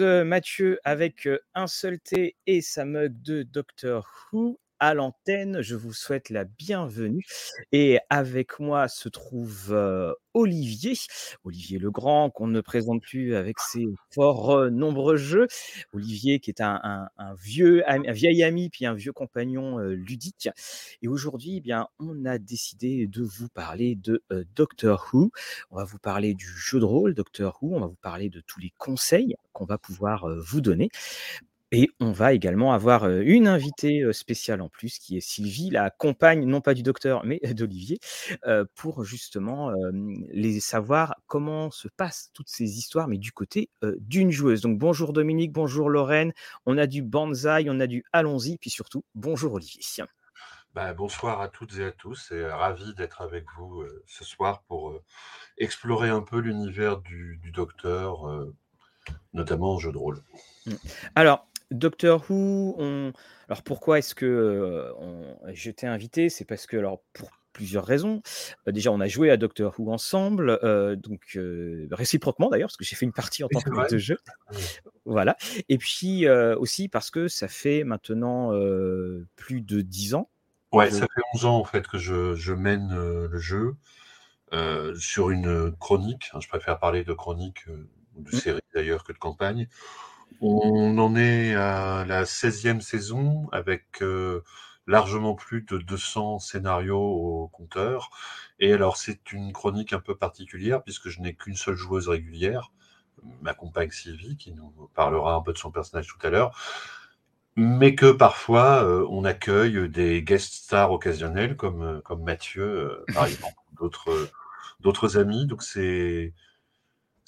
euh, Mathieu avec euh, un seul thé et sa mug de Doctor Who à l'antenne. Je vous souhaite la bienvenue. Et avec moi se trouve euh, Olivier, Olivier Legrand, qu'on ne présente plus avec ses fort nombreux jeux. Olivier, qui est un, vieux, un vieil ami, puis un vieux compagnon ludique. Et aujourd'hui, eh bien, on a décidé de vous parler de Doctor Who. On va vous parler du jeu de rôle Doctor Who. On va vous parler de tous les conseils qu'on va pouvoir vous donner. Et on va également avoir une invitée spéciale en plus, qui est Sylvie, la compagne, non pas du docteur, mais d'Olivier, pour justement les savoir comment se passent toutes ces histoires, mais du côté d'une joueuse. Donc bonjour Dominique, bonjour Lorraine, on a du Banzai, on a du Allons-y, puis surtout bonjour Olivier. Bah, bonsoir à toutes et à tous et ravi d'être avec vous ce soir pour explorer un peu l'univers du, du docteur, notamment en jeu de rôle. Mmh. Alors, Doctor Who, on... alors pourquoi est-ce que euh, on... je t'ai invité? C'est parce que, alors, pour plusieurs raisons. Euh, déjà, on a joué à Doctor Who ensemble, euh, donc réciproquement d'ailleurs, parce que j'ai fait une partie en tant que maître de jeu. Voilà. Et puis aussi parce que ça fait maintenant plus de 10 ans. Ouais, ça fait 11 ans en fait que je, je mène le jeu sur une chronique. Hein, je préfère parler de chronique, de mmh. série d'ailleurs que de campagne on en est à la 16e saison avec euh, largement plus de 200 scénarios au compteur. Et alors, c'est une chronique un peu particulière puisque je n'ai qu'une seule joueuse régulière, ma compagne Sylvie, qui nous parlera un peu de son personnage tout à l'heure. Mais que parfois, euh, on accueille des guest stars occasionnels comme, euh, comme Mathieu, par exemple, d'autres, d'autres amis. Donc, c'est,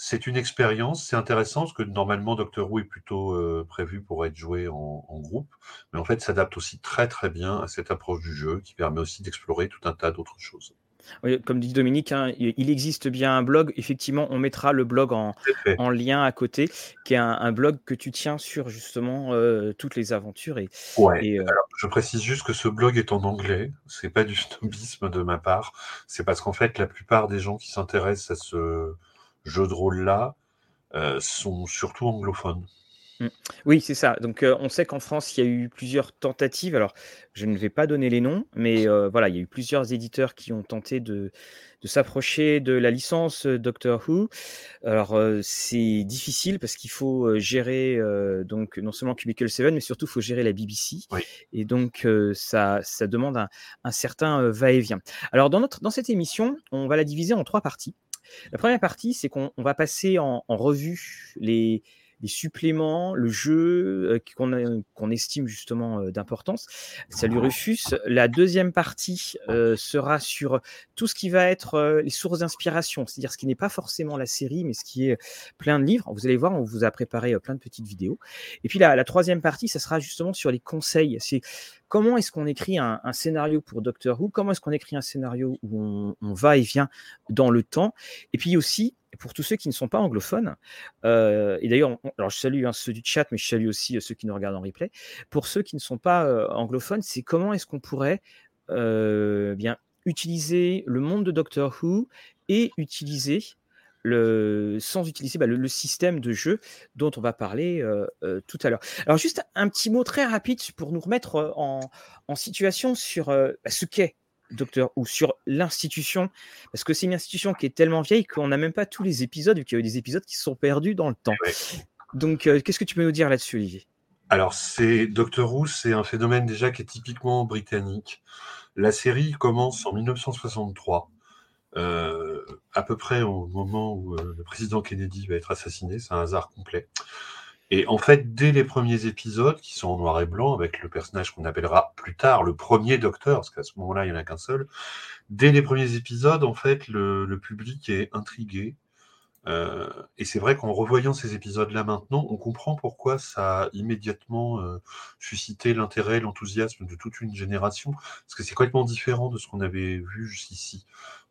c'est une expérience, c'est intéressant parce que normalement Doctor Who est plutôt euh, prévu pour être joué en, groupe, mais en fait s'adapte aussi très très bien à cette approche du jeu qui permet aussi d'explorer tout un tas d'autres choses. comme dit Dominique, hein, il existe bien un blog. Effectivement, on mettra le blog en, lien à côté, qui est un, blog que tu tiens sur justement euh, toutes les aventures. Et, ouais. Euh, je précise juste que ce blog est en anglais. C'est pas du snobisme de ma part. C'est parce qu'en fait, la plupart des gens qui s'intéressent à ce jeux de rôle-là euh, sont surtout anglophones. Mmh. Oui, c'est ça. Donc, euh, on sait qu'en France, il y a eu plusieurs tentatives. Alors, je ne vais pas donner les noms, mais euh, voilà, il y a eu plusieurs éditeurs qui ont tenté de, de s'approcher de la licence Doctor Who. Alors, c'est difficile parce qu'il faut gérer donc non seulement Cubicle 7, mais surtout il faut gérer la BBC. Et donc, ça, ça demande un, un certain va-et-vient. Alors, dans, notre, dans cette émission, on va la diviser en trois parties. La première partie, c'est qu'on va passer en, revue les, suppléments, le jeu euh, qu'on estime justement euh, d'importance. Salut Rufus. La deuxième partie euh, sera sur tout ce qui va être les sources d'inspiration, c'est-à-dire ce qui n'est pas forcément la série, mais ce qui est plein de livres. Vous allez voir, on vous a préparé plein de petites vidéos. Et puis la, la troisième partie, ça sera justement sur les conseils. C'est comment est-ce qu'on écrit un, scénario pour Doctor Who? Comment est-ce qu'on écrit un scénario où on, va et vient dans le temps? Et puis aussi, pour tous ceux qui ne sont pas anglophones, euh, et d'ailleurs, alors je salue hein, ceux du chat, mais je salue aussi euh, ceux qui nous regardent en replay. Pour ceux qui ne sont pas euh, anglophones, c'est comment est-ce qu'on pourrait bien utiliser le monde de Doctor Who et utiliser le, sans utiliser bah, le, système de jeu dont on va parler tout à l'heure. Alors juste un petit mot très rapide pour nous remettre en, situation sur bah, ce qu'est Docteur ou sur l'institution, parce que c'est une institution qui est tellement vieille qu'on n'a même pas tous les épisodes, vu qu'il y a eu des épisodes qui se sont perdus dans le temps. Donc qu'est-ce que tu peux nous dire là-dessus, Olivier? Alors, c'est Doctor Who, c'est un phénomène déjà qui est typiquement britannique. La série commence en 1963 euh, à peu près au moment où euh, le président Kennedy va être assassiné, c'est un hasard complet. Et en fait, dès les premiers épisodes, qui sont en noir et blanc, avec le personnage qu'on appellera plus tard le premier docteur, parce qu'à ce moment-là, il n'y en a qu'un seul, dès les premiers épisodes, en fait, le, public est intrigué. Euh, et c'est vrai qu'en revoyant ces épisodes-là maintenant, on comprend pourquoi ça a immédiatement suscité l'intérêt, l'enthousiasme de toute une génération, parce que c'est complètement différent de ce qu'on avait vu jusqu'ici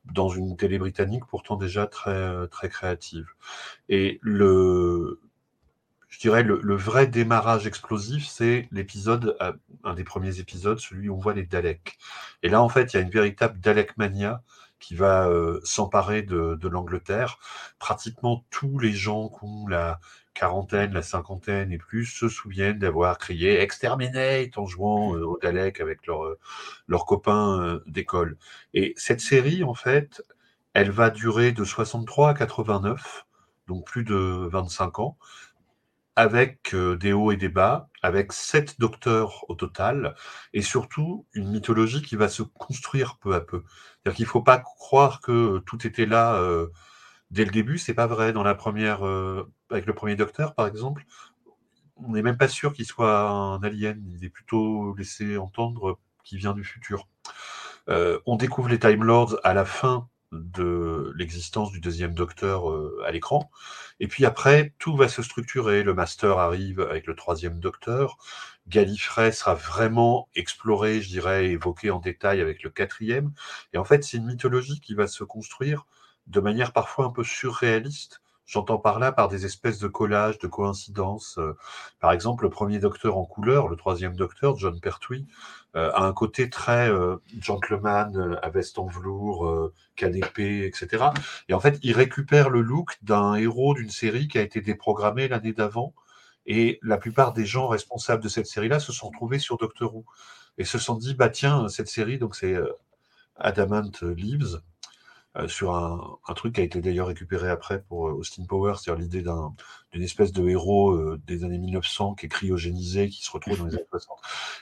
dans une télé britannique pourtant déjà très, très créative. Et le, je dirais, le, vrai démarrage explosif, c'est l'épisode, euh, un des premiers épisodes, celui où on voit les Daleks. Et là, en fait, il y a une véritable Dalek mania qui va s'emparer de, l'Angleterre. Pratiquement tous les gens qui ont la quarantaine, la cinquantaine et plus se souviennent d'avoir crié Exterminate en jouant au Dalek avec leurs copains d'école. Et cette série, en fait, elle va durer de 63 à 89, donc plus de 25 ans avec des hauts et des bas, avec sept docteurs au total, et surtout une mythologie qui va se construire peu à peu. C'est-à-dire qu'il ne faut pas croire que tout était là dès le début, c'est pas vrai. Dans la première, avec le premier docteur, par exemple, on n'est même pas sûr qu'il soit un alien. Il est plutôt laissé entendre qu'il vient du futur. on découvre les Time Lords à la fin de l'existence du deuxième docteur à l'écran. Et puis après, tout va se structurer. Le master arrive avec le troisième docteur. Gallifrey sera vraiment exploré, je dirais, évoqué en détail avec le quatrième. Et en fait, c'est une mythologie qui va se construire de manière parfois un peu surréaliste. J'entends par là par des espèces de collages, de coïncidences. Par exemple, le premier docteur en couleur, le troisième docteur, John Pertwee, euh, a un côté très euh, gentleman, euh, à veste en velours, canépé, etc. Et en fait, il récupère le look d'un héros d'une série qui a été déprogrammée l'année d'avant. Et la plupart des gens responsables de cette série-là se sont trouvés sur Doctor Who et se sont dit, bah tiens, cette série, donc c'est Adamant Leaves, euh, sur un, un, truc qui a été d'ailleurs récupéré après pour euh, Austin Powers, c'est-à-dire l'idée d'une espèce de héros euh, des années 1900 qui est cryogénisé, qui se retrouve dans les années 60.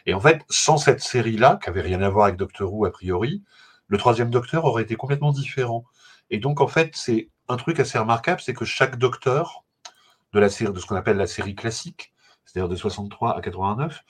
Et en fait, sans cette série-là, qui avait rien à voir avec Doctor Who a priori, le troisième Docteur aurait été complètement différent. Et donc, en fait, c'est un truc assez remarquable, c'est que chaque Docteur de la série, de ce qu'on appelle la série classique, c'est-à-dire de 63 à 89,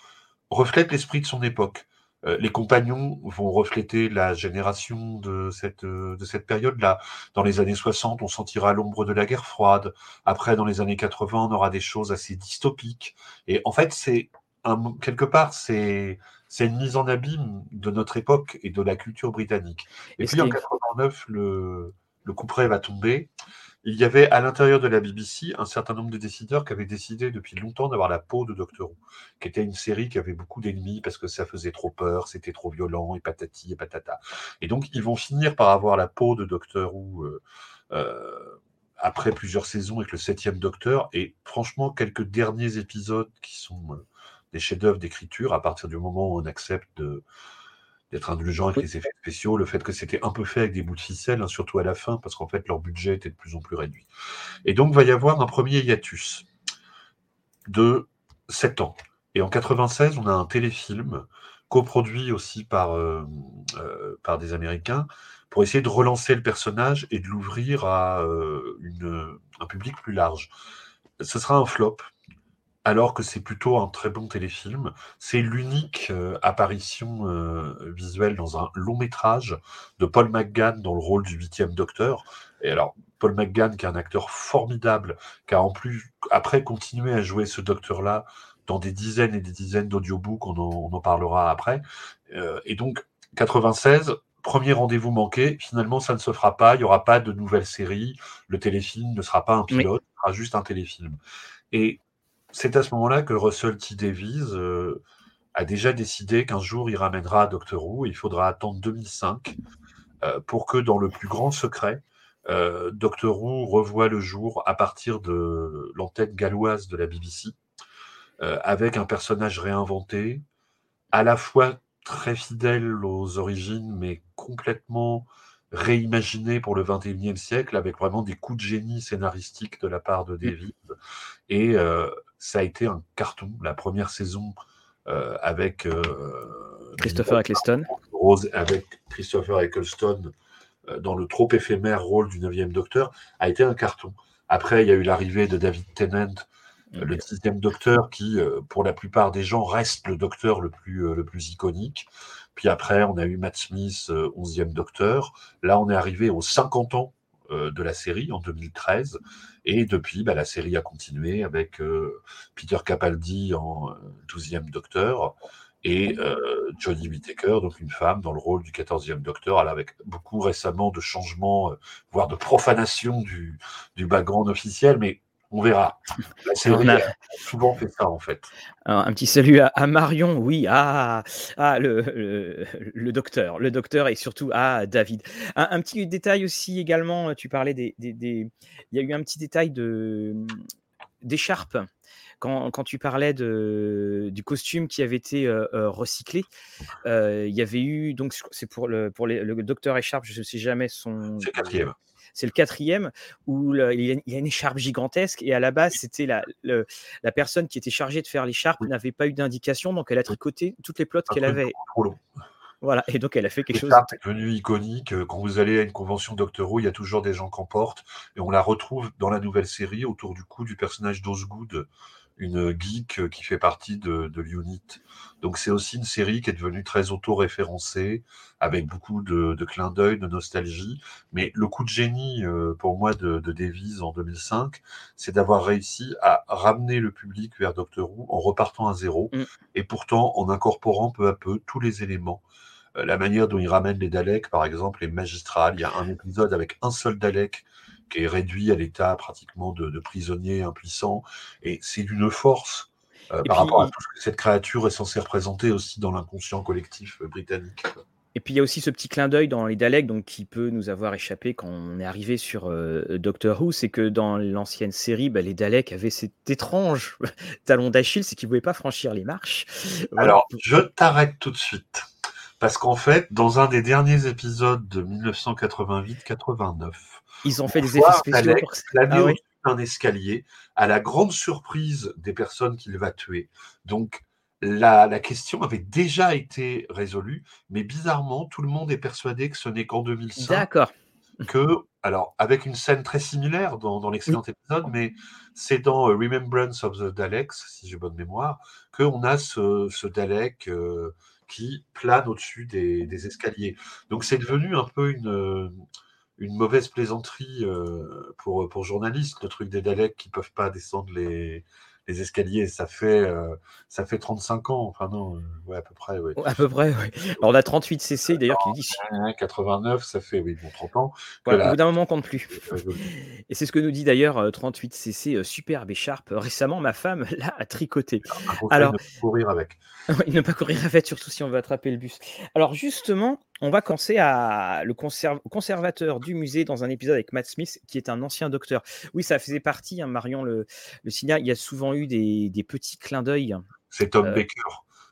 reflète l'esprit de son époque. Euh, les compagnons vont refléter la génération de cette, euh, de cette période-là. Dans les années 60, on sentira l'ombre de la guerre froide. Après, dans les années 80, on aura des choses assez dystopiques. Et en fait, c'est un, quelque part, c'est c'est une mise en abîme de notre époque et de la culture britannique. Et, puis en 89, le, le coup près va tomber il y avait à l'intérieur de la BBC un certain nombre de décideurs qui avaient décidé depuis longtemps d'avoir la peau de Doctor Who, qui était une série qui avait beaucoup d'ennemis parce que ça faisait trop peur, c'était trop violent, et patati et patata. Et donc, ils vont finir par avoir la peau de Doctor Who euh, euh, après plusieurs saisons avec le septième Docteur. Et franchement, quelques derniers épisodes qui sont euh, des chefs-d'œuvre d'écriture à partir du moment où on accepte de d'être indulgent avec les effets spéciaux, le fait que c'était un peu fait avec des bouts de ficelle, hein, surtout à la fin, parce qu'en fait leur budget était de plus en plus réduit. Et donc va y avoir un premier hiatus de 7 ans. Et en 96, on a un téléfilm coproduit aussi par, euh, euh, par des Américains pour essayer de relancer le personnage et de l'ouvrir à euh, une, un public plus large. Ce sera un flop, alors que c'est plutôt un très bon téléfilm. C'est l'unique euh, apparition euh, visuelle dans un long métrage de Paul McGann dans le rôle du huitième docteur. Et alors, Paul McGann, qui est un acteur formidable, qui a en plus, après, continué à jouer ce docteur-là dans des dizaines et des dizaines d'audiobooks, on, on, en parlera après. Euh, et donc, 96, premier rendez-vous manqué, finalement, ça ne se fera pas, il n'y aura pas de nouvelle série, le téléfilm ne sera pas un pilote, ce sera juste un téléfilm. Et c'est à ce moment-là que Russell T. Davies euh, a déjà décidé qu'un jour il ramènera Doctor Who. Il faudra attendre 2005 euh, pour que, dans le plus grand secret, euh, Doctor Who revoie le jour à partir de l'antenne galloise de la BBC, avec un personnage réinventé, à la fois très fidèle aux origines, mais complètement réimaginé pour le 21e siècle, avec vraiment des coups de génie scénaristiques de la part de Davies. Et ça a été un carton. La première saison euh, avec euh, Christopher Eccleston. Rose, avec Christopher Eccleston euh, dans le trop éphémère rôle du 9e Docteur a été un carton. Après, il y a eu l'arrivée de David Tennant, le sixième Docteur, qui, pour la plupart des gens, reste le Docteur le plus, le plus iconique. Puis après, on a eu Matt Smith, 11e Docteur. Là, on est arrivé aux 50 ans de la série en 2013. Et depuis, bah, la série a continué avec euh, Peter Capaldi en 12e euh, Docteur et euh, Jodie Whittaker, donc une femme dans le rôle du 14e Docteur, avec beaucoup récemment de changements, voire de profanation du, du background officiel, mais On verra. La série a souvent fait ça, en fait. un petit salut à, Marion, oui, à, le, le, docteur, le docteur et surtout à David. Un, petit détail aussi également, tu parlais des, Il y a eu un petit détail de d'écharpe. Quand, quand, tu parlais de, du costume qui avait été euh, euh, recyclé, euh, il y avait eu, donc c'est pour le, pour le docteur Écharpe, je ne sais jamais son. C'est quatrième c'est le quatrième, où il, y a, une écharpe gigantesque, et à la base, c'était la, la personne qui était chargée de faire l'écharpe n'avait pas eu d'indication, donc elle a tricoté toutes les plottes qu'elle avait. Voilà, et donc elle a fait quelque chose. est devenue iconique. Quand vous allez à une convention Doctor Who, il y a toujours des gens qui en portent, et on la retrouve dans la nouvelle série autour du cou du personnage d'Osgood, une geek qui fait partie de, de l'unit. Donc c'est aussi une série qui est devenue très auto-référencée, avec beaucoup de, de clins d'œil, de nostalgie. Mais le coup de génie euh, pour moi de, de Davies en 2005, c'est d'avoir réussi à ramener le public vers Doctor Who en repartant à zéro, mm. et pourtant en incorporant peu à peu tous les éléments. Euh, la manière dont il ramène les Daleks, par exemple, est magistrale. Il y a un épisode avec un seul Dalek qui est réduit à l'état pratiquement de, de prisonnier impuissant, et c'est d'une force euh, par rapport à tout ce que cette créature est censée représenter aussi dans l'inconscient collectif euh, britannique. Et puis il y a aussi ce petit clin d'œil dans les Daleks donc, qui peut nous avoir échappé quand on est arrivé sur euh, Doctor Who, c'est que dans l'ancienne série, bah, les Daleks avaient cet étrange talon d'Achille, c'est qu'ils ne pouvaient pas franchir les marches. Alors, je t'arrête tout de suite. Parce qu'en fait, dans un des derniers épisodes de 1988-89, ils ont fait des effets spéciaux pour ah un escalier, à la grande surprise des personnes qu'il va tuer. Donc, la, question avait déjà été résolue, mais bizarrement, tout le monde est persuadé que ce n'est qu'en 2005. D'accord. Que, alors, avec une scène très similaire dans, l'excellent épisode, mais c'est dans euh, Remembrance of the Daleks, si j'ai bonne mémoire, qu'on a ce, Dalek euh, qui plane au-dessus des, escaliers. Donc, c'est devenu un peu une une mauvaise plaisanterie euh, pour, pour journalistes, le truc des Daleks qui peuvent pas descendre les, les escaliers. Ça fait, euh, ça fait 35 ans. Enfin, non, euh, ouais, à peu près. Ouais. À peu près, oui. Alors, on a 38 CC d'ailleurs qui dit. 89, ça fait, oui, bon, 30 ans. Voilà, Au bout d'un moment, on compte plus. Et c'est ce que nous dit d'ailleurs 38 CC, superbe écharpe. Récemment, ma femme l'a a tricoté. Alors, ne pas courir avec. ne pas courir avec, surtout si on veut attraper le bus. Alors, justement, on va commencer à le conservateur du musée dans un épisode avec Matt Smith, qui est un ancien docteur. Oui, ça faisait partie, hein, Marion le, le Il y a souvent eu des, petits clins d'œil. C'est Tom euh, Baker,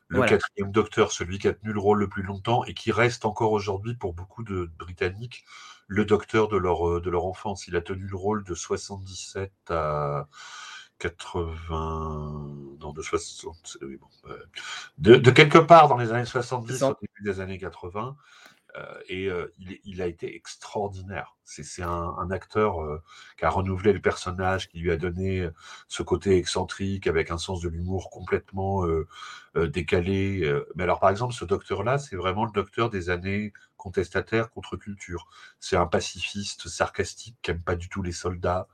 le quatrième docteur, celui qui a tenu le rôle le plus longtemps et qui reste encore aujourd'hui pour beaucoup de Britanniques le docteur de leur, euh, de leur enfance. Il a tenu le rôle de 77 à 80, non, de 60, oui, bon, de, quelque part dans les années 70, au début des années 80. Euh, et euh, il, il, a été extraordinaire. C'est un, un, acteur euh, qui a renouvelé le personnage, qui lui a donné ce côté excentrique avec un sens de l'humour complètement décalé. Mais alors, par exemple, ce docteur-là, c'est vraiment le docteur des années contestataires contre culture. C'est un pacifiste sarcastique qui n'aime pas du tout les soldats,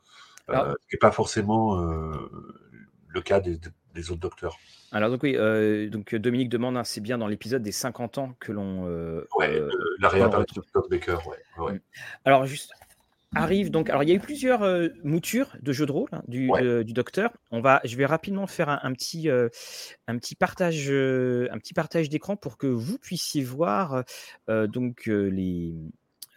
euh, n'est pas forcément euh, le cas des, autres docteurs. Alors donc oui, euh, donc Dominique demande, hein, c'est bien dans l'épisode des 50 ans que l'on... ouais, la réapparition de Tom Baker, ouais, mm. Alors juste, arrive donc. Alors, il y a eu plusieurs moutures de jeux de rôle hein, du, du, docteur. On va, je vais rapidement faire un, petit, un petit partage, un petit partage d'écran pour que vous puissiez voir donc les,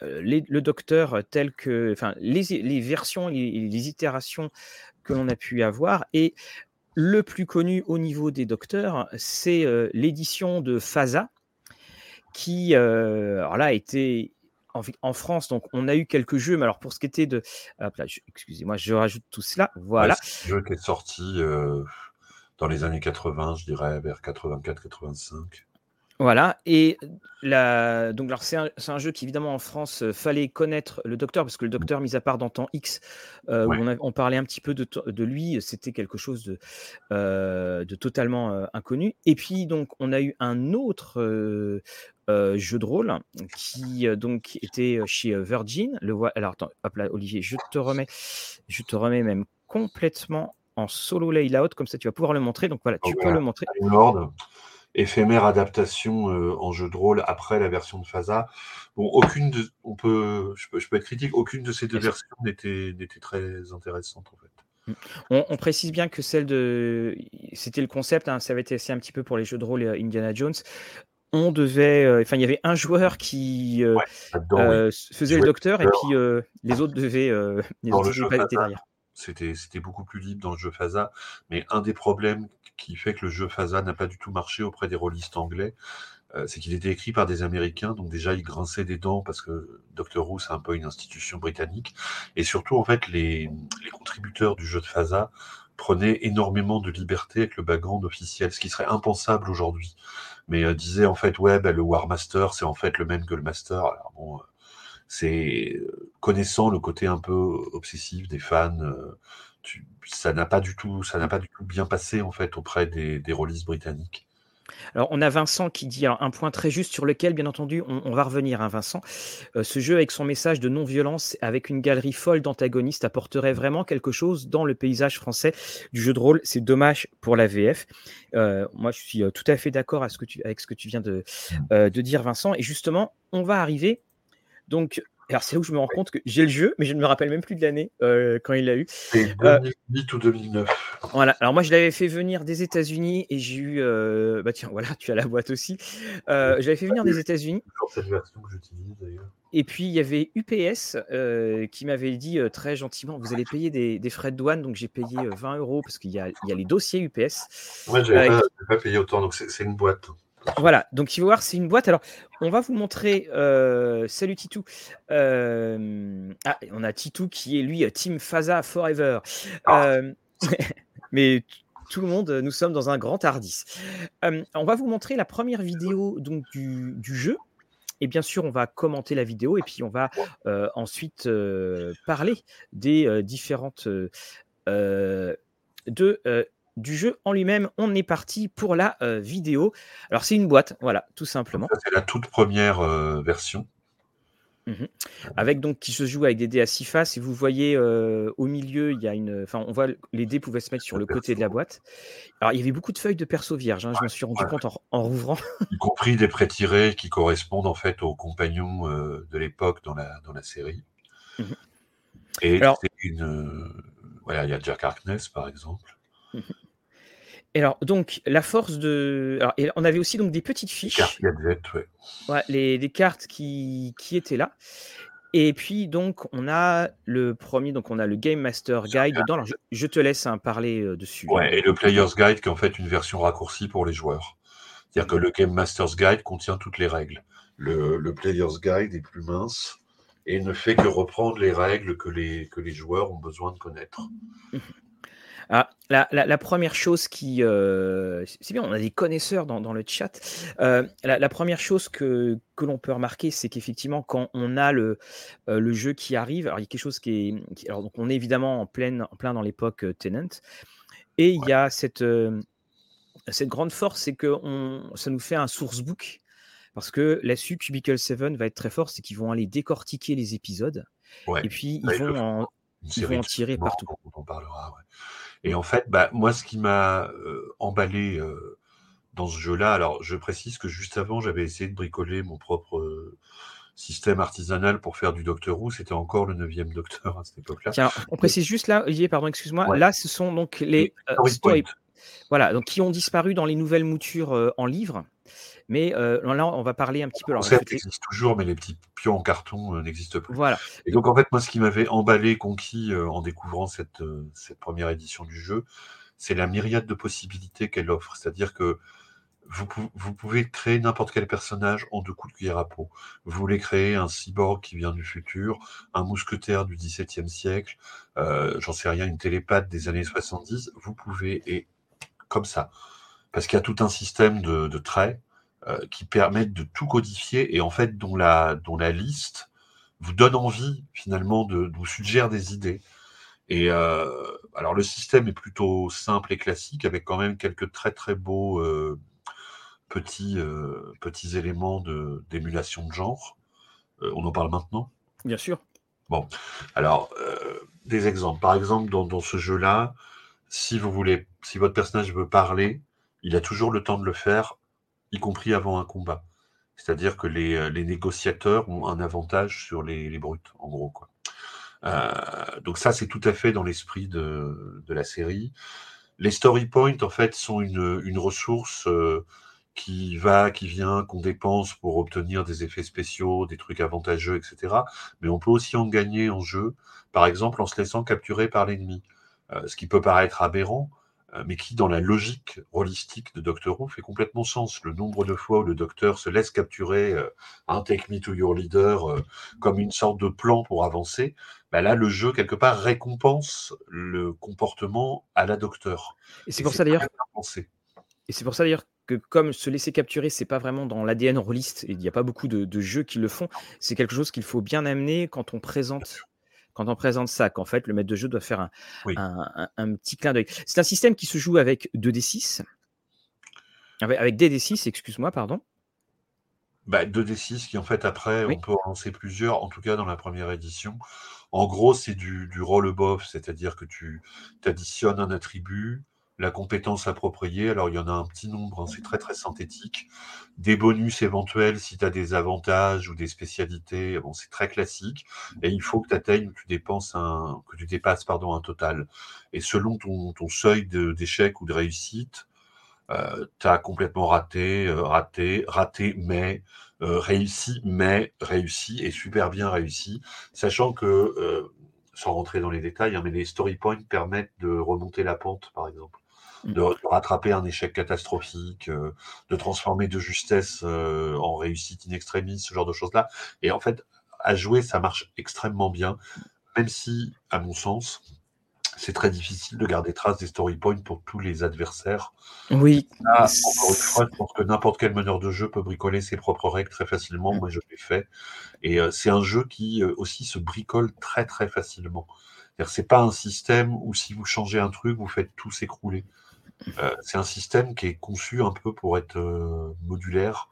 euh, le docteur tel que, enfin, les, versions, les, les, itérations que l'on a pu avoir. Et le plus connu au niveau des docteurs, c'est euh, l'édition de Faza, qui, euh, alors là, a été en, France, donc on a eu quelques jeux, mais alors pour ce qui était de, excusez-moi, je rajoute tout cela, voilà. c'est un jeu qui est sorti dans les années 80, je dirais, vers 84-85. Voilà, et la... donc c'est un, un, jeu qui évidemment en France euh, fallait connaître le docteur parce que le docteur, mis à part dans Temps X, euh, où on, parlait un petit peu de, de lui, c'était quelque chose de, euh, de totalement inconnu. Et puis donc on a eu un autre jeu de rôle qui donc était chez Virgin. Le alors attends, hop là, Olivier, je te remets, je te remets même complètement en solo layout comme ça tu vas pouvoir le montrer. Donc voilà, tu peux le montrer éphémère adaptation euh, en jeu de rôle après la version de Faza. Bon, aucune on peut, je peux, être critique, aucune de ces deux versions n'était, n'était très intéressante en fait. On, précise bien que celle de. C'était le concept, hein, ça avait été essayé un petit peu pour les jeux de rôle Indiana Jones. On devait. Enfin, il y avait un joueur qui faisait le docteur et puis les autres devaient. les autres derrière. C'était beaucoup plus libre dans le jeu FASA, mais un des problèmes qui fait que le jeu FASA n'a pas du tout marché auprès des rôlistes anglais, euh, c'est qu'il était écrit par des Américains, donc déjà ils grinçaient des dents parce que Doctor Who c'est un peu une institution britannique, et surtout en fait les, contributeurs du jeu de FASA prenaient énormément de liberté avec le background officiel, ce qui serait impensable aujourd'hui. Mais euh, disaient en fait ouais bah, le War Master c'est en fait le même que le Master. Alors bon, euh, c'est connaissant le côté un peu obsessif des fans, ça n'a pas du tout, ça n'a pas du tout bien passé en fait auprès des, des rôlistes britanniques. Alors, on a Vincent qui dit un point très juste sur lequel, bien entendu, on, va revenir, hein, Vincent. Euh, ce jeu, avec son message de non-violence, avec une galerie folle d'antagonistes, apporterait vraiment quelque chose dans le paysage français du jeu de rôle. C'est dommage pour la VF. Euh, moi, je suis euh, tout à fait d'accord avec ce que tu viens de, mmh. de dire, Vincent. Et justement, on va arriver donc alors c'est là où je me rends compte que j'ai le jeu, mais je ne me rappelle même plus de l'année euh, quand il l'a eu. C'est 2008 ou 2009. Voilà. Alors moi je l'avais fait venir des États-Unis et j'ai eu. Euh, bah tiens, voilà, tu as la boîte aussi. Euh, je l'avais fait venir des États-Unis. cette version que j'utilise d'ailleurs. Et puis il y avait UPS qui m'avait dit très gentiment vous allez payer des, frais de douane, donc j'ai payé 20 euros parce qu'il y, a, les dossiers UPS. Moi, je n'avais pas, pas, payé autant, donc c'est une boîte. Voilà, donc il faut voir, c'est une boîte. Alors, on va vous montrer. Euh, salut Titou. Euh, ah, on a Titou qui est lui Team Faza Forever. Ah. Euh, mais tout le monde, nous sommes dans un grand Tardis. on va vous montrer la première vidéo donc, du, jeu. Et bien sûr, on va commenter la vidéo et puis on va ensuite parler des différentes de du jeu en lui-même. On est parti pour la euh, vidéo. Alors c'est une boîte, voilà, tout simplement. C'est la toute première euh, version. Mmh avec donc qui se joue avec des dés à six faces. Et vous voyez euh, au milieu il y a une enfin on voit les dés pouvaient se mettre sur le, côté de la boîte. Alors il y avait beaucoup de feuilles de perso vierge hein, je me suis rendu compte en, rouvrant. Y compris des prêts tirés qui correspondent en fait aux compagnons de l'époque dans la dans la série. Mmh et c'est une voilà il y a Jack Harkness par exemple. Mmh alors, donc, la force de. Alors, on avait aussi donc des petites fiches. Cartes ouais. les, des cartes qui, qui étaient là. Et puis, donc, on a le premier, donc on a le Game Master Guide dedans. je, te laisse hein, parler euh, dessus. Ouais, et le Player's Guide qui est en fait une version raccourcie pour les joueurs. C'est-à-dire que le Game Master's Guide contient toutes les règles. Le, le, Player's Guide est plus mince et ne fait que reprendre les règles que les, que les joueurs ont besoin de connaître. Ah, la, première chose qui. Euh, c'est bien, on a des connaisseurs dans, le chat. Euh, la, première chose que, que l'on peut remarquer, c'est qu'effectivement, quand on a le, euh, le jeu qui arrive, alors il y a quelque chose qui est. alors, donc on est évidemment en, pleine, en plein dans l'époque Tenant. Et il y a cette, cette grande force, c'est que on, ça nous fait un sourcebook. Parce que là-dessus, Cubicle 7 va être très fort, c'est qu'ils vont aller décortiquer les épisodes. et puis, ils vont en, ils vont en tirer partout. On parlera. Et en fait, bah, moi, ce qui m'a emballé dans ce jeu-là, alors je précise que juste avant, j'avais essayé de bricoler mon propre système artisanal pour faire du Docteur Who. C'était encore le neuvième Docteur à cette époque-là. Tiens, on précise juste là, Olivier, pardon, excuse-moi. Là, ce sont donc les, voilà, donc qui ont disparu dans les nouvelles moutures en livre. Mais euh, là, on va parler un petit peu. Le concept existe toujours, mais les petits pions en carton euh, n'existent plus. Voilà. Et donc, en fait, moi, ce qui m'avait emballé, conquis euh, en découvrant cette, cette première édition du jeu, c'est la myriade de possibilités qu'elle offre. C'est-à-dire que vous, vous, pouvez créer n'importe quel personnage en deux coups de cuillère à peau. Vous voulez créer un cyborg qui vient du futur, un mousquetaire du XVIIe siècle, j'en sais rien, une télépathe des années 70, vous pouvez, et comme ça. Parce qu'il y a tout un système de, de traits qui permettent de tout codifier et en fait dont la, dont la liste vous donne envie finalement de, vous suggère des idées. Et euh, alors le système est plutôt simple et classique avec quand même quelques très très beaux euh, petits, petits éléments d'émulation de, genre. on en parle maintenant? Bien sûr. Bon, alors des exemples. Par exemple, dans, dans ce jeu-là, si vous voulez, si votre personnage veut parler, il a toujours le temps de le faire y compris avant un combat. C'est-à-dire que les, euh, les, négociateurs ont un avantage sur les, les brutes, en gros. Quoi. donc ça, c'est tout à fait dans l'esprit de, la série. Les story points, en fait, sont une, ressource qui va, qui vient, qu'on dépense pour obtenir des effets spéciaux, des trucs avantageux, etc. Mais on peut aussi en gagner en jeu, par exemple en se laissant capturer par l'ennemi. Euh, ce qui peut paraître aberrant, euh, mais qui, dans la logique holistique de Doctor Who, fait complètement sens. Le nombre de fois où le docteur se laisse capturer euh, un Take Me to Your Leader comme une sorte de plan pour avancer, bah là, le jeu, quelque part, récompense le comportement à la docteur. Et c'est pour ça d'ailleurs. Et c'est pour ça d'ailleurs que comme se laisser capturer, c'est pas vraiment dans l'ADN rôliste, et il n'y a pas beaucoup de, jeux qui le font, c'est quelque chose qu'il faut bien amener quand on présente quand on présente ça, qu'en fait le maître de jeu doit faire un, petit clin d'œil. C'est un système qui se joue avec 2D6, avec, DD6, excuse-moi, pardon. 2D6 bah, qui en fait après on peut en lancer plusieurs, en tout cas dans la première édition. En gros c'est du, du roll above, c'est-à-dire que tu additionnes un attribut, la compétence appropriée. Alors, il y en a un petit nombre, hein, c'est très très synthétique. Des bonus éventuels si tu as des avantages ou des spécialités, c'est très classique. Et il faut que tu atteignes, que tu dépenses un, que tu dépasses pardon, un total. Et selon ton, ton seuil d'échec ou de réussite, euh, tu as complètement raté, euh, raté, raté, mais euh, réussi, mais réussi et super bien réussi. Sachant que, sans rentrer dans les détails, hein, mais les story points permettent de remonter la pente, par exemple. De, rattraper un échec catastrophique, euh, de transformer de justesse euh, en réussite in extremis, ce genre de choses-là. Et en fait, à jouer, ça marche extrêmement bien, même si, à mon sens, c'est très difficile de garder trace des story points pour tous les adversaires. Oui. encore une fois, je pense que n'importe quel meneur de jeu peut bricoler ses propres règles très facilement. Mm. Moi, je l'ai fait. Et euh, c'est un jeu qui aussi se bricole très très facilement. C'est pas un système où si vous changez un truc, vous faites tout s'écrouler. Euh, c'est un système qui est conçu un peu pour être euh, modulaire.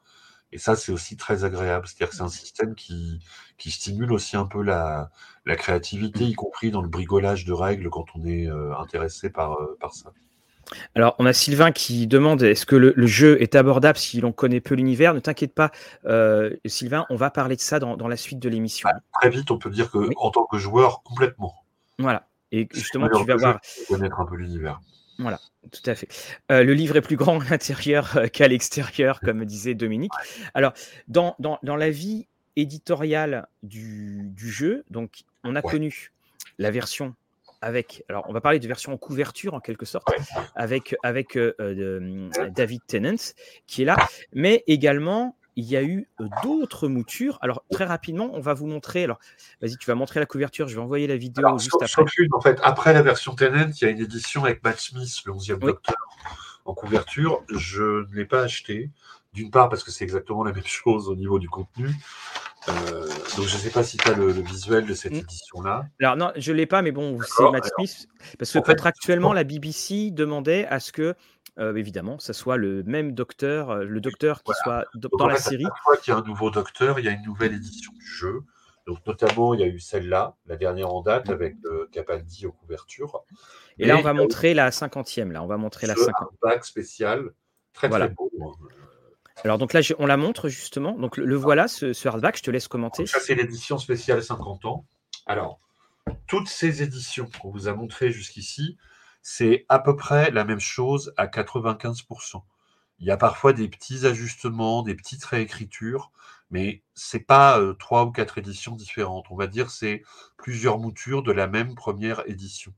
Et ça, c'est aussi très agréable. C'est-à-dire que c'est un système qui, qui stimule aussi un peu la, la, créativité, y compris dans le brigolage de règles quand on est euh, intéressé par, par ça. Alors, on a Sylvain qui demande est-ce que le, jeu est abordable si l'on connaît peu l'univers? Ne t'inquiète pas, Sylvain, on va parler de ça dans, dans la suite de l'émission. Bah, très vite, on peut dire que en tant que joueur, complètement. Voilà. Et justement, tu vas voir. Connaître un peu l'univers. Voilà, tout à fait. Euh, le livre est plus grand à l'intérieur euh, qu'à l'extérieur, comme disait Dominique. Alors, dans, dans, dans la vie éditoriale du, du, jeu, donc on a connu la version avec, alors on va parler de version en couverture en quelque sorte, avec, avec euh, David Tennant qui est là, mais également il y a eu d'autres moutures. Alors, très rapidement, on va vous montrer. Alors, vas-y, tu vas montrer la couverture. Je vais envoyer la vidéo juste après. en fait, après la version Tenant, il y a une édition avec Matt Smith, le 11e Docteur, en couverture. Je ne l'ai pas acheté. D'une part, parce que c'est exactement la même chose au niveau du contenu. Euh, donc, je ne sais pas si tu as le, visuel de cette mm. édition-là. Alors, non, je ne l'ai pas, mais bon, c'est Matt Smith. Parce que contractuellement, la BBC demandait à ce que euh, évidemment, ça soit le même docteur, le docteur qui soit dans la série. Chaque fois qu'il y a un nouveau docteur, il y a une nouvelle édition du jeu. Donc, notamment, il y a eu celle-là, la dernière en date, avec euh, Capaldi aux couvertures. Et là, on va montrer la cinquantième. Là, on va montrer la cinquantième. bac spécial, très très beau. Hein. Alors, donc là, on la montre justement. Donc, le, voilà, ce, hardback. Je te laisse commenter. ça, c'est l'édition spéciale 50 ans. Alors, toutes ces éditions qu'on vous a montrées jusqu'ici, c'est à peu près la même chose à 95%. Il y a parfois des petits ajustements, des petites réécritures, mais c'est pas euh, trois ou quatre éditions différentes. On va dire c'est plusieurs moutures de la même première édition.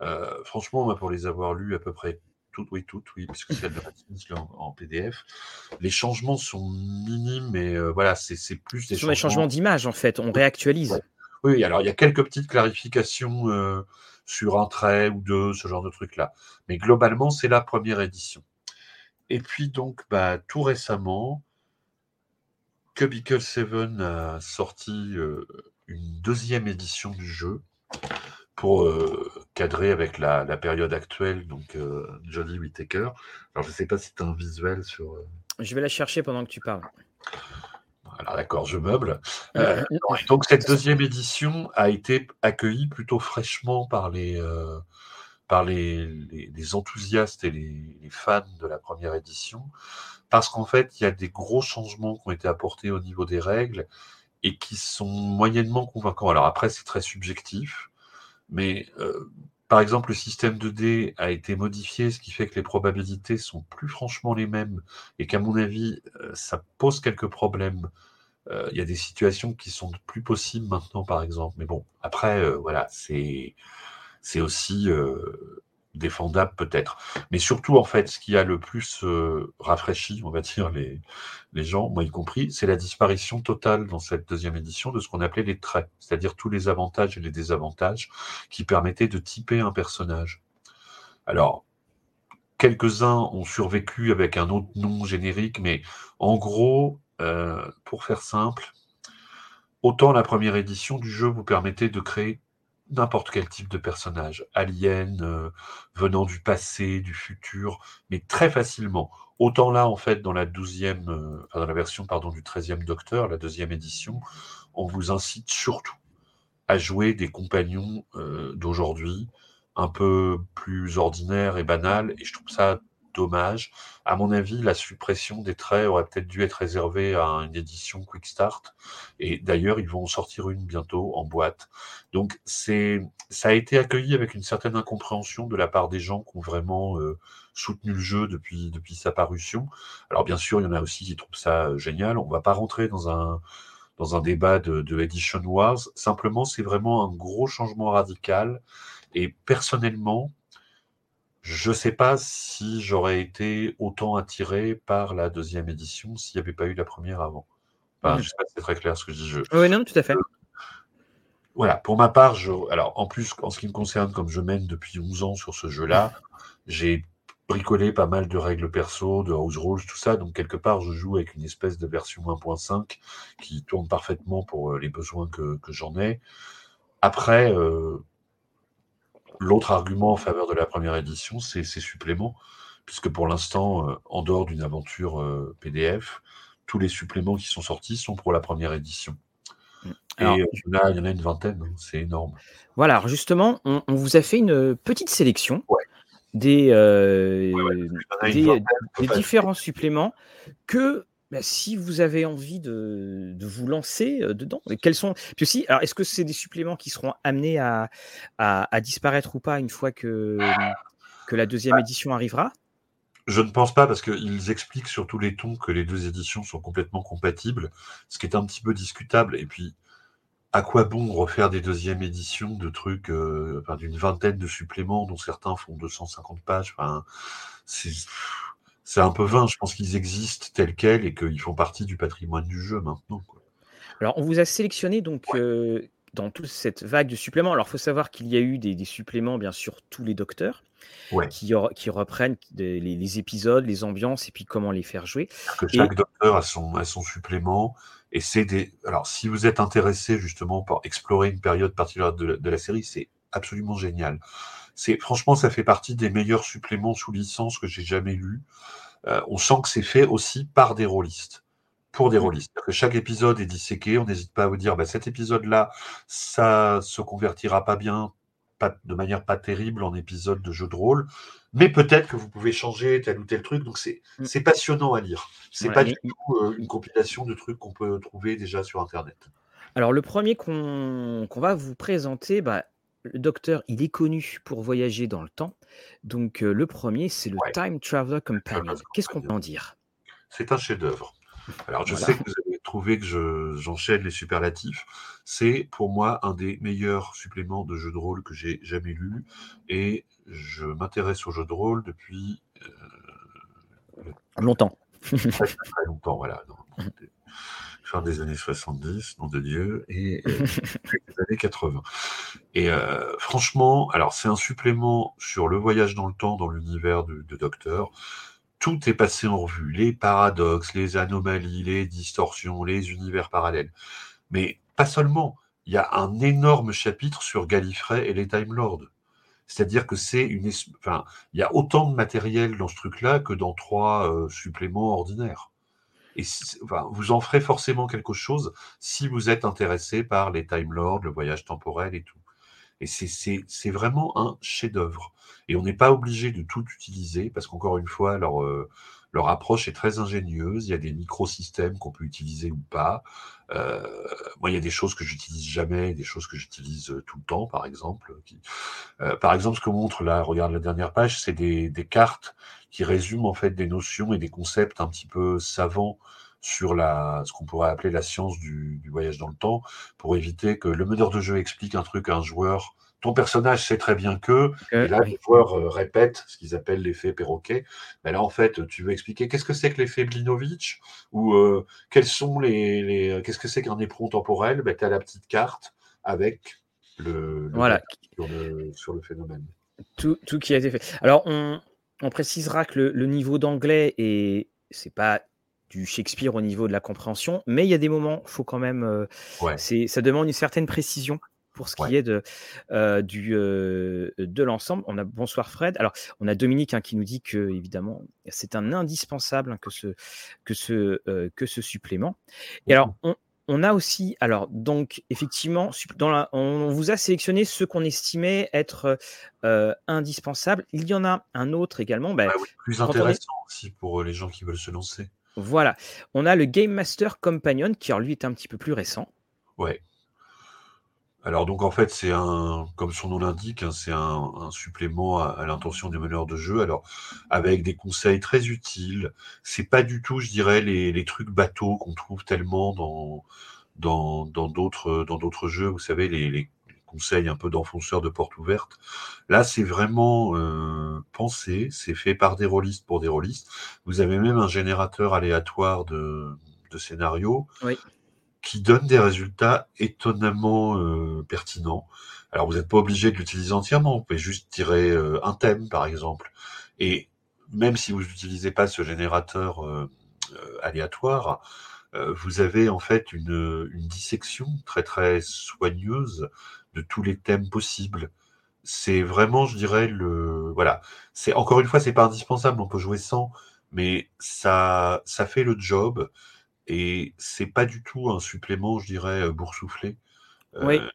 Euh, franchement, pour les avoir lues à peu près toutes, oui, toutes, oui, parce que c'est de en, en, PDF. Les changements sont minimes, mais euh, voilà, c'est plus des Ce sont des changements d'image, en fait. On réactualise. Oui, alors il y a quelques petites clarifications sur un trait ou deux, ce genre de truc-là. Mais globalement, c'est la première édition. Et puis donc, bah, tout récemment, Cubicle 7 a sorti euh, une deuxième édition du jeu pour euh, cadrer avec la, période actuelle, donc euh, Johnny Whittaker. Alors, je ne sais pas si tu as un visuel sur... Je vais la chercher pendant que tu parles. Alors d'accord, je meuble. Euh, donc cette deuxième édition a été accueillie plutôt fraîchement par les, euh, par les, les, enthousiastes et les, fans de la première édition, parce qu'en fait, il y a des gros changements qui ont été apportés au niveau des règles, et qui sont moyennement convaincants. Alors après, c'est très subjectif, mais euh, par exemple, le système de dés a été modifié, ce qui fait que les probabilités sont plus franchement les mêmes, et qu'à mon avis, euh, ça pose quelques problèmes. Euh, il y a des situations qui sont plus possibles maintenant, par exemple. Mais bon, après, voilà, c'est c'est aussi défendable peut-être. Mais surtout, en fait, ce qui a le plus euh, rafraîchi, on va dire, les, gens, moi y compris, c'est la disparition totale dans cette deuxième édition de ce qu'on appelait les traits, c'est-à-dire tous les avantages et les désavantages qui permettaient de typer un personnage. Alors, quelques-uns ont survécu avec un autre nom générique, mais en gros, euh, pour faire simple, autant la première édition du jeu vous permettait de créer n'importe quel type de personnage, alien, euh, venant du passé, du futur, mais très facilement. Autant là, en fait, dans la douzième, euh, dans la version pardon du 13e Docteur, la deuxième édition, on vous incite surtout à jouer des compagnons euh, d'aujourd'hui, un peu plus ordinaires et banals, et je trouve ça dommage. À mon avis, la suppression des traits aurait peut-être dû être réservée à une édition Quick Start. Et d'ailleurs, ils vont en sortir une bientôt en boîte. Donc, c'est, ça a été accueilli avec une certaine incompréhension de la part des gens qui ont vraiment euh, soutenu le jeu depuis, depuis sa parution. Alors, bien sûr, il y en a aussi qui trouvent ça euh, génial. On va pas rentrer dans un, dans un débat de, de Edition Wars. Simplement, c'est vraiment un gros changement radical. Et personnellement, je ne sais pas si j'aurais été autant attiré par la deuxième édition s'il n'y avait pas eu la première avant. Enfin, Je sais pas si c'est très clair ce que je dis. Oui, non, tout à fait. Euh, voilà, pour ma part, je... alors en plus, en ce qui me concerne, comme je mène depuis 11 ans sur ce jeu-là, j'ai bricolé pas mal de règles perso, de house rules, tout ça. Donc, quelque part, je joue avec une espèce de version 1.5 qui tourne parfaitement pour euh, les besoins que, j'en ai. Après, euh, L'autre argument en faveur de la première édition, c'est ses suppléments, puisque pour l'instant, euh, en dehors d'une aventure euh, PDF, tous les suppléments qui sont sortis sont pour la première édition. Mm. Et euh, il, y en a, une vingtaine, hein, c'est énorme. Voilà, alors justement, on, vous a fait une petite sélection des, des différents suppléments que bah, si vous avez envie de, vous lancer dedans, quels sont. Puis aussi, alors est-ce que c'est des suppléments qui seront amenés à, disparaître ou pas une fois que, que la deuxième bah édition arrivera? Je ne pense pas parce qu'ils expliquent sur tous les tons que les deux éditions sont complètement compatibles, ce qui est un petit peu discutable. Et puis, à quoi bon refaire des deuxièmes éditions de trucs, d'une vingtaine de suppléments dont certains font 250 pages? Enfin, c'est c'est un peu vain. Je pense qu'ils existent tels quels et qu'ils font partie du patrimoine du jeu maintenant. Alors, on vous a sélectionné donc euh, dans toute cette vague de suppléments. Alors, il faut savoir qu'il y a eu des, suppléments, bien sûr, tous les docteurs, qui, qui, reprennent les, épisodes, les ambiances et puis comment les faire jouer. chaque docteur a son, a son supplément. Et c'est des. Alors, si vous êtes intéressé justement par explorer une période particulière de la série, c'est absolument génial. C'est franchement, ça fait partie des meilleurs suppléments sous licence que j'ai jamais lus. Euh, on sent que c'est fait aussi par des rôlistes, pour des mmh. rôlistes. Que chaque épisode est disséqué. On n'hésite pas à vous dire, bah, cet épisode-là, ça se convertira pas bien, pas, de manière pas terrible en épisode de jeu de rôle, mais peut-être que vous pouvez changer tel ou tel truc. Donc c'est mmh. passionnant à lire. C'est pas du tout euh, une compilation de trucs qu'on peut trouver déjà sur Internet. Alors le premier qu'on va vous présenter, bah, le docteur, il est connu pour voyager dans le temps. Donc, le premier, c'est le Time Traveler Companion. Qu'est-ce qu'on peut en dire? C'est un chef-d'œuvre. Alors, je sais que vous avez trouvé que j'enchaîne les superlatifs. C'est pour moi un des meilleurs suppléments de jeux de rôle que j'ai jamais lu. Et je m'intéresse aux jeux de rôle depuis. longtemps. très, très, longtemps, voilà. des années 70, nom de Dieu, et euh, des années 80. Et euh, franchement, alors c'est un supplément sur le voyage dans le temps dans l'univers de, Docteur. Tout est passé en revue, les paradoxes, les anomalies, les distorsions, les univers parallèles. Mais pas seulement, il y a un énorme chapitre sur Gallifrey et les Time Lords. C'est-à-dire que c'est une, enfin, il y a autant de matériel dans ce truc-là que dans trois euh, suppléments ordinaires. Et vous en ferez forcément quelque chose si vous êtes intéressé par les Time Lords, le voyage temporel et tout. Et c'est vraiment un chef-d'œuvre. Et on n'est pas obligé de tout utiliser, parce qu'encore une fois, alors, euh, leur approche est très ingénieuse. Il y a des microsystèmes qu'on peut utiliser ou pas. Euh, moi, il y a des choses que j'utilise jamais, des choses que j'utilise euh, tout le temps, par exemple. Euh, par exemple, ce que montre là, regarde la dernière page, c'est des, des, cartes qui résument en fait des notions et des concepts un petit peu savants sur la, ce qu'on pourrait appeler la science du, du, voyage dans le temps, pour éviter que le meneur de jeu explique un truc à un joueur ton personnage sait très bien que, et là, les joueurs euh, répètent ce qu'ils appellent l'effet perroquet. Mais là, en fait, tu veux expliquer qu'est-ce que c'est que l'effet Blinovitch ou euh, quels sont les, les euh, qu'est-ce que c'est qu'un éperon temporel? Ben, Tu as la petite carte avec le, voilà. sur, le, sur, le, phénomène. Tout, tout, qui a été fait. Alors, on, on précisera que le, le niveau d'anglais est c'est pas du Shakespeare au niveau de la compréhension, mais il y a des moments, faut quand même, euh, ouais. ça demande une certaine précision pour ce qui Ouais. est de, euh, du, euh, de l'ensemble. On a bonsoir Fred. Alors, on a Dominique hein, qui nous dit que évidemment c'est un indispensable hein, que ce, que ce, euh, que ce supplément. Et alors, on, on a aussi, alors donc effectivement, sup- dans la- on vous a sélectionné ceux qu'on estimait être euh, indispensables. Il y en a un autre également. ben, Ah oui, plus est- intéressant aussi pour les gens qui veulent se lancer. voilà, on a le Game Master Companion qui alors, lui est un petit peu plus récent. Ouais. Alors donc en fait c'est un, comme son nom l'indique, hein, c'est un, un supplément à, à l'intention des meneurs de jeu. Alors avec des conseils très utiles. C'est pas du tout, je dirais, les, les trucs bateaux qu'on trouve tellement dans dans d'autres dans d'autres jeux. Vous savez les, les conseils un peu d'enfonceurs de porte ouverte. Là c'est vraiment euh, pensé, c'est fait par des rôlistes pour des rôlistes. Vous avez même un générateur aléatoire de de scénarios Oui. Qui donne des résultats étonnamment euh, pertinents. Alors, vous n'êtes pas obligé de l'utiliser entièrement, vous pouvez juste tirer euh, un thème, par exemple. Et même si vous n'utilisez pas ce générateur euh, euh, aléatoire, euh, vous avez en fait une, une dissection très très soigneuse de tous les thèmes possibles. C'est vraiment, je dirais, le voilà. C'est encore une fois, c'est pas indispensable, on peut jouer sans, mais ça ça fait le job. Et c'est pas du tout un supplément, je dirais, euh, boursouflé. Oui. Euh,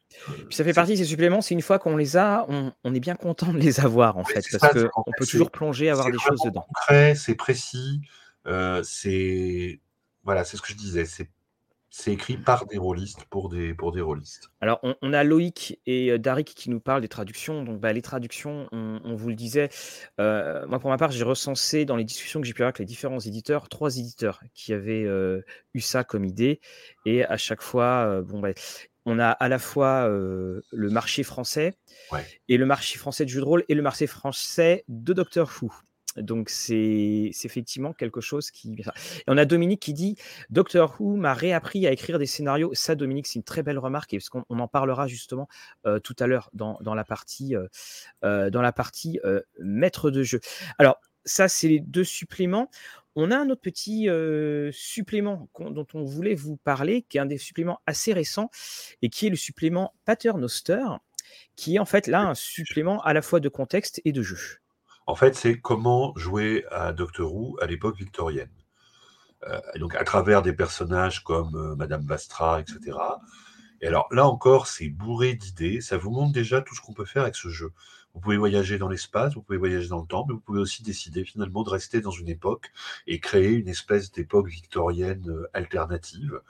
Puis ça fait c'est partie de ces suppléments, c'est une fois qu'on les a, on, on est bien content de les avoir en fait, c'est parce c'est qu'on peut toujours c'est plonger, avoir c'est des choses dedans. concret, c'est précis, euh, c'est voilà, c'est ce que je disais, c'est c'est écrit par des rôlistes pour des pour des rôlistes. Alors, on, on a Loïc et euh, Darik qui nous parlent des traductions. Donc, bah, les traductions, on, on vous le disait, euh, moi pour ma part, j'ai recensé dans les discussions que j'ai pu avoir avec les différents éditeurs, trois éditeurs qui avaient euh, eu ça comme idée. Et à chaque fois, euh, bon, bah, on a à la fois le marché français Ouais. et le marché français de jeux de rôle et le marché français de Doctor Who. Donc c'est effectivement quelque chose qui... Et on a Dominique qui dit Doctor Who m'a réappris à écrire des scénarios. Ça, Dominique, c'est une très belle remarque, et parce qu'on on en parlera justement euh, tout à l'heure dans, dans la partie, euh, euh, dans la partie maître de jeu. Alors, ça, c'est les deux suppléments. On a un autre petit supplément dont on voulait vous parler, qui est un des suppléments assez récents, et qui est le supplément Paternoster, qui est en fait là un supplément à la fois de contexte et de jeu. En fait, c'est comment jouer à Doctor Who à l'époque victorienne. Euh, donc à travers des personnages comme euh, Madame Vastra, etc. Et alors là encore, c'est bourré d'idées. Ça vous montre déjà tout ce qu'on peut faire avec ce jeu. Vous pouvez voyager dans l'espace, vous pouvez voyager dans le temps, mais vous pouvez aussi décider finalement de rester dans une époque et créer une espèce d'époque victorienne euh, alternative.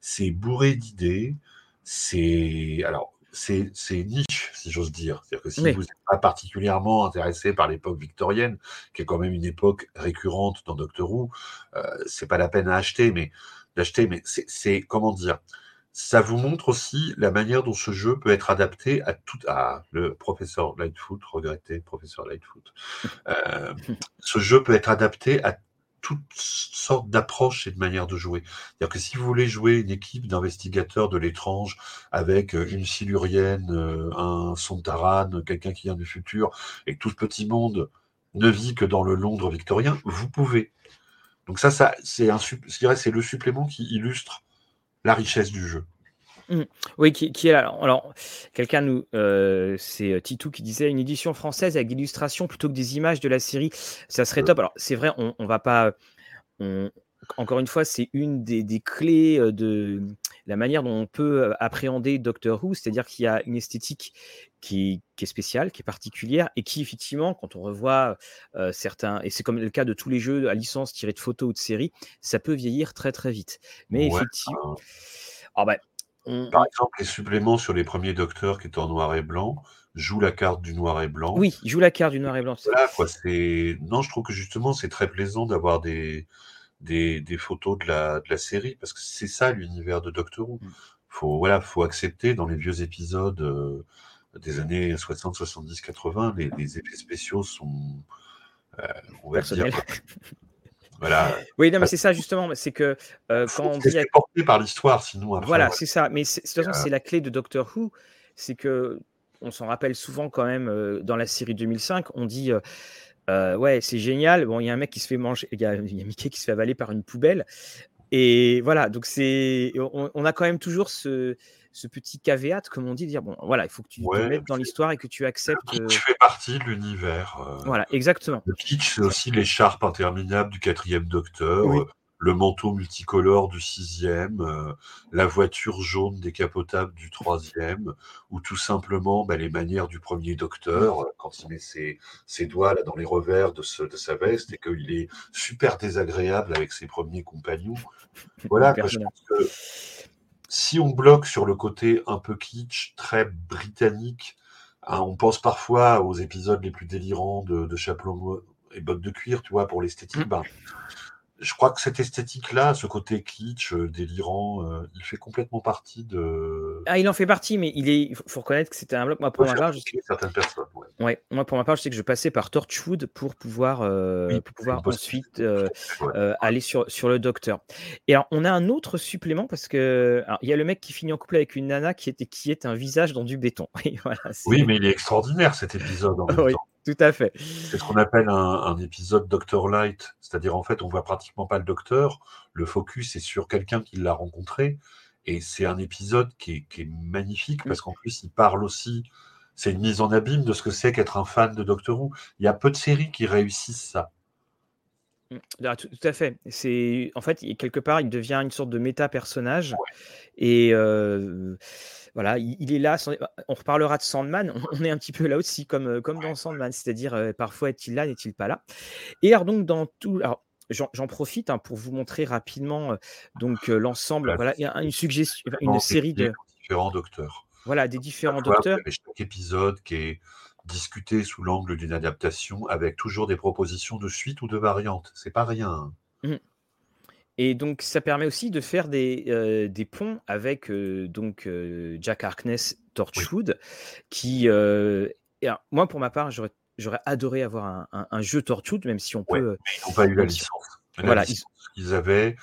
C'est bourré d'idées. C'est alors c'est niche, si j'ose dire. C'est-à-dire que si Oui. vous n'êtes pas particulièrement intéressé par l'époque victorienne, qui est quand même une époque récurrente dans Doctor Who, euh, c'est pas la peine à acheter, mais d'acheter, mais c'est c'est- comment dire ça vous montre aussi la manière dont ce jeu peut être adapté à tout à le professeur Lightfoot, regretté professeur Lightfoot. Euh, ce jeu peut être adapté à toutes sortes d'approches et de manières de jouer. C'est-à-dire que si vous voulez jouer une équipe d'investigateurs de l'étrange avec euh, une Silurienne, euh, un Sontaran, quelqu'un qui vient du futur, et que tout ce petit monde ne vit que dans le Londres victorien, vous pouvez. Donc ça, ça c'est le supplément qui illustre la richesse du jeu. Oui, qui, qui est là. Alors, alors, quelqu'un nous, euh, c'est euh, Titou qui disait une édition française avec d'illustrations plutôt que des images de la série, ça serait top. Alors, c'est vrai, on, on va pas, on- encore une fois, c'est une des, des clés de la manière dont on peut appréhender Doctor Who, c'est-à-dire qu'il y a une esthétique qui, est spéciale, qui est particulière, et qui effectivement, quand on revoit certains, et c'est comme le cas de tous les jeux à licence tirés de photos ou de séries, ça peut vieillir très très vite. Mais effectivement, ah bah, par exemple, les suppléments sur les premiers Docteurs qui étaient en noir et blanc jouent la carte du noir et blanc. Oui, jouent la carte du noir et blanc. Voilà, quoi, non, je trouve que justement, c'est très plaisant d'avoir des, des, photos de la, de la série, parce que c'est ça l'univers de Doctor Who. Il mm. Faut, voilà, faut accepter dans les vieux épisodes euh, des années 60, 70, 80, les, les effets spéciaux sont, euh, on va dire, voilà. Oui, non, mais c'est ça justement, c'est que euh, quand on dit porté par l'histoire, sinon. voilà, c'est ça. Mais de toute façon, c'est la clé de Doctor Who, c'est que on s'en rappelle souvent quand même dans la série 2005, on dit ouais, c'est génial. Bon, il y a un mec qui se fait manger, il y, a Mickey qui se fait avaler par une poubelle. Et voilà, donc c'est, on, a quand même toujours ce, ce petit caveat, comme on dit, dire bon, voilà, il faut que tu te mettes dans l'histoire et que tu acceptes. Le kitsch fait partie de l'univers. voilà, exactement. Le kitsch, c'est aussi l'écharpe interminable du quatrième docteur le manteau multicolore du sixième, euh, la voiture jaune décapotable du troisième, ou tout simplement bah, les manières du premier docteur, euh, quand il met ses, doigts là, dans les revers de, de sa veste et qu'il est super désagréable avec ses premiers compagnons. Voilà, je pense que si on bloque sur le côté un peu kitsch, très britannique, hein, on pense parfois aux épisodes les plus délirants de, de Chapeau et bottes de cuir, tu vois, pour l'esthétique. Mmh. Ben, je crois que cette esthétique-là, ce côté kitsch, euh, délirant, euh, il fait complètement partie de. Ah, il en fait partie, mais il est. faut reconnaître que c'était un bloc. Moi, pour ma part, je sais... certaines personnes. Ouais. Moi, pour ma part, je sais que je passais par Torchwood pour pouvoir, euh, pour pouvoir ensuite aller sur, sur le docteur. Et alors, on a un autre supplément parce que il y a le mec qui finit en couple avec une nana qui était qui est un visage dans du béton. oui, mais il est extraordinaire cet épisode. En même temps. Tout à fait. C'est ce qu'on appelle un, épisode Doctor Light, c'est-à-dire en fait on voit pratiquement pas le docteur, le focus est sur quelqu'un qui l'a rencontré, et c'est un épisode qui est, magnifique parce qu'en plus il parle aussi, c'est une mise en abîme de ce que c'est qu'être un fan de Doctor Who. Il y a peu de séries qui réussissent ça. Mmh. Ah, tout, à fait. C'est en fait quelque part il devient une sorte de méta personnage et euh, voilà, il, est là. On reparlera de Sandman. On est un petit peu là aussi, comme, euh, comme dans Sandman, c'est-à-dire euh, parfois est-il là, n'est-il pas là? Et alors donc dans tout, alors j'en profite hein, pour vous montrer rapidement euh, donc l'ensemble. Voilà, il y a une suggestion, une série de différents docteurs. Voilà, des différents docteurs. Chaque épisode qui est discuté sous l'angle d'une adaptation avec toujours des propositions de suite ou de variantes. C'est pas rien. Mmh. Et donc, ça permet aussi de faire des, euh, des ponts avec euh, donc euh, Jack Harkness Torchwood, qui, moi pour ma part, j'aurais, j'aurais adoré avoir un, un, jeu Torchwood, même si on peut. ils n'ont pas eu la licence. voilà, qu'ils avaient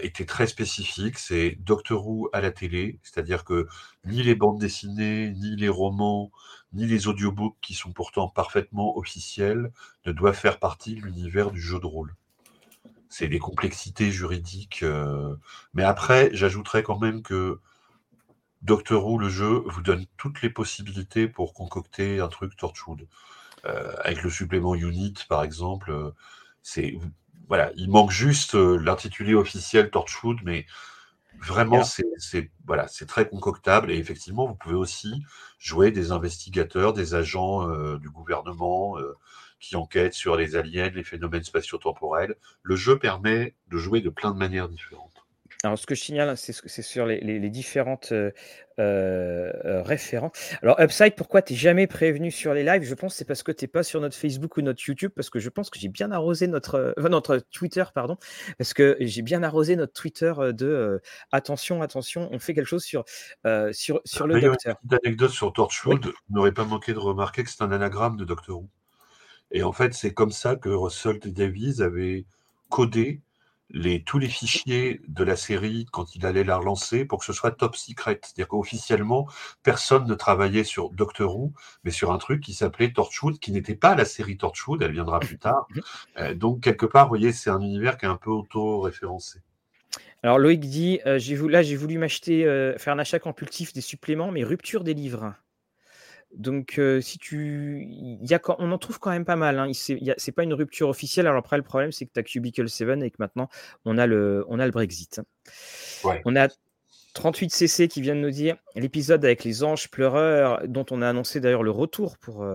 était très spécifique. C'est Doctor Who à la télé, c'est-à-dire que ni les bandes dessinées, ni les romans, ni les audiobooks qui sont pourtant parfaitement officiels ne doivent faire partie de l'univers du jeu de rôle c'est des complexités juridiques. Euh, mais après, j'ajouterais quand même que Doctor Who, le jeu, vous donne toutes les possibilités pour concocter un truc Torchwood. Euh, avec le supplément Unit, par exemple, euh, c'est voilà, il manque juste l'intitulé officiel Torchwood, mais vraiment, c'est voilà, c'est très concoctable. Et effectivement, vous pouvez aussi jouer des investigateurs, des agents du gouvernement qui enquête sur les aliens, les phénomènes spatio-temporels. Le jeu permet de jouer de plein de manières différentes. Alors, ce que je signale, c'est sur les, différentes euh, euh, références. Alors, Upside, pourquoi tu n'es jamais prévenu sur les lives? Je pense que c'est parce que tu n'es pas sur notre Facebook ou notre YouTube, parce que je pense que j'ai bien arrosé notre, euh, notre Twitter, pardon, parce que j'ai bien arrosé notre Twitter de attention, attention, on fait quelque chose sur, sur, sur le docteur. Une anecdote sur Torchwood, oui. n'aurait pas manqué de remarquer que c'est un anagramme de Doctor Who. Et en fait, c'est comme ça que Russell Davies avait codé les, tous les fichiers de la série quand il allait la relancer pour que ce soit top secret. C'est-à-dire qu'officiellement, personne ne travaillait sur Doctor Who, mais sur un truc qui s'appelait Torchwood, qui n'était pas la série Torchwood, elle viendra plus tard. Euh, donc, quelque part, vous voyez, c'est un univers qui est un peu auto-référencé. Alors Loïc dit, euh, j'ai voulu, là j'ai voulu m'acheter, euh, faire un achat compulsif des suppléments, mais rupture des livres. Donc, si tu y a on en trouve quand même pas mal, hein. C'est pas une rupture officielle. Alors après, le problème, c'est que tu as Cubicle 7 et que maintenant on a le on a le Brexit. On a 38cc qui vient de nous dire l'épisode avec les anges pleureurs, dont on a annoncé d'ailleurs le retour pour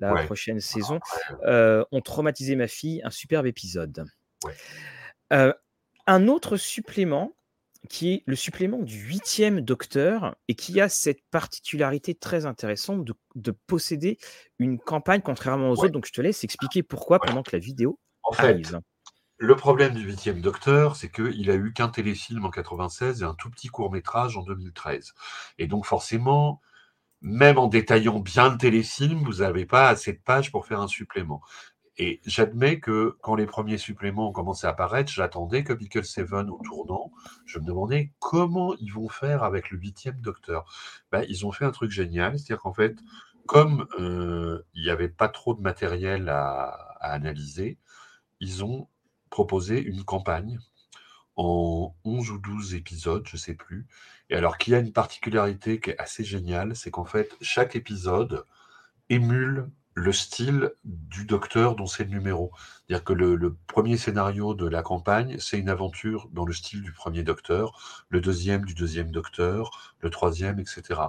la prochaine saison, ont traumatisé ma fille. Un superbe épisode. un autre supplément qui est le supplément du huitième docteur et qui a cette particularité très intéressante de, posséder une campagne contrairement aux autres. Donc je te laisse expliquer pourquoi pendant que la vidéo en fait, Le problème du huitième docteur, c'est qu'il a eu qu'un téléfilm en 96 et un tout petit court métrage en 2013. Et donc forcément, même en détaillant bien le téléfilm, vous n'avez pas assez de pages pour faire un supplément. Et j'admets que quand les premiers suppléments ont commencé à apparaître, j'attendais que Pickle Seven au tournant. Je me demandais comment ils vont faire avec le huitième docteur. Ben, ils ont fait un truc génial, c'est-à-dire qu'en fait, comme euh, il n'y avait pas trop de matériel à, analyser, ils ont proposé une campagne en 11 ou 12 épisodes, je ne sais plus. Et alors, qui a une particularité qui est assez géniale, c'est qu'en fait, chaque épisode émule le style du docteur dont c'est le numéro. C'est-à-dire que le, premier scénario de la campagne, c'est une aventure dans le style du premier docteur, le deuxième du deuxième docteur, le troisième, etc.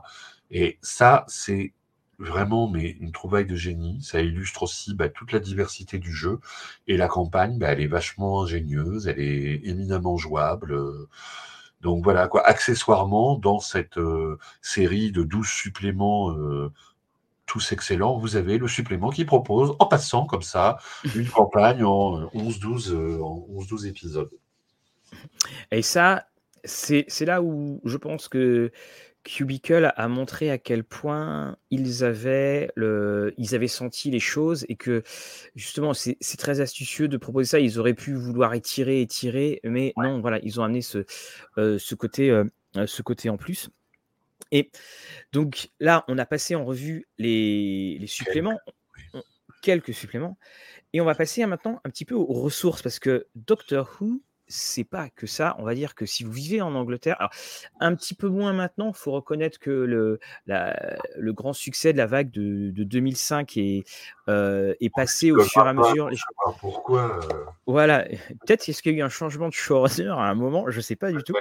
Et ça, c'est vraiment mais une trouvaille de génie. Ça illustre aussi bah, toute la diversité du jeu. Et la campagne, bah, elle est vachement ingénieuse, elle est éminemment jouable. Donc voilà, quoi. Accessoirement, dans cette euh, série de 12 suppléments euh, tous excellents, vous avez le supplément qui propose, en passant comme ça, une campagne en 11-12 euh, épisodes. Et ça, c'est là où je pense que Cubicle a montré à quel point ils avaient, le, ils avaient senti les choses et que justement c'est très astucieux de proposer ça. Ils auraient pu vouloir étirer, étirer, mais non, voilà, ils ont amené ce, euh, ce, côté, euh, ce côté en plus. Et donc là, on a passé en revue les, suppléments, quelques suppléments, et on va passer maintenant un petit peu aux ressources parce que Doctor Who, c'est pas que ça. On va dire que si vous vivez en Angleterre, alors un petit peu moins maintenant, il faut reconnaître que le, le grand succès de la vague de, 2005 est, euh, est passé au fur et à mesure. Je sais pas pourquoi. Euh. Voilà, peut-être est-ce qu'il y a eu un changement de showrunner à un moment, je sais pas du tout.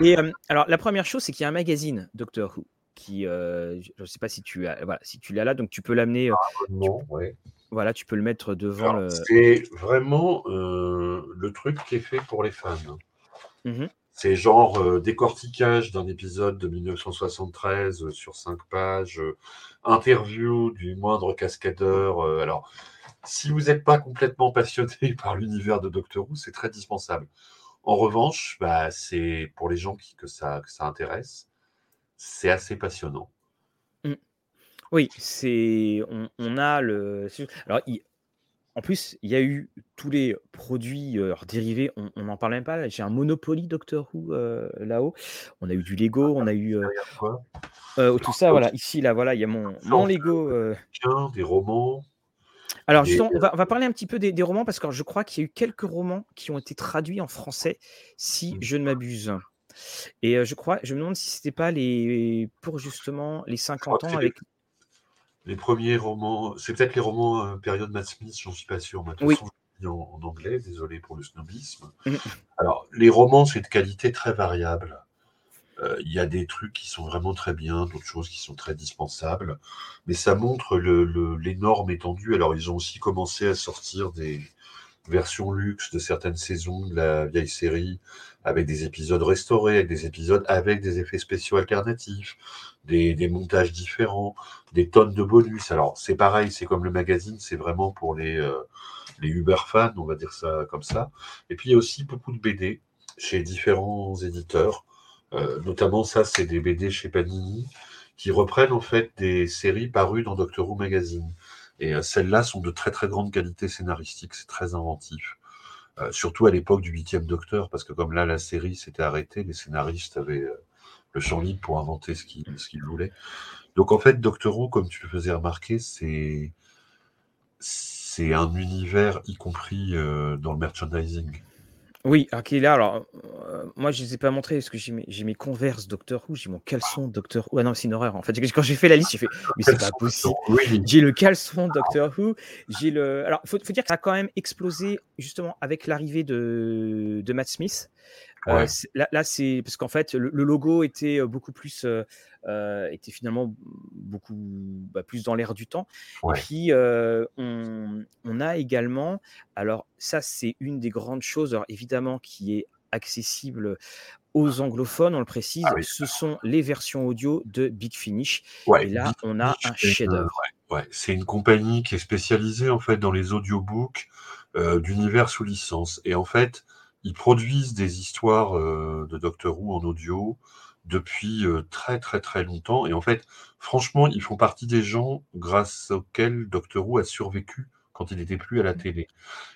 Et euh, alors, la première chose, c'est qu'il y a un magazine, Doctor Who, qui, euh, je ne sais pas si tu as, voilà, si tu l'as là, donc tu peux l'amener. Euh, voilà, tu peux le mettre devant. le... C'est vraiment le truc qui est fait pour les fans. Mmh c'est genre décortiquage d'un épisode de 1973 sur cinq pages, interview du moindre cascadeur. alors, si vous n'êtes pas complètement passionné par l'univers de Doctor Who, c'est très dispensable. En revanche, bah, c'est pour les gens qui, que, ça, ça intéresse, c'est assez passionnant. Mmh. Oui, c'est on, a le. Alors, en plus, il y a eu tous les produits euh, dérivés, on n'en parle même pas. J'ai un Monopoly Doctor Who euh, là-haut. On a eu du Lego, on a eu euh, tout ça. Voilà, ici, là, voilà, il y a mon, mon Lego. Des romans. Alors, justement, on va, parler un petit peu des, romans parce que je crois qu'il y a eu quelques romans qui ont été traduits en français, si mmh. je ne m'abuse. Et je crois, je me demande si c'était pas les pour justement les 50 ans avec. Les, premiers romans, c'est peut-être les romans période Matt Smith, j'en suis pas sûr. oui. en, en, anglais, désolé pour le snobisme. Mmh. Alors, les romans, c'est de qualité très variable. Euh, il y a des trucs qui sont vraiment très bien, d'autres choses qui sont très dispensables, mais ça montre l'énorme étendue. Alors, ils ont aussi commencé à sortir des versions luxe de certaines saisons de la vieille série, avec des épisodes restaurés, avec des épisodes avec des effets spéciaux alternatifs, des, montages différents, des tonnes de bonus. Alors, c'est pareil, c'est comme le magazine, c'est vraiment pour les, euh, les Uber fans, on va dire ça comme ça. Et puis, il y a aussi beaucoup de BD chez différents éditeurs. Euh, notamment, ça, c'est des BD chez Panini qui reprennent en fait des séries parues dans Doctor Who Magazine. Et euh, celles-là sont de très très grande qualité scénaristique, c'est très inventif. Euh, surtout à l'époque du huitième Docteur, parce que comme là la série s'était arrêtée, les scénaristes avaient le champ libre pour inventer ce qu'ils voulaient. Donc en fait, Doctor Who, comme tu le faisais remarquer, c'est c'est un univers, y compris dans le merchandising. Oui, OK, là, alors, heu, moi, je les ai pas montrés parce que j'ai mes j'ai mes Converse Doctor Who, j'ai mon caleçon Doctor Who. Ah non, c'est une horreur, en fait. Quand j'ai fait la liste, j'ai fait: «Mais c'est pas possible». Oui. J'ai le caleçon Doctor Who, j'ai le alors, faut faut dire que ça a quand même explosé justement avec l'arrivée de de Matt Smith. Heu, Ouais. c'est là là, c'est parce qu'en fait, le le logo était, heu, beaucoup plus, heu heu, était finalement beaucoup, bah, plus dans l'air du temps. Et Ouais. puis, heu, on on a également alors ça, c'est une des grandes choses, alors évidemment qui est accessible aux anglophones, on le Ah précise, oui, ce sont les versions audio de Big Finish. Ouais, et Big là, on a Finish, un une, chef-d'œuvre. ouais, ouais, c'est une compagnie qui est spécialisée, en fait, dans les audiobooks, d'univers sous licence. Et en fait, ils produisent des histoires, de Doctor Who en audio depuis, heu, très, très, très longtemps et en fait, franchement, ils font partie des gens grâce auxquels Doctor Who a survécu quand il était plus à la télé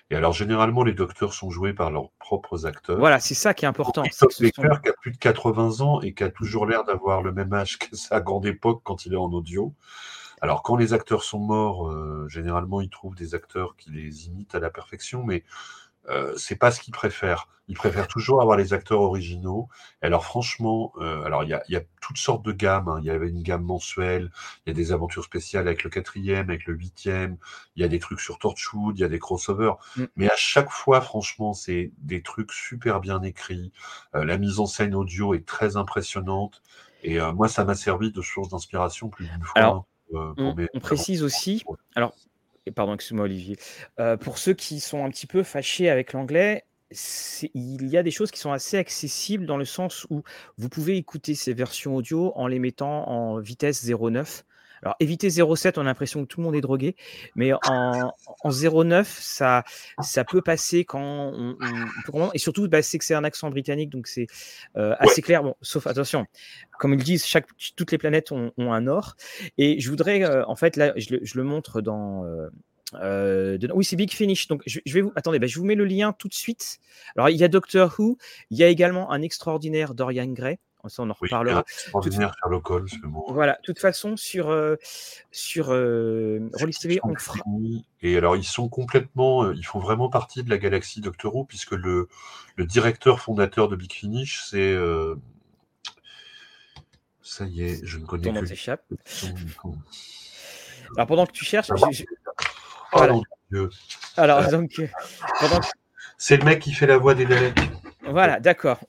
et alors généralement, les docteurs sont joués par leurs propres acteurs. Voilà, c'est ça qui est important, c'est que ce sont Baker qui a plus de 80 ans et qui a toujours l'air d'avoir le même âge que sa grande époque quand il est en audio. Alors quand les acteurs sont morts, heu, généralement, ils trouvent des acteurs qui les imitent à la perfection, mais Heu, c'est pas ce qu'ils préfèrent. Ils préfèrent toujours avoir les acteurs originaux. Et alors franchement, heu, alors il y a il y a toutes sortes de gammes, hein. Il y avait une gamme mensuelle, il y a des aventures spéciales avec le 4e, avec le 8e, il y a des trucs sur Torchwood, il y a des crossovers. mmh. Mais à chaque fois, franchement, c'est des trucs super bien écrits. Heu, la mise en scène audio est très impressionnante et heu, moi, ça m'a servi de source d'inspiration plus d'une Alors, fois, heu, on pour mes on précise aussi alors pardon, excuse-moi Olivier. Heu, pour ceux qui sont un petit peu fâchés avec l'anglais, il y a des choses qui sont assez accessibles dans le sens où vous pouvez écouter ces versions audio en les mettant en vitesse 0,9. Alors éviter 0,7, on a l'impression que tout le monde est drogué, mais en en 0,9, ça ça peut passer quand on et surtout, bah, c'est que c'est un accent britannique, donc c'est, Ouais. assez clair. Bon, sauf attention, comme ils disent, chaque toutes les planètes ont ont un nord et je voudrais, heu, en fait, là, je le je le montre dans, dedans oui, c'est Big Finish, donc je je vais vous attendez, bah, je vous mets le lien tout de suite. Alors, il y a Doctor Who, il y a également un extraordinaire Dorian Gray, ça, on en Oui, reparlera. Toute extraordinaire Sherlock Holmes, bon, heu voilà, de toute façon sur, heu, sur, Rollist TV, on fera et alors ils sont complètement, heu, ils font vraiment partie de la galaxie Doctor Who puisque le le directeur fondateur de Big Finish, c'est, heu ça y est, je ne connais ton que Alors pendant que tu cherches, Ah je Oh voilà. Dieu! Alors donc, pendant que c'est le mec qui fait la voix des Daleks. Voilà, d'accord.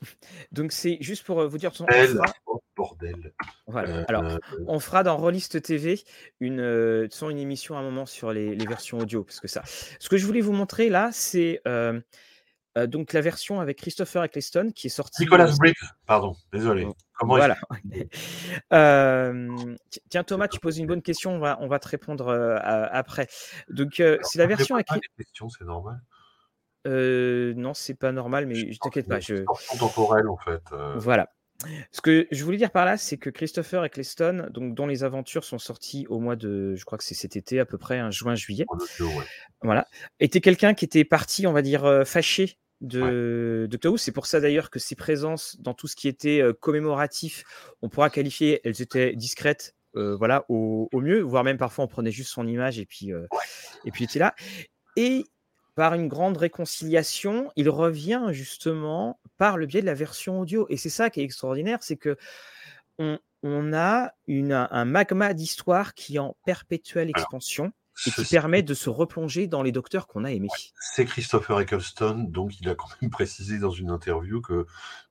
Donc c'est juste pour, heu, vous dire, Elle, fera oh bordel! voilà. Heu, Alors, on fera dans Rollist TV une, une émission à un moment sur les les versions audio parce que ça ce que je voulais vous montrer là, c'est, donc la version avec Christopher Eccleston qui est sortie, heu, Nicholas Briggs, pardon, désolé. Comment est-ce voilà. Ti tiens Thomas, tu poses une bonne question, on va on va te répondre, après. Donc, c'est la version avec c'est normal? Heu, non, c'est pas normal, mais je t'inquiète pas, je temporelle en fait, heu, voilà. Ce que je voulais dire par là, c'est que Christopher Eccleston, donc dont les aventures sont sorties au mois de je crois que c'est cet été à peu près, hein, juin-juillet, ouais. voilà, était quelqu'un qui était parti, on va dire, heu, fâché Ouais. de Doctor Who. C'est pour ça d'ailleurs que ses présences dans tout ce qui était, heu, commémoratif, on pourra qualifier elles étaient discrètes, heu, voilà, au au mieux, voire même parfois on prenait juste son image et puis, heu et puis il était là et par une grande réconciliation, il revient justement par le biais de la version audio et c'est ça qui est extraordinaire, c'est qu'on on a une un magma d'histoire qui est en perpétuelle Alors, expansion et qui permet de se replonger dans les docteurs qu'on a aimés. C'est Christopher Eccleston, donc il a quand même précisé dans une interview qu'il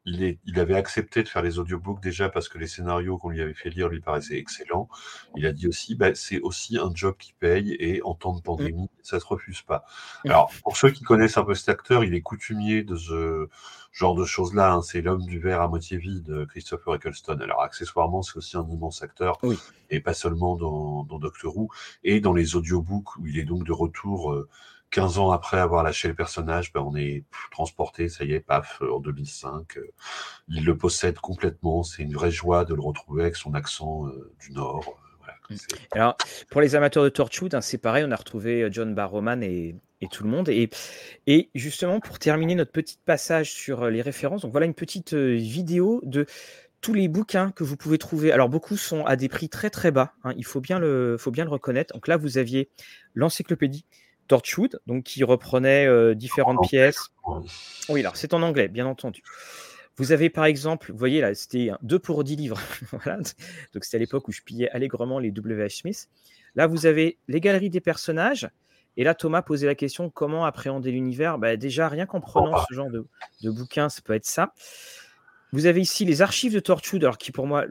est, il avait accepté de faire les audiobooks déjà parce que les scénarios qu'on lui avait fait lire lui paraissaient excellents. Il a dit aussi, bah, c'est aussi un job qui paye et en temps de Mmh. pandémie, ça se refuse pas. Mmh. Alors, pour ceux qui connaissent un peu cet acteur, il est coutumier de ce genre de choses-là. hein. C'est l'homme du verre à moitié vide, Christopher Eccleston. Alors, accessoirement, c'est aussi un immense acteur Oui. et pas seulement dans, dans Doctor Who et dans les audiobooks où il est donc de retour. euh, 15 ans après avoir lâché le personnage, ben on est transporté, ça y est, paf, en 2005. euh, il le possède complètement. C'est une vraie joie de le retrouver avec son accent euh, du Nord. euh, voilà, c'est- Alors, pour les amateurs de Torchwood, hein, c'est pareil, on a retrouvé, John Barrowman et et tout le monde et et justement pour terminer notre petit passage sur, les références, donc voilà une petite, vidéo de tous les bouquins que vous pouvez trouver. Alors beaucoup sont à des prix très, très bas, hein, il faut bien le faut bien le reconnaître. Donc là, vous aviez l'encyclopédie Torchwood, donc qui reprenait différentes pièces. Oui, alors c'est en anglais, bien entendu. Vous avez par exemple, vous voyez là, c'était 2 pour 10 livres. voilà. Donc c'était à l'époque où je pillais allègrement les W.H. Smith. Là, vous avez les galeries des personnages. Et là, Thomas posait la question comment appréhender l'univers? Bah, Déjà, rien qu'en prenant ce genre de, de bouquin, ça peut être ça. Vous avez ici les archives de Torchwood, alors qui pour moi,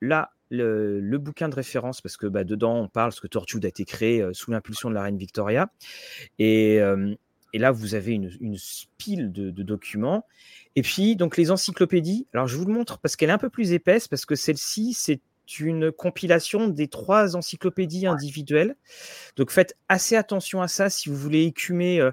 là, le, bouquin de référence, parce que bah, dedans, on parle ce que Torchwood a été créé euh, sous l'impulsion de la reine Victoria. Et, euh, et là, vous avez une, une pile de, de, documents. Et puis, donc, les encyclopédies. Alors, je vous le montre parce qu'elle est un peu plus épaisse, parce que celle-ci, c'est une compilation des trois encyclopédies individuelles. Donc, faites assez attention à ça si vous voulez écumer euh,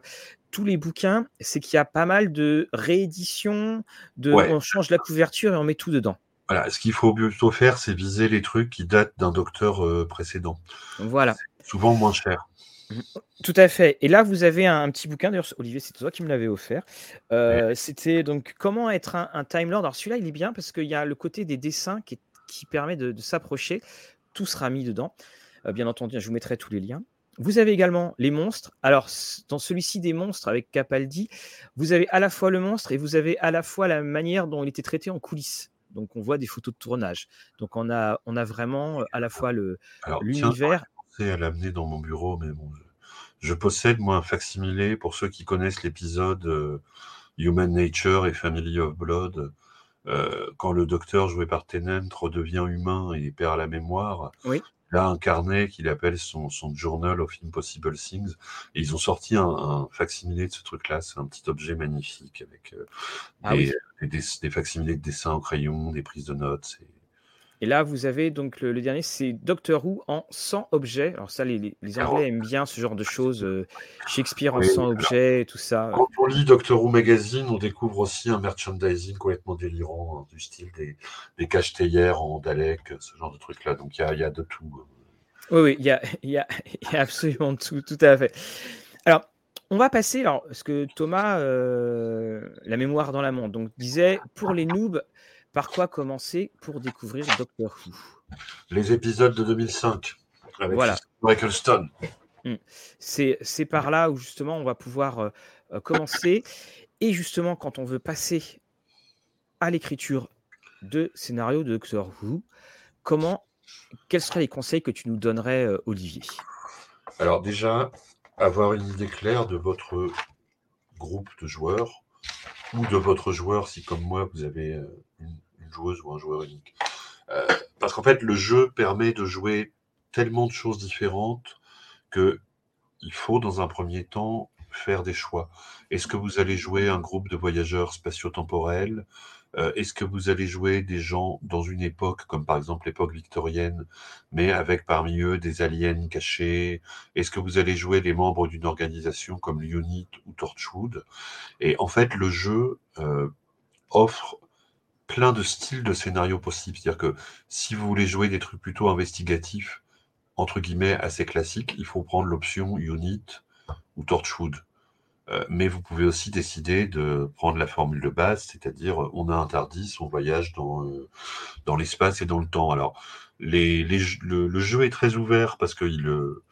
tous les bouquins. C'est qu'il y a pas mal de rééditions, de, on change la couverture et on met tout dedans. Voilà, ce qu'il faut plutôt faire, c'est viser les trucs qui datent d'un docteur euh, précédent. Voilà. Souvent moins cher. Tout à fait. Et là, vous avez un, petit bouquin. D'ailleurs, Olivier, c'est toi qui me l'avais offert. Euh, c'était donc comment être un, un Time Lord? Alors celui-là, il est bien parce qu'il y a le côté des dessins qui, permet de, s'approcher. Tout sera mis dedans. Euh, bien entendu, je vous mettrai tous les liens. Vous avez également les monstres. Alors, dans celui-ci des monstres avec Capaldi, vous avez à la fois le monstre et vous avez à la fois la manière dont il était traité en coulisses. Donc, on voit des photos de tournage. Donc, on a, on a vraiment euh, à la fois l'univers à l'amener dans mon bureau, mais bon, je, possède moi un facsimilé pour ceux qui connaissent l'épisode euh, Human Nature et Family of Blood. Euh, quand le docteur joué par Tennant redevient humain et perd la mémoire, oui. Il a un carnet qu'il appelle son, son, Journal of Impossible Things. Et ils ont sorti un, un facsimilé de ce truc-là. C'est un petit objet magnifique avec euh, ah des, des, des, facsimilés de dessins au crayon, des prises de notes. Et là, vous avez donc le, dernier, c'est Doctor Who en 100 objets. Alors ça, les, Anglais aiment bien ce genre de choses. Euh, Shakespeare en 100 objets, tout ça. Quand on lit Doctor Who Magazine, on découvre aussi un merchandising complètement délirant, hein, du style des, des caches en Dalek, ce genre de trucs-là. Donc il y a, de tout. Oui, oui, il y a, y, a, y a, absolument tout, tout à fait. Alors, on va passer, alors, parce que Thomas, euh, la mémoire dans la montre, donc disait, pour les noobs, par quoi commencer pour découvrir Doctor Who? Les épisodes de 2005 avec voilà. Michael Stone. Hmm. C'est par là où justement on va pouvoir euh, euh, commencer. Et justement, quand on veut passer à l'écriture de scénario de Doctor Who, comment, quels seraient les conseils que tu nous donnerais, euh, Olivier? Alors déjà, avoir une idée claire de votre groupe de joueurs ou de votre joueur si comme moi vous avez une, joueuse ou un joueur unique. Euh, parce qu'en fait, le jeu permet de jouer tellement de choses différentes que il faut, dans un premier temps, faire des choix. Est-ce que vous allez jouer un groupe de voyageurs spatio-temporels euh, Est-ce que vous allez jouer des gens dans une époque, comme par exemple l'époque victorienne, mais avec parmi eux des aliens cachés? Est-ce que vous allez jouer les membres d'une organisation comme l'UNIT ou Torchwood? Et en fait, le jeu euh, offre plein de styles de scénarios possibles. C'est-à-dire que si vous voulez jouer des trucs plutôt investigatifs, entre guillemets, assez classiques, il faut prendre l'option Unit ou Torchwood. Euh, mais vous pouvez aussi décider de prendre la formule de base, c'est-à-dire on a un TARDIS, on voyage dans, euh, dans l'espace et dans le temps. Alors, les, les, le, jeu est très ouvert parce qu'il euh,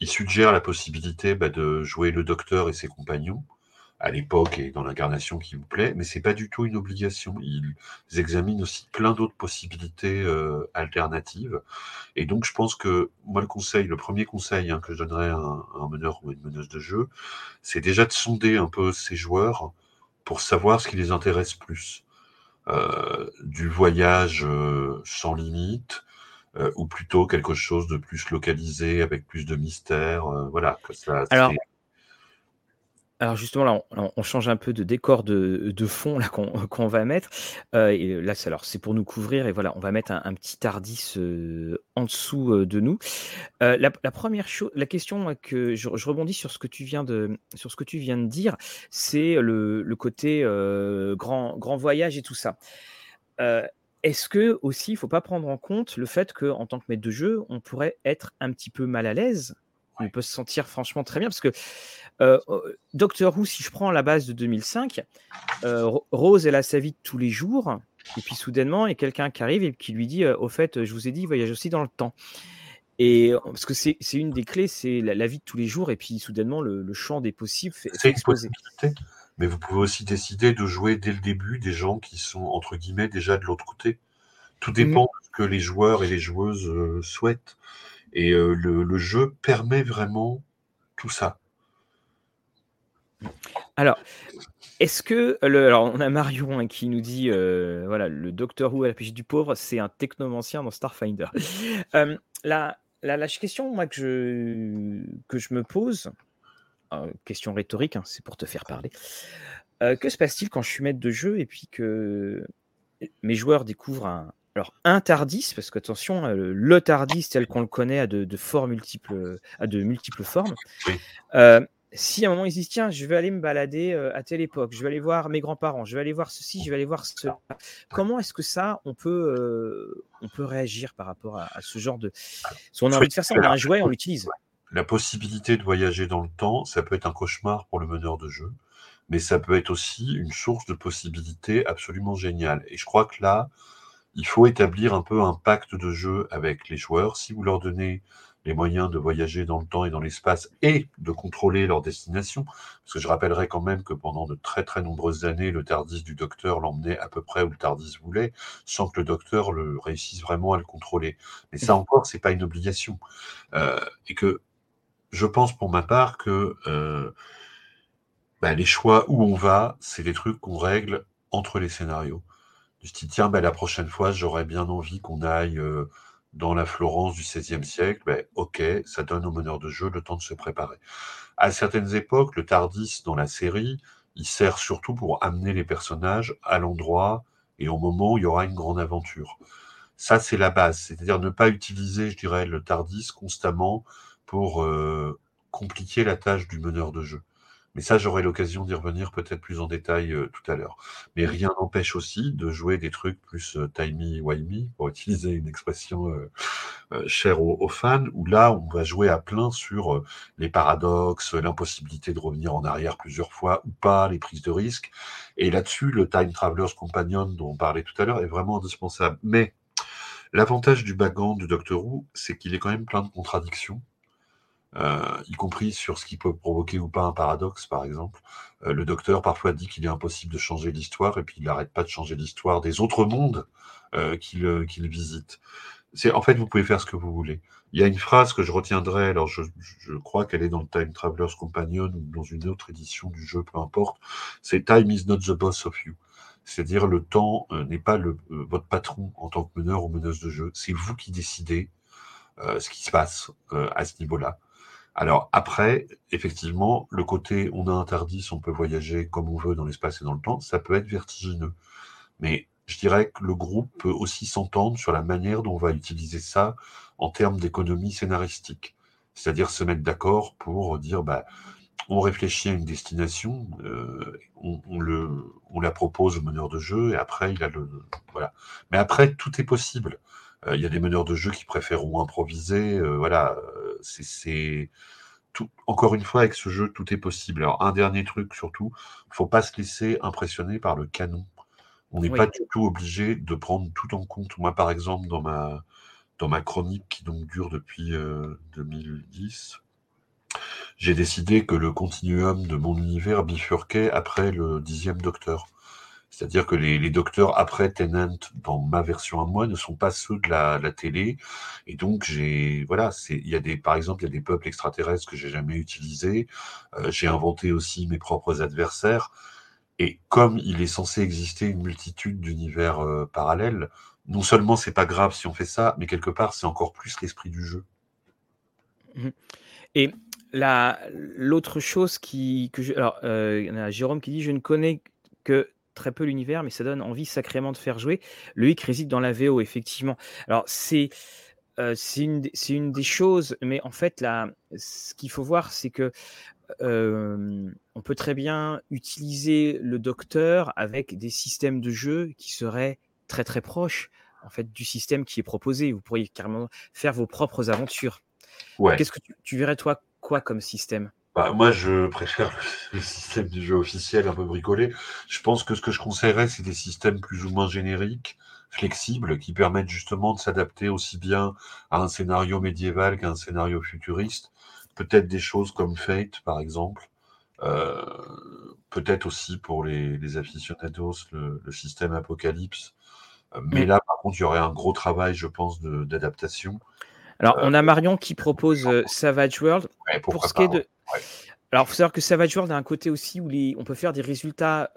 il suggère la possibilité bah, de jouer le docteur et ses compagnons à l'époque et dans l'incarnation qui vous plaît, mais c'est pas du tout une obligation. Ils examinent aussi plein d'autres possibilités euh, alternatives. Et donc, je pense que moi, le conseil, le premier conseil hein, que je donnerais à un, meneur ou une meneuse de jeu, c'est déjà de sonder un peu ces joueurs pour savoir ce qui les intéresse plus. Euh, du voyage euh, sans limite, ou plutôt quelque chose de plus localisé avec plus de mystère. voilà, que ça. Alors, alors justement, là, on, change un peu de décor de, fond là qu'on va mettre. Euh, et là, c'est pour nous couvrir et voilà, on va mettre un, petit Tardis euh, en dessous euh, de nous. La, première chose, la question que je, rebondis sur ce que tu viens de sur ce que tu viens de dire, c'est le, côté grand grand voyage et tout ça. Est-ce que aussi, il faut pas prendre en compte le fait que en tant que maître de jeu, on pourrait être un petit peu mal à l'aise on peut se sentir franchement très bien parce que euh, Doctor Who, si je prends la base de 2005, euh, Rose, elle a sa vie de tous les jours, et puis soudainement, il y a quelqu'un qui arrive et qui lui dit Au fait, je vous ai dit, voyage aussi dans le temps. Et parce que c'est une des clés, c'est la, vie de tous les jours, et puis soudainement, le, champ des possibles fait, C'est une possibilité, mais vous pouvez aussi décider de jouer dès le début des gens qui sont, entre guillemets, déjà de l'autre côté. Tout mmh dépend de ce que les joueurs et les joueuses souhaitent. Et le, jeu permet vraiment tout ça. Alors, est-ce que alors on a Marion hein, qui nous dit voilà le Docteur Who à la pêche du pauvre, c'est un technomancien dans Starfinder. la, la, question moi que je que je me pose, question rhétorique, hein, c'est pour te faire parler. que se passe-t-il quand je suis maître de jeu et puis que mes joueurs découvrent un, alors, un Tardis, parce qu'attention, euh, le Tardis tel qu'on le connaît a de, de multiples, a de multiples formes. Euh, si à un moment ils disent tiens, je vais aller me balader euh, à telle époque, je vais aller voir mes grands-parents, je vais aller voir ceci, je vais aller voir cela. Comment est-ce que ça, on peut, on peut réagir par rapport à, ce genre de. Si on a envie de faire ça, on a un jouet, on l'utilise. La possibilité de voyager dans le temps, ça peut être un cauchemar pour le meneur de jeu, mais ça peut être aussi une source de possibilités absolument géniale. Et je crois que là, il faut établir un peu un pacte de jeu avec les joueurs. Si vous leur donnez les moyens de voyager dans le temps et dans l'espace et de contrôler leur destination, parce que je rappellerai quand même que pendant de très très nombreuses années, le Tardis du docteur l'emmenait à peu près où le Tardis voulait, sans que le docteur le réussisse vraiment à le contrôler. Mais ça encore, c'est pas une obligation. Euh, et que je pense pour ma part que euh, bah, les choix où on va, c'est des trucs qu'on règle entre les scénarios. Je dis, tiens, ben, la prochaine fois, j'aurais bien envie qu'on aille euh, dans la Florence du XVIe siècle. Ben, ok, ça donne au meneur de jeu le temps de se préparer. À certaines époques, le Tardis dans la série, il sert surtout pour amener les personnages à l'endroit et au moment où il y aura une grande aventure. Ça, c'est la base. C'est-à-dire ne pas utiliser, je dirais, le Tardis constamment pour euh, compliquer la tâche du meneur de jeu. Mais ça, j'aurai l'occasion d'y revenir peut-être plus en détail euh, tout à l'heure. Mais rien n'empêche aussi de jouer des trucs plus euh, timey-wimey, pour utiliser une expression euh, chère aux, fans, où là, on va jouer à plein sur les paradoxes, l'impossibilité de revenir en arrière plusieurs fois ou pas, les prises de risques. Et là-dessus, le Time Traveler's Companion dont on parlait tout à l'heure est vraiment indispensable. Mais l'avantage du background du Doctor Who, c'est qu'il est quand même plein de contradictions euh, y compris sur ce qui peut provoquer ou pas un paradoxe, par exemple. Euh, le docteur parfois dit qu'il est impossible de changer l'histoire, et puis il n'arrête pas de changer l'histoire des autres mondes euh, qu'il visite. C'est en fait, vous pouvez faire ce que vous voulez. Il y a une phrase que je retiendrai, alors je, je crois qu'elle est dans le Time Traveler's Companion ou dans une autre édition du jeu, peu importe. C'est Time is not the boss of you. C'est-à-dire le temps n'est pas le, votre patron en tant que meneur ou meneuse de jeu. C'est vous qui décidez ce qui se passe à ce niveau-là. Alors après, effectivement, le côté on a interdit, on peut voyager comme on veut dans l'espace et dans le temps, ça peut être vertigineux. Mais je dirais que le groupe peut aussi s'entendre sur la manière dont on va utiliser ça en termes d'économie scénaristique. C'est-à-dire se mettre d'accord pour dire, bah, on réfléchit à une destination, euh, on, le, on la propose au meneur de jeu, et après, il a le. Voilà. Mais après, tout est possible. Euh, il y a des meneurs de jeu qui préféreront improviser. Euh, voilà, c'est tout. Encore une fois, avec ce jeu, tout est possible. Alors, un dernier truc surtout, il faut pas se laisser impressionner par le canon. On n'est pas du tout obligé de prendre tout en compte. Moi, par exemple, dans ma, dans ma chronique qui donc dure depuis 2010, j'ai décidé que le continuum de mon univers bifurquait après le dixième docteur. C'est-à-dire que les, docteurs après Tennant, dans ma version à moi, ne sont pas ceux de la, télé. Et donc, j'ai, voilà, il y a des, par exemple, il y a des peuples extraterrestres que j'ai jamais utilisés. Euh, j'ai inventé aussi mes propres adversaires. Et comme il est censé exister une multitude d'univers euh, parallèles, non seulement c'est pas grave si on fait ça, mais quelque part c'est encore plus l'esprit du jeu. Mmh Et la, l'autre chose qui, que alors, euh, il y a Jérôme qui dit je ne connais que très peu l'univers, mais ça donne envie sacrément de faire jouer. Le hic réside dans la VO, effectivement. Alors, c'est. Euh, c'est une, une, des choses, mais en fait, là, ce qu'il faut voir, c'est que euh, on peut très bien utiliser le docteur avec des systèmes de jeu qui seraient très très proches en fait du système qui est proposé. Vous pourriez carrément faire vos propres aventures. Qu'est-ce que tu verrais toi quoi comme système? Bah, moi, je préfère le, système du jeu officiel un peu bricolé. Je pense que ce que je conseillerais, c'est des systèmes plus ou moins génériques, flexibles qui permettent justement de s'adapter aussi bien à un scénario médiéval qu'à un scénario futuriste. Peut-être des choses comme Fate, par exemple. Euh, peut-être aussi pour les, les aficionados, le, système Apocalypse. Euh, mais mm. là, par contre, il y aurait un gros travail, je pense, d'adaptation. Alors, on a Marion qui propose Savage World. pour ce qui est de. Alors, il faut savoir que Savage World a un côté aussi où les... on peut faire des résultats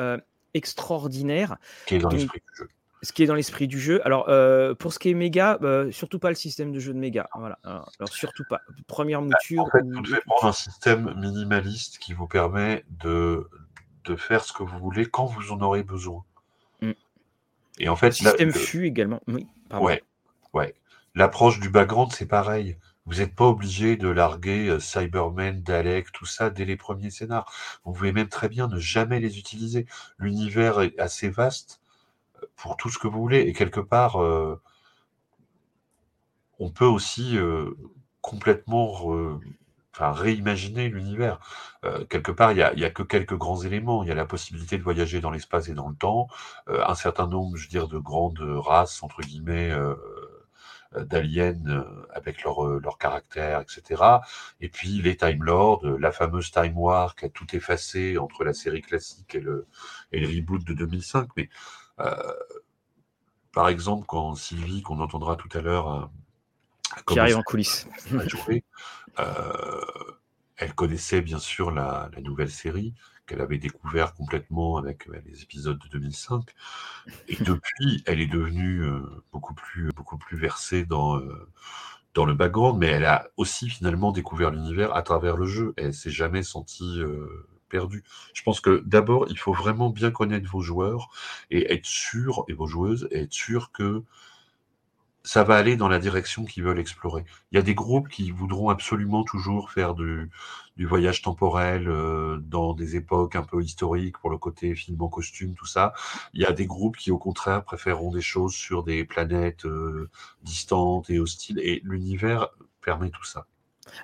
extraordinaire. Qui est dans l'esprit du jeu. Ce qui est dans l'esprit du jeu. Alors, euh, pour ce qui est méga, surtout pas le système de jeu de méga. Voilà. Alors, surtout pas. Première bah, mouture. en fait, vous devez prendre un système minimaliste qui vous permet de, de faire ce que vous voulez quand vous en aurez besoin. Mm. Et en fait, système FU également. Oui, ouais, ouais. L'approche du background, c'est pareil. Vous n'êtes pas obligé de larguer euh, Cybermen, Dalek, tout ça dès les premiers scénars. Vous pouvez même très bien ne jamais les utiliser. L'univers est assez vaste euh, pour tout ce que vous voulez. Et quelque part, euh, on peut aussi complètement réimaginer l'univers. quelque part, il n'y a, a, que quelques grands éléments. Il y a la possibilité de voyager dans l'espace et dans le temps. un certain nombre, je veux dire, de grandes races, entre guillemets, d'aliens euh, avec leur, euh, leur caractère, etc. Et puis les Time Lords, euh, la fameuse Time War qui a tout effacé entre la série classique et le, et le reboot de 2005. Mais par exemple, quand Sylvie, qu'on entendra tout à l'heure, qui arrive en coulisses, elle connaissait bien sûr la, la nouvelle série qu'elle avait découvert complètement avec euh, les épisodes de 2005. Et depuis, elle est devenue euh, beaucoup plus, beaucoup plus versée dans, euh, dans le background, mais elle a aussi finalement découvert l'univers à travers le jeu. Elle s'est jamais sentie perdue. Je pense que d'abord, il faut vraiment bien connaître vos joueurs et être sûr, et vos joueuses, et être sûr que ça va aller dans la direction qu'ils veulent explorer. Il y a des groupes qui voudront absolument toujours faire du, du voyage temporel euh, dans des époques un peu historiques pour le côté film en costume, tout ça. Il y a des groupes qui, au contraire, préféreront des choses sur des planètes euh, distantes et hostiles. Et l'univers permet tout ça.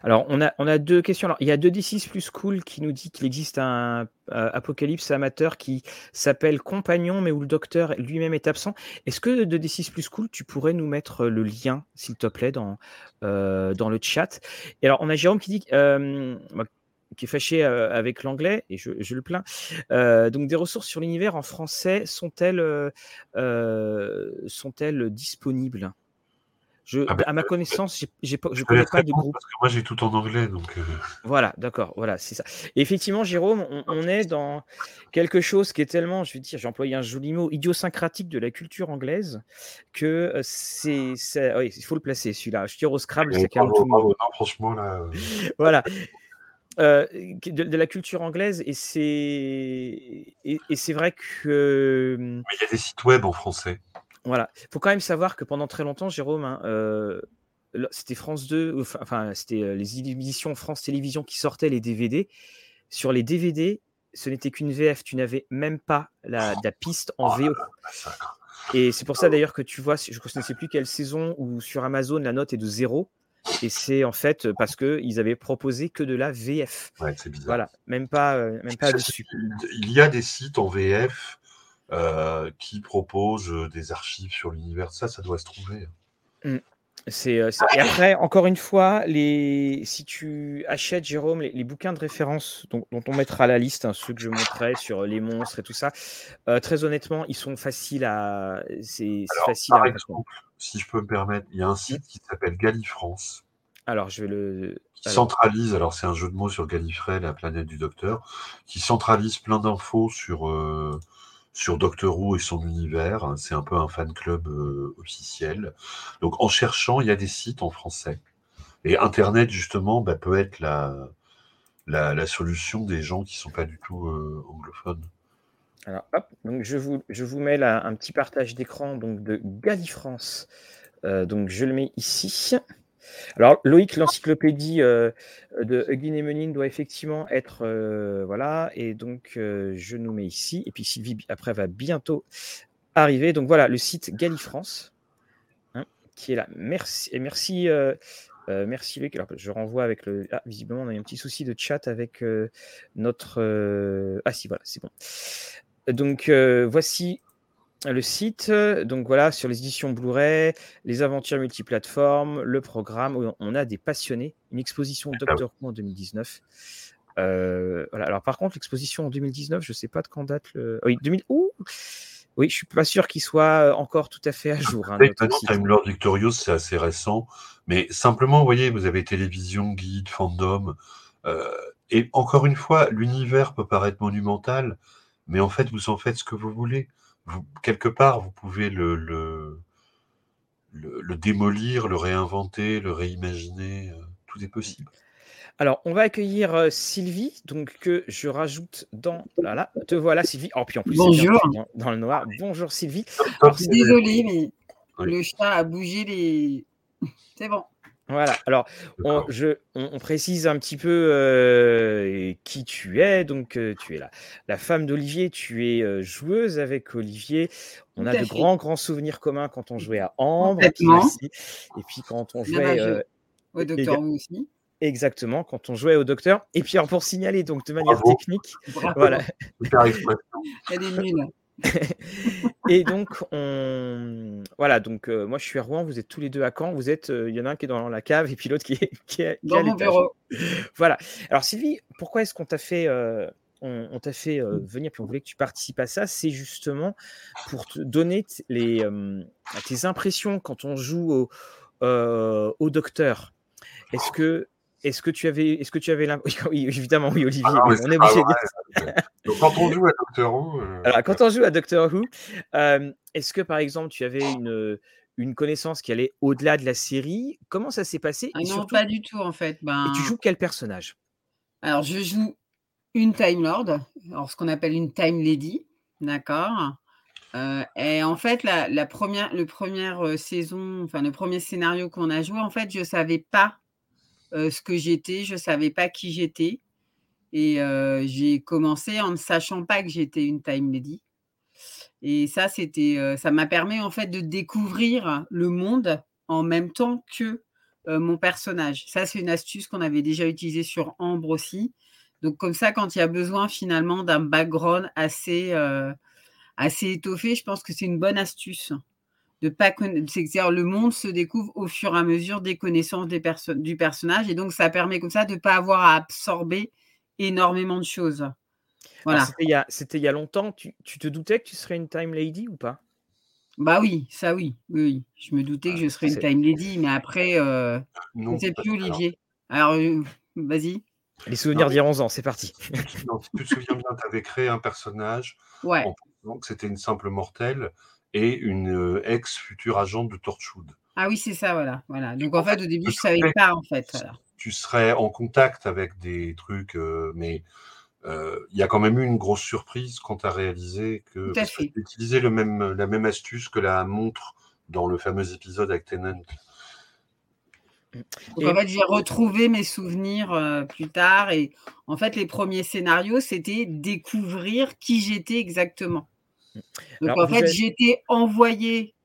Alors, on a, deux questions. Il y a 2D6 plus cool qui nous dit qu'il existe un euh, apocalypse amateur qui s'appelle Compagnon, mais où le docteur lui-même est absent. Est-ce que 2D6 plus cool, tu pourrais nous mettre le lien, s'il te plaît, dans, euh, dans le chat? Et alors, on a Jérôme qui dit. Euh, qui est fâché avec l'anglais, et je, le plains. donc, des ressources sur l'univers en français sont-elles disponibles? Ah bah, à ma euh, connaissance, je ne connais pas de groupe. Parce que moi, j'ai tout en anglais. Donc euh. Voilà, d'accord. Voilà, c'est ça. effectivement, Jérôme, on, est dans quelque chose qui est tellement, je vais dire, j'ai employé un joli mot, idiosyncratique de la culture anglaise, que euh, c'est. Oui, il faut le placer, celui-là. Je tire au Scrabble, c'est quand même Non, franchement, là. voilà. de, la culture anglaise et c'est et, et c'est vrai que il y a des sites web en français voilà. Il faut quand même savoir que pendant très longtemps, Jérôme, hein, euh, c'était France 2, enfin, c'était euh, les émissions France Télévisions qui sortaient les DVD. Sur les DVD, ce n'était qu'une VF. Tu n'avais même pas la, la piste en oh VO. Et c'est pour ça d'ailleurs que tu vois, je ne sais plus quelle saison où sur Amazon la note est de zéro. Et c'est en fait parce qu'ils avaient proposé que de la VF. Ouais, c'est bizarre. Voilà, même pas, euh, même pas dessus. Il y a des sites en VF qui propose euh, des archives sur l'univers. Ça, ça doit se trouver. Mmh. C'est, euh, Et après, encore une fois, les... si tu achètes, Jérôme, les, bouquins de référence dont, on mettra la liste, hein, ceux que je montrais sur les monstres et tout ça, très honnêtement, ils sont faciles à. C'est, facile par exemple, si je peux me permettre, il y a un site qui s'appelle Gallifrance. Alors, je vais le. Qui centralise, alors c'est un jeu de mots sur Gallifrey, la planète du docteur, qui centralise plein d'infos sur sur Doctor Who et son univers. C'est un peu un fan club euh, officiel. Donc en cherchant, il y a des sites en français. Et Internet, justement, bah, peut être la, la, solution des gens qui ne sont pas du tout euh, anglophones. Alors, hop, donc je vous, je vous mets là un petit partage d'écran donc de Galifrance. Euh, donc je le mets ici. Alors, Loïc, l'encyclopédie euh, de Huguin et Menin doit effectivement être. Euh, voilà, et donc euh, je nous mets ici. Et puis Sylvie, après, va bientôt arriver. Donc voilà, le site Galifrance, hein, qui est là. Merci. Et merci. merci Loïc. Alors, je renvoie avec le. Ah, visiblement, on a eu un petit souci de chat avec notre. Ah, si, voilà, c'est bon. Donc, voici le site, donc voilà, sur les éditions Blu-ray, les aventures multiplateformes, le programme, on a des passionnés, une exposition Ah Doctor Who en 2019. Euh, voilà. Alors par contre, l'exposition en 2019, je sais pas de quand date le. Oui, 2000. Ouh oui, je suis pas sûr qu'il soit encore tout à fait à jour. Hein. Time Lord Victorious, c'est assez récent. Mais simplement, vous voyez, vous avez télévision, guide, fandom. euh, et encore une fois, l'univers peut paraître monumental, mais en fait, vous en faites ce que vous voulez. Vous, quelque part, vous pouvez le, le, le, le démolir, le réinventer, le réimaginer. euh, tout est possible. Alors, on va accueillir euh, Sylvie, donc que je rajoute dans. Voilà, te voilà Sylvie. Oh, puis en plus, Bonjour. dans, dans le noir. Bonjour Sylvie. Alors, Désolée, mais Oui. le chat a bougé les. C'est bon. Voilà, alors on, D'accord. je, on, on précise un petit peu euh, qui tu es. Donc, euh, tu es la, la femme d'Olivier, tu es euh, joueuse avec Olivier. On Tout a de fait. grands, grands souvenirs communs quand on jouait à Ambre. Et puis quand on jouait. euh. Au docteur et- aussi. Exactement, quand on jouait au docteur. Et puis alors, pour signaler, donc de manière Bravo. technique, Bravo. voilà. Il y a des nuls. Et donc, on... voilà, donc euh, moi je suis à Rouen, vous êtes tous les deux à Caen, vous êtes, euh, il y en a un qui est dans la cave et puis l'autre qui est, qui est, qui est à mon l'étage. bureau. Voilà. Alors Sylvie, pourquoi est-ce qu'on t'a fait, euh, on, on t'a fait venir puis on voulait que tu participes à ça? C'est justement pour te donner les, tes impressions quand on joue au, au docteur. Est-ce que est-ce que tu avais, est-ce que tu avais l'impression Oui, évidemment, oui, Olivier. Ah non, oui, mais on est obligé de Donc, quand on joue à Doctor Who, euh, alors, quand on joue à Doctor Who, euh, est-ce que par exemple tu avais une, une connaissance qui allait au-delà de la série? Comment ça s'est passé? Ah et, non, surtout, pas du tout en fait. Ben, et tu joues quel personnage? Alors, je joue une Time Lord, alors ce qu'on appelle une Time Lady, d'accord? Euh, Et en fait, la, la première, le première euh, saison, enfin le premier scénario qu'on a joué, en fait, je ne savais pas ce que j'étais, je ne savais pas qui j'étais. Et euh, j'ai commencé en ne sachant pas que j'étais une Time Lady. Et ça, c'était, euh, ça m'a permis en fait de découvrir le monde en même temps que euh, mon personnage. Ça, c'est une astuce qu'on avait déjà utilisée sur Ambre aussi. Donc comme ça, quand il y a besoin finalement d'un background assez, euh, assez étoffé, je pense que c'est une bonne astuce. De pas c'est-à-dire le monde se découvre au fur et à mesure des connaissances des perso- du personnage et donc ça permet comme ça de ne pas avoir à absorber énormément de choses. Voilà. C'était il, y a- c'était il y a longtemps. Tu, tu te doutais que tu serais une Time Lady ou pas? Bah oui, ça oui, oui, oui. Je me doutais que Ah, je serais une time lady, mais après, euh, je ne sais plus, alors, Olivier. Alors, euh, vas-y. Les souvenirs d'il y a 11 ans, c'est parti. non, si tu te souviens bien, tu avais créé un personnage Ouais, en pensant que c'était une simple mortelle et une euh, ex-future agente de Torchwood. ah oui, c'est ça, voilà, voilà. Donc en En fait, fait, au début, je savais truc, pas, en fait, voilà. tu serais en contact avec des trucs, euh, mais euh, il y a quand même eu une grosse surprise quand tu as réalisé que, tu utilisé le même, la même astuce que la montre dans le fameux épisode avec Tennant. Donc en fait, j'ai retrouvé mes souvenirs euh, plus tard et en fait, les premiers scénarios, c'était découvrir qui j'étais exactement. Donc Alors, en fait, avez- j'étais envoyée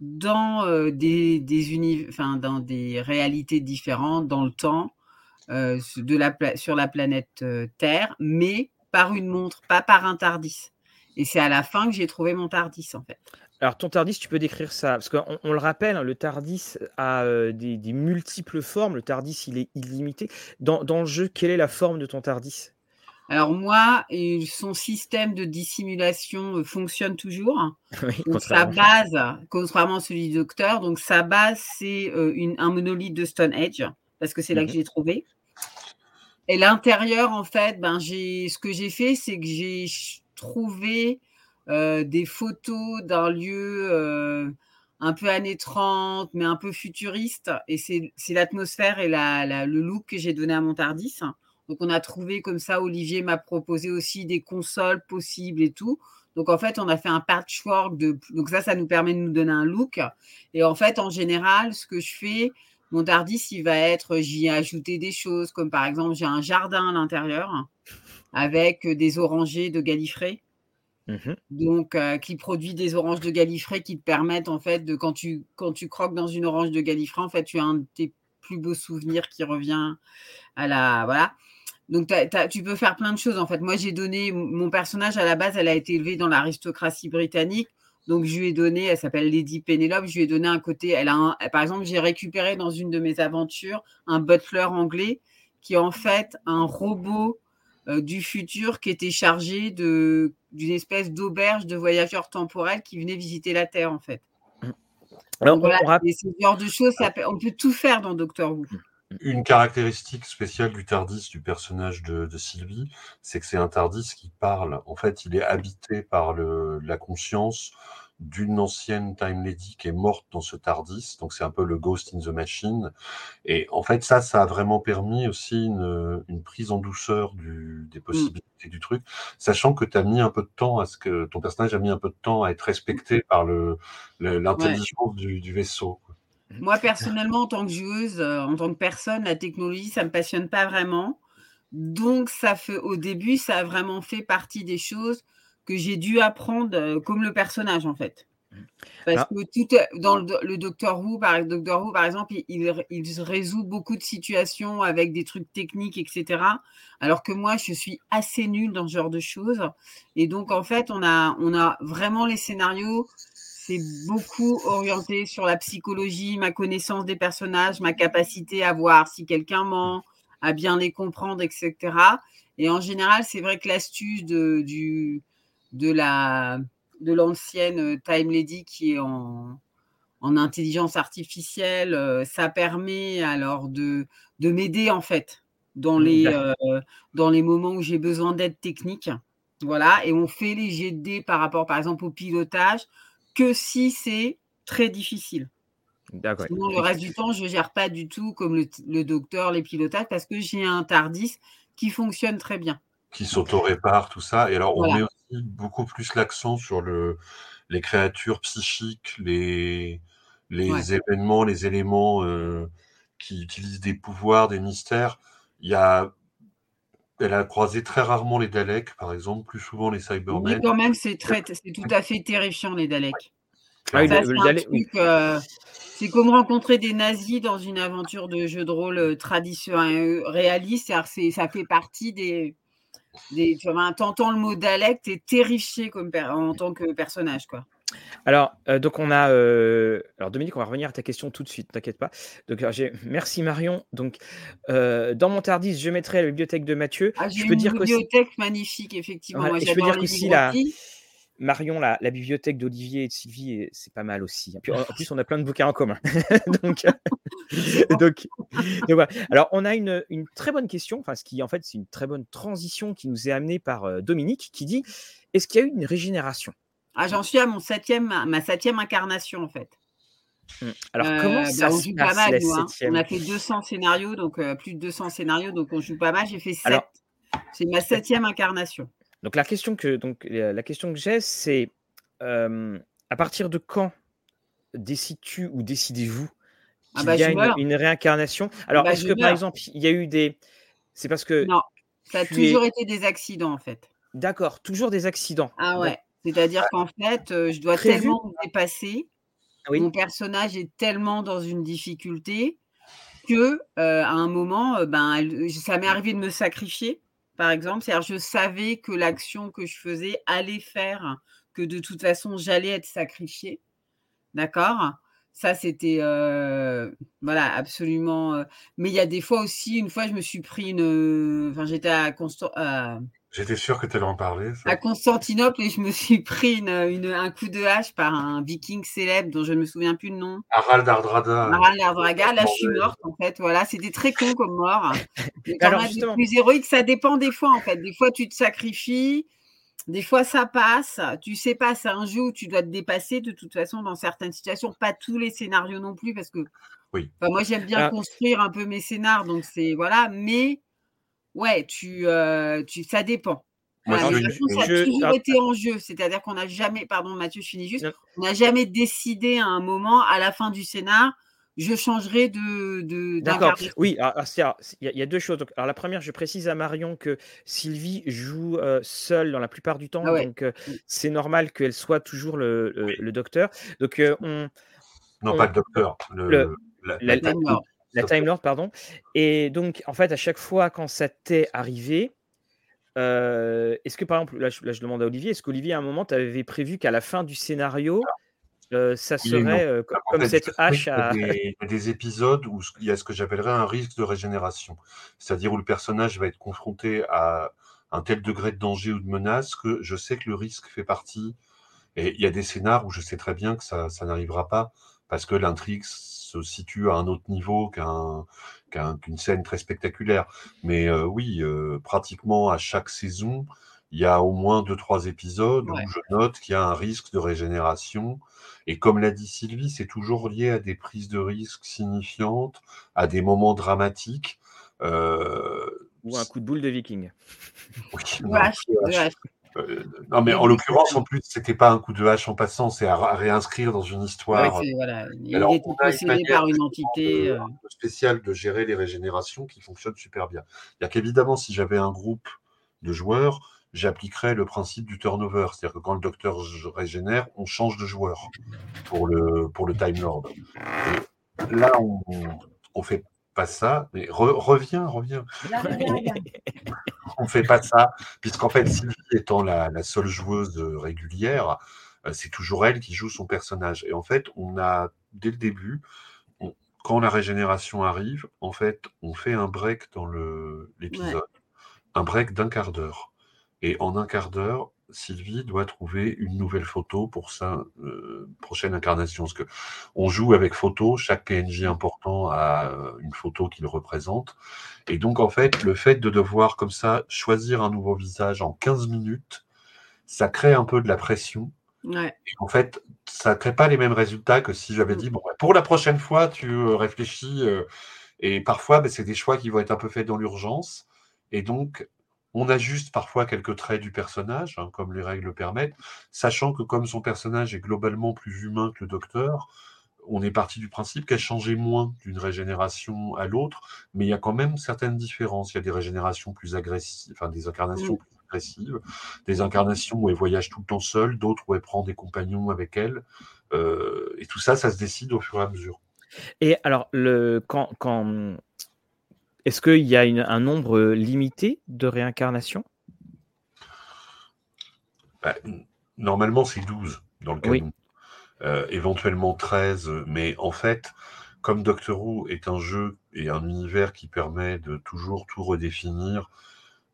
dans euh, des, des uni- enfin, dans des réalités différentes dans le temps, euh, de la pla- sur la planète euh, Terre, mais par une montre, pas par un Tardis. Et c'est à la fin que j'ai trouvé mon Tardis, en fait. Alors, ton Tardis, tu peux décrire ça? Parce qu'on on le rappelle, hein, le Tardis a euh, des, des multiples formes. Le Tardis, il est illimité. Dans, dans le jeu, quelle est la forme de ton Tardis? Alors moi, son système de dissimulation euh, fonctionne toujours. Oui, Donc, sa base, contrairement à celui du docteur, donc sa base, c'est euh, un monolithe de Stonehenge, parce que c'est là que Mhm. je l'ai trouvé. Et l'intérieur, en fait, ben, j'ai, ce que j'ai fait, c'est que j'ai trouvé euh, des photos d'un lieu euh, un peu années 30, mais un peu futuriste. Et c'est, l'atmosphère et la, la- le look que j'ai donné à mon Tardis. Donc, on a trouvé comme ça, Olivier m'a proposé aussi des consoles possibles et tout. Donc, en fait, on a fait un patchwork de. Donc, ça, ça nous permet de nous donner un look. Et en fait, en général, ce que je fais, mon Tardis, il va être. J'y ai ajouté des choses, comme par exemple, j'ai un jardin à l'intérieur avec des orangers de Gallifrey. Mhm. Donc, euh, qui produit des oranges de Gallifrey qui te permettent, en fait, de quand tu, quand tu croques dans une orange de Gallifrey, en fait, tu as un de tes plus beaux souvenirs qui revient à la. Voilà. Donc, tu peux faire plein de choses. En fait, moi, j'ai donné mon personnage à la base, elle a été élevée dans l'aristocratie britannique. Donc, je lui ai donné, elle s'appelle Lady Penelope, je lui ai donné un côté, elle a un, par exemple, j'ai récupéré dans une de mes aventures un butler anglais qui est en fait un robot euh, du futur qui était chargé d'une espèce d'auberge de voyageurs temporels qui venaient visiter la Terre, en fait. Alors, voilà, ce genre de choses, on peut tout faire dans Doctor Who. Une caractéristique spéciale du Tardis, du personnage de, Sylvie, c'est que c'est un Tardis qui parle. En fait, il est habité par le, la conscience d'une ancienne Time Lady qui est morte dans ce Tardis. Donc, c'est un peu le Ghost in the Machine. Et en fait, ça, ça a vraiment permis aussi une, une prise en douceur du, des mm. possibilités du truc, sachant que tu as mis un peu de temps à ce que ton personnage a mis un peu de temps à être respecté par le, l'intelligence du, du, vaisseau. Moi, personnellement, en tant que joueuse, euh, en tant que personne, la technologie, ça me passionne pas vraiment. Donc, ça fait, au début, ça a vraiment fait partie des choses que j'ai dû apprendre euh, comme le personnage, en fait. Parce ah. que tout, dans le, Docteur Who, par, Doctor Who, par exemple, il, il, résout beaucoup de situations avec des trucs techniques, etc. Alors que moi, je suis assez nulle dans ce genre de choses. Et donc, en fait, on a, on a vraiment les scénarios c'est beaucoup orienté sur la psychologie, ma connaissance des personnages, ma capacité à voir si quelqu'un ment, à bien les comprendre, etc. Et en général, c'est vrai que l'astuce de, du, de, la, de l'ancienne Time Lady qui est en, en intelligence artificielle, euh, ça permet alors de, de m'aider en fait dans mmh, les, euh, dans les moments où j'ai besoin d'aide technique. Voilà, et on fait les GD par rapport par exemple au pilotage que si c'est très difficile. D'accord. Sinon, le reste du temps, je ne gère pas du tout comme le, docteur, les pilotages, parce que j'ai un TARDIS qui fonctionne très bien. Qui s'auto-répare, tout ça. Et alors, on met aussi beaucoup plus l'accent sur le, les créatures psychiques, les, les événements, les éléments euh, qui utilisent des pouvoirs, des mystères. Il y a elle a croisé très rarement les Daleks, par exemple, plus souvent les Cybermen. Oui, quand même, c'est très, c'est tout à fait terrifiant les Daleks. Ah, euh, c'est comme rencontrer des nazis dans une aventure de jeu de rôle euh, traditionnel euh, réaliste. Ça fait partie des, des tu vois, t'entends le mot Dalek, t'es terrifié comme en tant que personnage, quoi. Alors, euh, donc on a. Euh, alors Dominique, on va revenir à ta question tout de suite, t'inquiète pas. Donc, j'ai, merci Marion. Donc, euh, dans mon Tardis, je mettrai la bibliothèque de Mathieu. Ah, je peux une dire bibliothèque magnifique, effectivement. je peux dire qu'aussi la. Marion, la, la, bibliothèque d'Olivier et de Sylvie, c'est pas mal aussi. Puis, en, plus, on a plein de bouquins en commun. donc, donc, voilà. Alors, on a une, une, très bonne question, enfin, ce qui en fait, c'est une très bonne transition qui nous est amenée par Dominique, qui dit Est-ce qu'il y a eu une régénération? Ah, j'en suis à mon septième, ma septième incarnation en fait. Mmh. Alors comment euh, ça bah, on joue pas mal, nous, hein. On a fait 200 scénarios, donc euh, plus de 200 scénarios, donc on joue pas mal. J'ai fait 7. C'est ma septième incarnation. Donc la question que donc la question que j'ai, c'est à partir de quand décides-tu ou décidez-vous ah qu'il bah, y a une, réincarnation? Alors bah, est-ce que par exemple il y a eu des c'est parce que non, ça a toujours été des accidents en fait. D'accord, toujours des accidents. Ah ouais. C'est-à-dire qu'en fait, je dois tellement me dépasser, mon personnage est tellement dans une difficulté que à un moment, ben, ça m'est arrivé de me sacrifier, par exemple. C'est-à-dire, je savais que l'action que je faisais allait faire que de toute façon, j'allais être sacrifiée. D'accord? Ça, c'était voilà, absolument. Mais il y a des fois aussi, une fois, je me suis pris une. Enfin, j'étais à, Constant, J'étais sûr que tu allais en parler. À Constantinople, et je me suis pris une, un coup de hache par un viking célèbre dont je ne me souviens plus le nom. Harald Ardrada. Harald Ardrada. Là, je suis morte, en fait. Voilà, c'était très con comme mort. Alors, justement... plus héroïque, ça dépend des fois, en fait. Des fois, tu te sacrifies. Des fois, ça passe. Tu sais pas, c'est un jeu où tu dois te dépasser de toute façon dans certaines situations. Pas tous les scénarios non plus, parce que oui. moi, j'aime bien construire un peu mes scénarios. Donc, c'est voilà. Mais Ouais, tu, euh, tu ça dépend. ça a toujours été en jeu. C'est-à-dire qu'on n'a jamais, pardon Mathieu, je finis juste, on n'a jamais décidé à un moment, à la fin du scénar, je changerai de. D'accord. Oui, il y, a deux choses. alors, la première, je précise à Marion que Sylvie joue euh, seule dans la plupart du temps. Ah donc, euh, c'est normal qu'elle soit toujours le, le, docteur. Donc, on. Non, pas le docteur. Le, la, la Time Lord, pardon. Et donc, en fait, à chaque fois quand ça t'est arrivé, est-ce que par exemple, là je, là je, demande à Olivier, est-ce qu'Olivier à un moment tu avais prévu qu'à la fin du scénario, ça serait comme cette hache à... Il y a des épisodes où il y a ce que j'appellerais un risque de régénération, c'est-à-dire où le personnage va être confronté à un tel degré de danger ou de menace que je sais que le risque fait partie. Et il y a des scénars où je sais très bien que ça, ça n'arrivera pas parce que l'intrigue se situe à un autre niveau qu'une scène très spectaculaire. Mais oui, pratiquement à chaque saison, il y a au moins deux, trois épisodes où je note qu'il y a un risque de régénération. Et comme l'a dit Sylvie, c'est toujours lié à des prises de risques signifiantes, à des moments dramatiques. Euh, ou un coup de boule de viking. Euh, non, mais en l'occurrence, en plus, c'était pas un coup de hache en passant, c'est à, réinscrire dans une histoire. voilà. Il Alors, était possédé par une entité euh. spéciale de gérer les régénérations qui fonctionne super bien. Il y a qu'évidemment, si j'avais un groupe de joueurs, j'appliquerais le principe du turnover, c'est-à-dire que quand le docteur régénère, on change de joueur pour le, pour le Time Lord. là, on, on fait pas ça, mais reviens, reviens. on fait pas ça, puisqu'en fait, Sylvie étant la, seule joueuse régulière, euh, c'est toujours elle qui joue son personnage. Et en fait, on a, dès le début, quand la régénération arrive, en fait, on fait un break dans l'épisode, un break d'un quart d'heure. Et en un quart d'heure, Sylvie doit trouver une nouvelle photo pour sa euh, prochaine incarnation. Parce que on joue avec photo, chaque PNJ important a euh, une photo qu'il représente. Et donc, en fait, le fait de devoir comme ça choisir un nouveau visage en 15 minutes, ça crée un peu de la pression. en fait, ça ne crée pas les mêmes résultats que si j'avais mm. dit, bon, bah, pour la prochaine fois, tu euh, réfléchis. et parfois, bah, c'est des choix qui vont être un peu faits dans l'urgence. Et donc, on ajuste parfois quelques traits du personnage, hein, comme les règles le permettent, sachant que comme son personnage est globalement plus humain que le docteur, on est parti du principe qu'elle changeait moins d'une régénération à l'autre, mais il y a quand même certaines différences. Il y a des régénérations plus agressives, enfin des incarnations plus agressives, des incarnations où elle voyage tout le temps seule, d'autres où elle prend des compagnons avec elle. Euh, et tout ça, ça se décide au fur et à mesure. Et alors, le, quand, quand est-ce qu'il y a un nombre limité de réincarnations? Bah, Normalement, c'est 12 dans le canon. Euh, éventuellement 13, mais en fait, comme Doctor Who est un jeu et un univers qui permet de toujours tout redéfinir,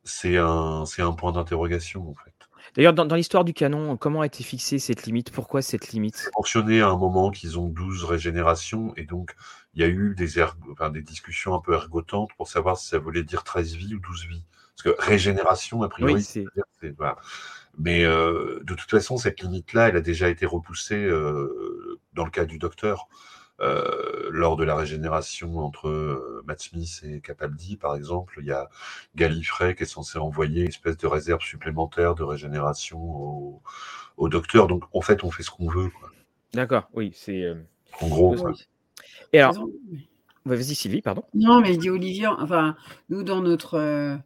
c'est un, un point d'interrogation en fait. D'ailleurs, dans, l'histoire du canon, comment a été fixée cette limite? Pourquoi cette limite? C'est mentionné à un moment qu'ils ont 12 régénérations, et donc il y a eu des, des discussions un peu ergotantes pour savoir si ça voulait dire 13 vies ou 12 vies. Parce que régénération, a priori, c'est. Mais euh, de toute façon, cette limite-là, elle a déjà été repoussée euh, dans le cas du docteur. Euh, lors de la régénération entre Matt Smith et Capaldi, par exemple, il y a Gallifrey qui est censé envoyer une espèce de réserve supplémentaire de régénération au, docteur. Donc, en fait, on fait ce qu'on veut. D'accord, oui, c'est. En gros. Et alors. Vas-y, Sylvie, pardon. Non, mais je dis Olivier, enfin, nous, dans notre.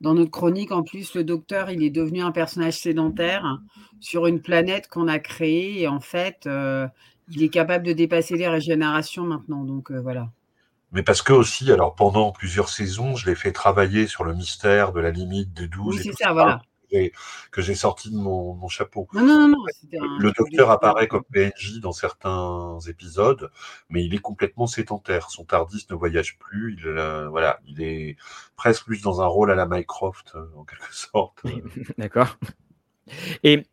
Dans notre chronique, en plus, le docteur, il est devenu un personnage sédentaire sur une planète qu'on a créée. Et en fait, il est capable de dépasser les régénérations maintenant. Donc euh, voilà. Mais parce que aussi, alors pendant plusieurs saisons, je l'ai fait travailler sur le mystère de la limite des 12 oui, c'est ça, voilà. Que j'ai sorti de mon, chapeau. Non, non, non, le docteur apparaît comme PNJ dans certains épisodes, mais il est complètement sédentaire. Son TARDIS ne voyage plus. Il, euh, voilà, il est presque plus dans un rôle à la Mycroft, euh, en quelque sorte. D'accord. Et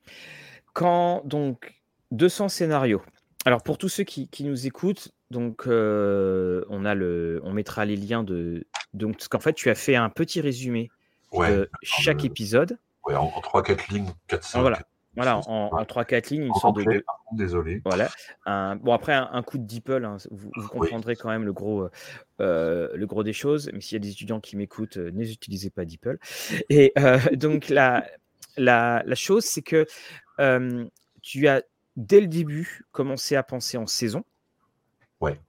quand donc 200 scénarios, alors pour tous ceux qui, nous écoutent, donc euh, on a le, on mettra les liens de, donc parce qu'en fait tu as fait un petit résumé de chaque épisode. Ouais, en, 3-4 lignes, 4-5. Voilà. Voilà, en, 3-4 lignes, une sorte de, Désolé. Voilà. bon, après, un, coup de DeepL, hein, vous, comprendrez quand même le gros, euh, le gros des choses. Mais s'il y a des étudiants qui m'écoutent, euh, n'utilisez pas DeepL. Et donc, la, la, la chose, c'est que tu as dès le début, commencer à penser en saison. Ouais.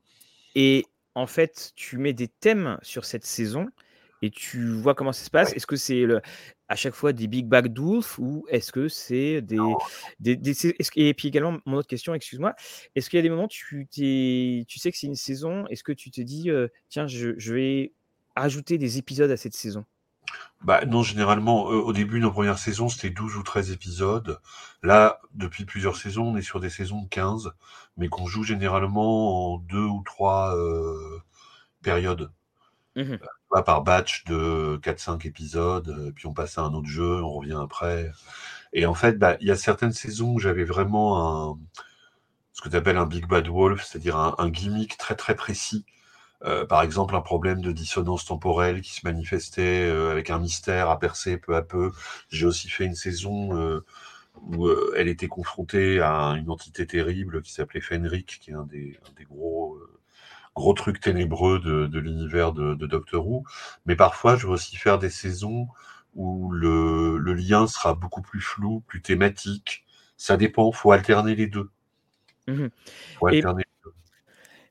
Et en fait, tu mets des thèmes sur cette saison et tu vois comment ça se passe. Est-ce que c'est le, à chaque fois des Big Bag Wolf ou est-ce que c'est des, des, Et puis également, mon autre question, excuse-moi, est-ce qu'il y a des moments tu, tu sais que c'est une saison, est-ce que tu te dis, euh, tiens, je, je, vais ajouter des épisodes à cette saison? Bah, non, généralement, au début, nos premières saisons, c'était 12 ou 13 épisodes. Là, depuis plusieurs saisons, on est sur des saisons de 15, mais qu'on joue généralement en deux ou trois périodes. Mmh par batch de 4-5 épisodes, puis on passe à un autre jeu, on revient après. Et en fait, bah, il y a certaines saisons où j'avais vraiment ce que tu appelles un Big Bad Wolf, c'est-à-dire un, gimmick très très précis. Euh, par exemple, un problème de dissonance temporelle qui se manifestait euh, avec un mystère à percer peu à peu. J'ai aussi fait une saison euh, où elle était confrontée à une entité terrible qui s'appelait Fenric, qui est un des, gros, gros trucs ténébreux de, l'univers de, Doctor Who. Mais parfois, je vais aussi faire des saisons où le, lien sera beaucoup plus flou, plus thématique. Ça dépend, faut alterner les deux. Mmh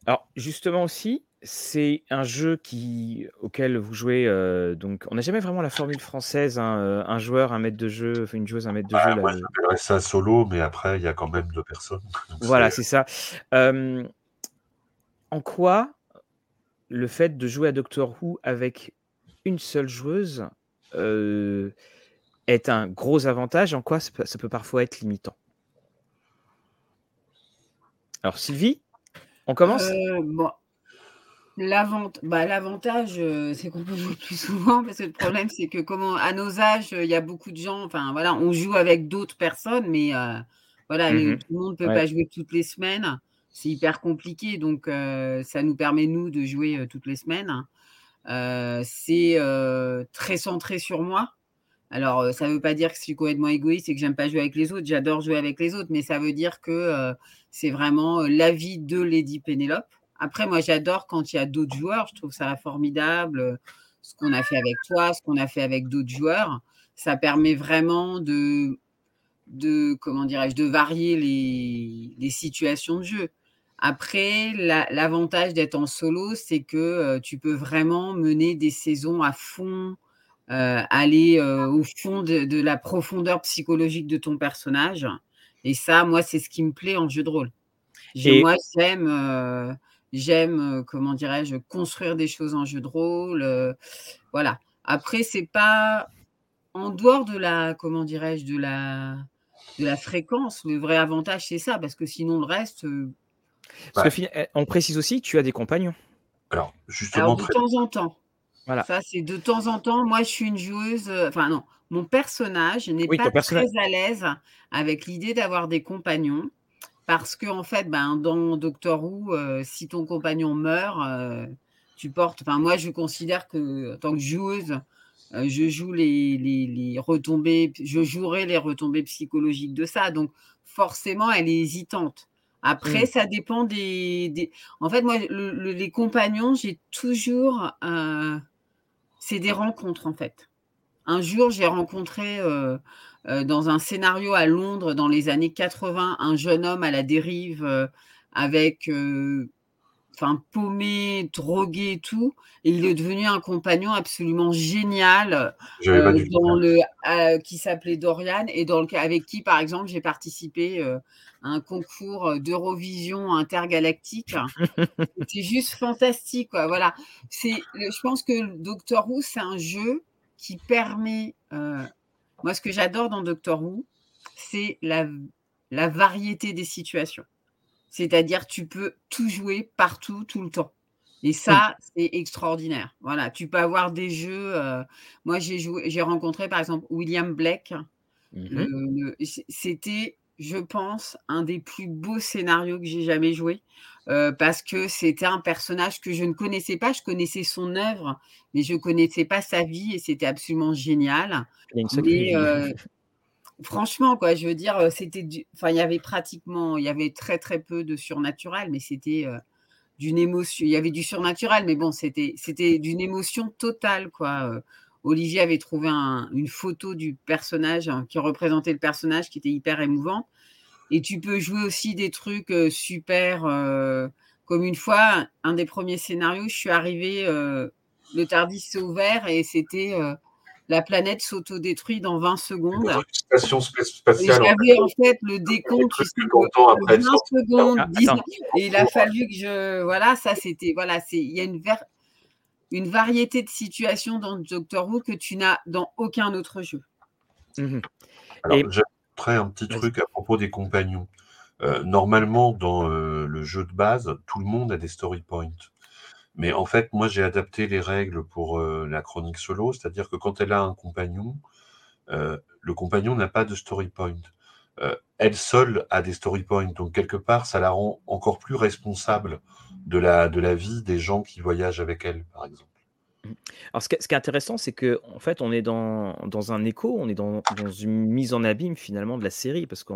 alors justement aussi, c'est un jeu qui auquel vous jouez, donc on n'a jamais vraiment la formule française, hein, un joueur, un maître de jeu, une joueuse, un maître de jeu moi j'appellerais ça solo, mais après il y a quand même deux personnes, Voilà, c'est ça. En quoi le fait de jouer à Doctor Who avec une seule joueuse, est un gros avantage? En quoi ça peut parfois être limitant? Alors Sylvie, on commence? Euh, bon, bah, l'avantage, euh, c'est qu'on peut jouer plus souvent parce que le problème, c'est que comment à nos âges, il y a beaucoup de gens enfin voilà, on joue avec d'autres personnes, mais euh, voilà, mmh tout le monde ne peut pas jouer toutes les semaines. C'est hyper compliqué, donc ça nous permet, nous, de jouer, toutes les semaines. c'est, très centré sur moi. Alors, ça ne veut pas dire que je suis complètement égoïste et que j'aime pas jouer avec les autres. J'adore jouer avec les autres, mais ça veut dire que c'est vraiment l'avis de Lady Pénélope. Après, moi, j'adore quand il y a d'autres joueurs. Je trouve ça formidable. Ce qu'on a fait avec toi, ce qu'on a fait avec d'autres joueurs, ça permet vraiment de, comment dirais-je, de varier les, situations de jeu. Après, l'avantage d'être en solo, c'est que tu peux vraiment mener des saisons à fond euh, aller euh, au fond de, la profondeur psychologique de ton personnage. Et ça, moi, c'est ce qui me plaît en jeu de rôle. Moi, j'aime, euh, j'aime, comment dirais-je, construire des choses en jeu de rôle. voilà. Après, c'est pas en dehors de la, comment dirais-je, de la, de la fréquence. Le vrai avantage, c'est ça, parce que sinon, le reste. Parce que, eh, on précise aussi que tu as des compagnons. Alors, justement. de temps en temps. Ça, c'est de temps en temps. Moi, je suis une joueuse. Euh, enfin, non, mon personnage n'est pas très à l'aise avec l'idée d'avoir des compagnons. Parce que, en fait, ben, dans Doctor Who, euh, si ton compagnon meurt, euh, tu portes. Enfin, moi, je considère que, en tant que joueuse, je joue les, les, retombées. Je jouerai les retombées psychologiques de ça. Donc, forcément, elle est hésitante. Après, mmh. ça dépend des, En fait, moi, les compagnons, j'ai toujours c'est des rencontres en fait. Un jour, j'ai rencontré euh, euh, dans un scénario à Londres dans les années 80 un jeune homme à la dérive euh, avec enfin paumé, drogué et tout, et il est devenu un compagnon absolument génial dans le qui s'appelait Dorian et dans le avec qui par exemple j'ai participé un concours euh, d'Eurovision intergalactique. c'est juste fantastique, quoi. Voilà. C'est, je pense que Doctor Who, c'est un jeu qui permet. Euh, moi, ce que j'adore dans Doctor Who, c'est la, la variété des situations. C'est-à-dire, tu peux tout jouer partout, tout le temps. Et ça, c'est extraordinaire. Voilà, tu peux avoir des jeux. Euh, moi, j'ai joué, j'ai rencontré par exemple William Blake. Mmh c'était je pense, un des plus beaux scénarios que j'ai jamais joué. Euh, parce que c'était un personnage que je ne connaissais pas. Je connaissais son œuvre, mais je ne connaissais pas sa vie et c'était absolument génial. Mais, euh, franchement, quoi, je veux dire, euh, c'était, enfin, il y avait pratiquement, il y avait très très peu de surnaturel, mais c'était d'une émotion. Il y avait du surnaturel, mais bon, c'était, c'était d'une émotion totale, quoi. Olivier avait trouvé une photo du personnage hein, qui représentait le personnage qui était hyper émouvant. Et tu peux jouer aussi des trucs euh, super. Euh, comme une fois, un des premiers scénarios, je suis arrivée, euh, le Tardis s'est ouvert et c'était la planète s'autodétruit dans 20 secondes. station spatiale. J'avais en fait le décompte, tu sais, 20 secondes, 10, ah, et il a fallu que je. Voilà, ça c'était. Voilà, il y a une. Ver une variété de situations dans Doctor Who que tu n'as dans aucun autre jeu. Mmh Alors, j'ajouterais un petit truc à propos des compagnons. Euh, normalement, dans euh, le jeu de base, tout le monde a des story points. Mais en fait, moi, j'ai adapté les règles pour euh, la chronique solo, c'est-à-dire que quand elle a un compagnon, le compagnon n'a pas de story point. elle seule a des story points. Donc, quelque part, ça la rend encore plus responsable de la, de la vie des gens qui voyagent avec elle, par exemple. Alors, ce qui est, intéressant, c'est que en fait, on est dans, dans un écho, on est dans, dans, une mise en abîme finalement de la série, parce que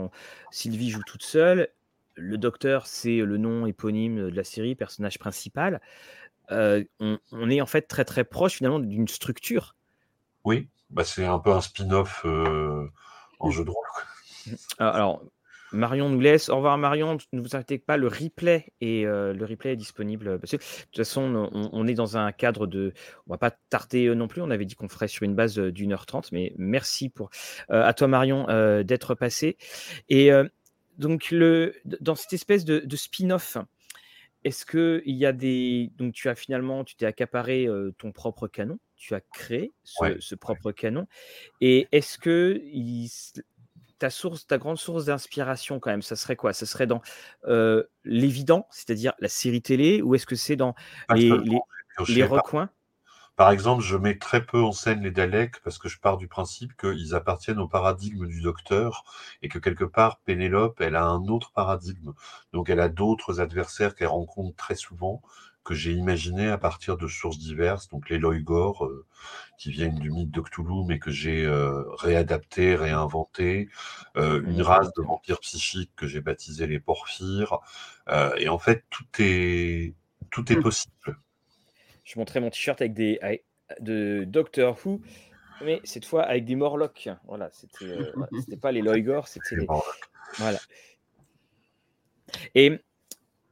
Sylvie joue toute seule, le docteur, c'est le nom éponyme de la série, personnage principal. Euh, on, est en fait très très proche finalement d'une structure. Oui, bah, c'est un peu un spin-off euh, en jeu de rôle. Mmh. Alors, Marion nous laisse. Au revoir Marion, ne vous inquiétez pas, le replay est, euh, le replay est disponible. Parce que, de toute façon, on, est dans un cadre de... On va pas tarder non plus, on avait dit qu'on ferait sur une base d'une heure trente, mais merci pour, à toi Marion d'être passé. Et donc, le, dans cette espèce de, spin-off, est-ce qu'il y a des... Donc tu as finalement, tu t'es accaparé ton propre canon, tu as créé ce, propre canon. Et est-ce que il, ta source, ta grande source d'inspiration quand même, ça serait quoi? Ça serait dans l'évident, c'est-à-dire la série télé, ou est-ce que c'est dans les, les, recoins? Par exemple, je mets très peu en scène les Daleks parce que je pars du principe qu'ils appartiennent au paradigme du docteur et que quelque part, Pénélope, elle a un autre paradigme. Donc elle a d'autres adversaires qu'elle rencontre très souvent que j'ai imaginé à partir de sources diverses, donc les Loigor, euh, qui viennent du mythe de Cthulhu, mais que j'ai euh, réadapté, réinventé, euh, une race de vampires psychiques que j'ai baptisé les Porphyres, et en fait, tout est, tout est mmh. possible. Je montrais mon t-shirt avec des de Doctor Who, mais cette fois avec des Morlocks. Voilà, c'était c'était pas les Loigor, c'était les. Voilà. Et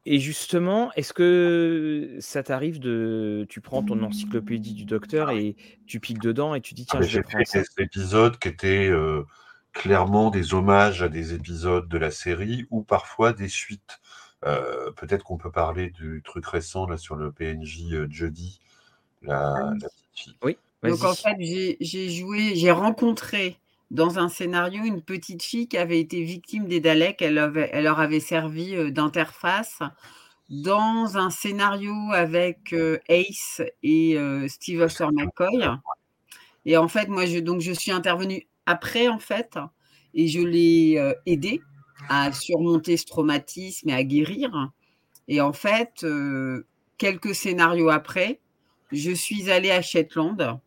et justement, est-ce que ça t'arrive de. Tu prends ton encyclopédie du docteur et tu piques dedans et tu dis tiens, ah, je vais prendre ça. des épisodes qui étaient euh, clairement des hommages à des épisodes de la série ou parfois des suites. Euh, peut-être qu'on peut parler du truc récent là sur le PNJ euh, Jody, la, ah la petite fille. Oui. Donc en fait, j'ai joué, j'ai rencontré dans un scénario une petite fille qui avait été victime des Daleks. Elle, elle leur avait servi euh, d'interface dans un scénario avec euh, Ace et euh, Steve Foster McCoy. Et en fait, moi, je, donc, je suis intervenue après, en fait, et je l'ai aidé à surmonter ce traumatisme et à guérir. Et en fait, quelques scénarios après, je suis allée à Shetland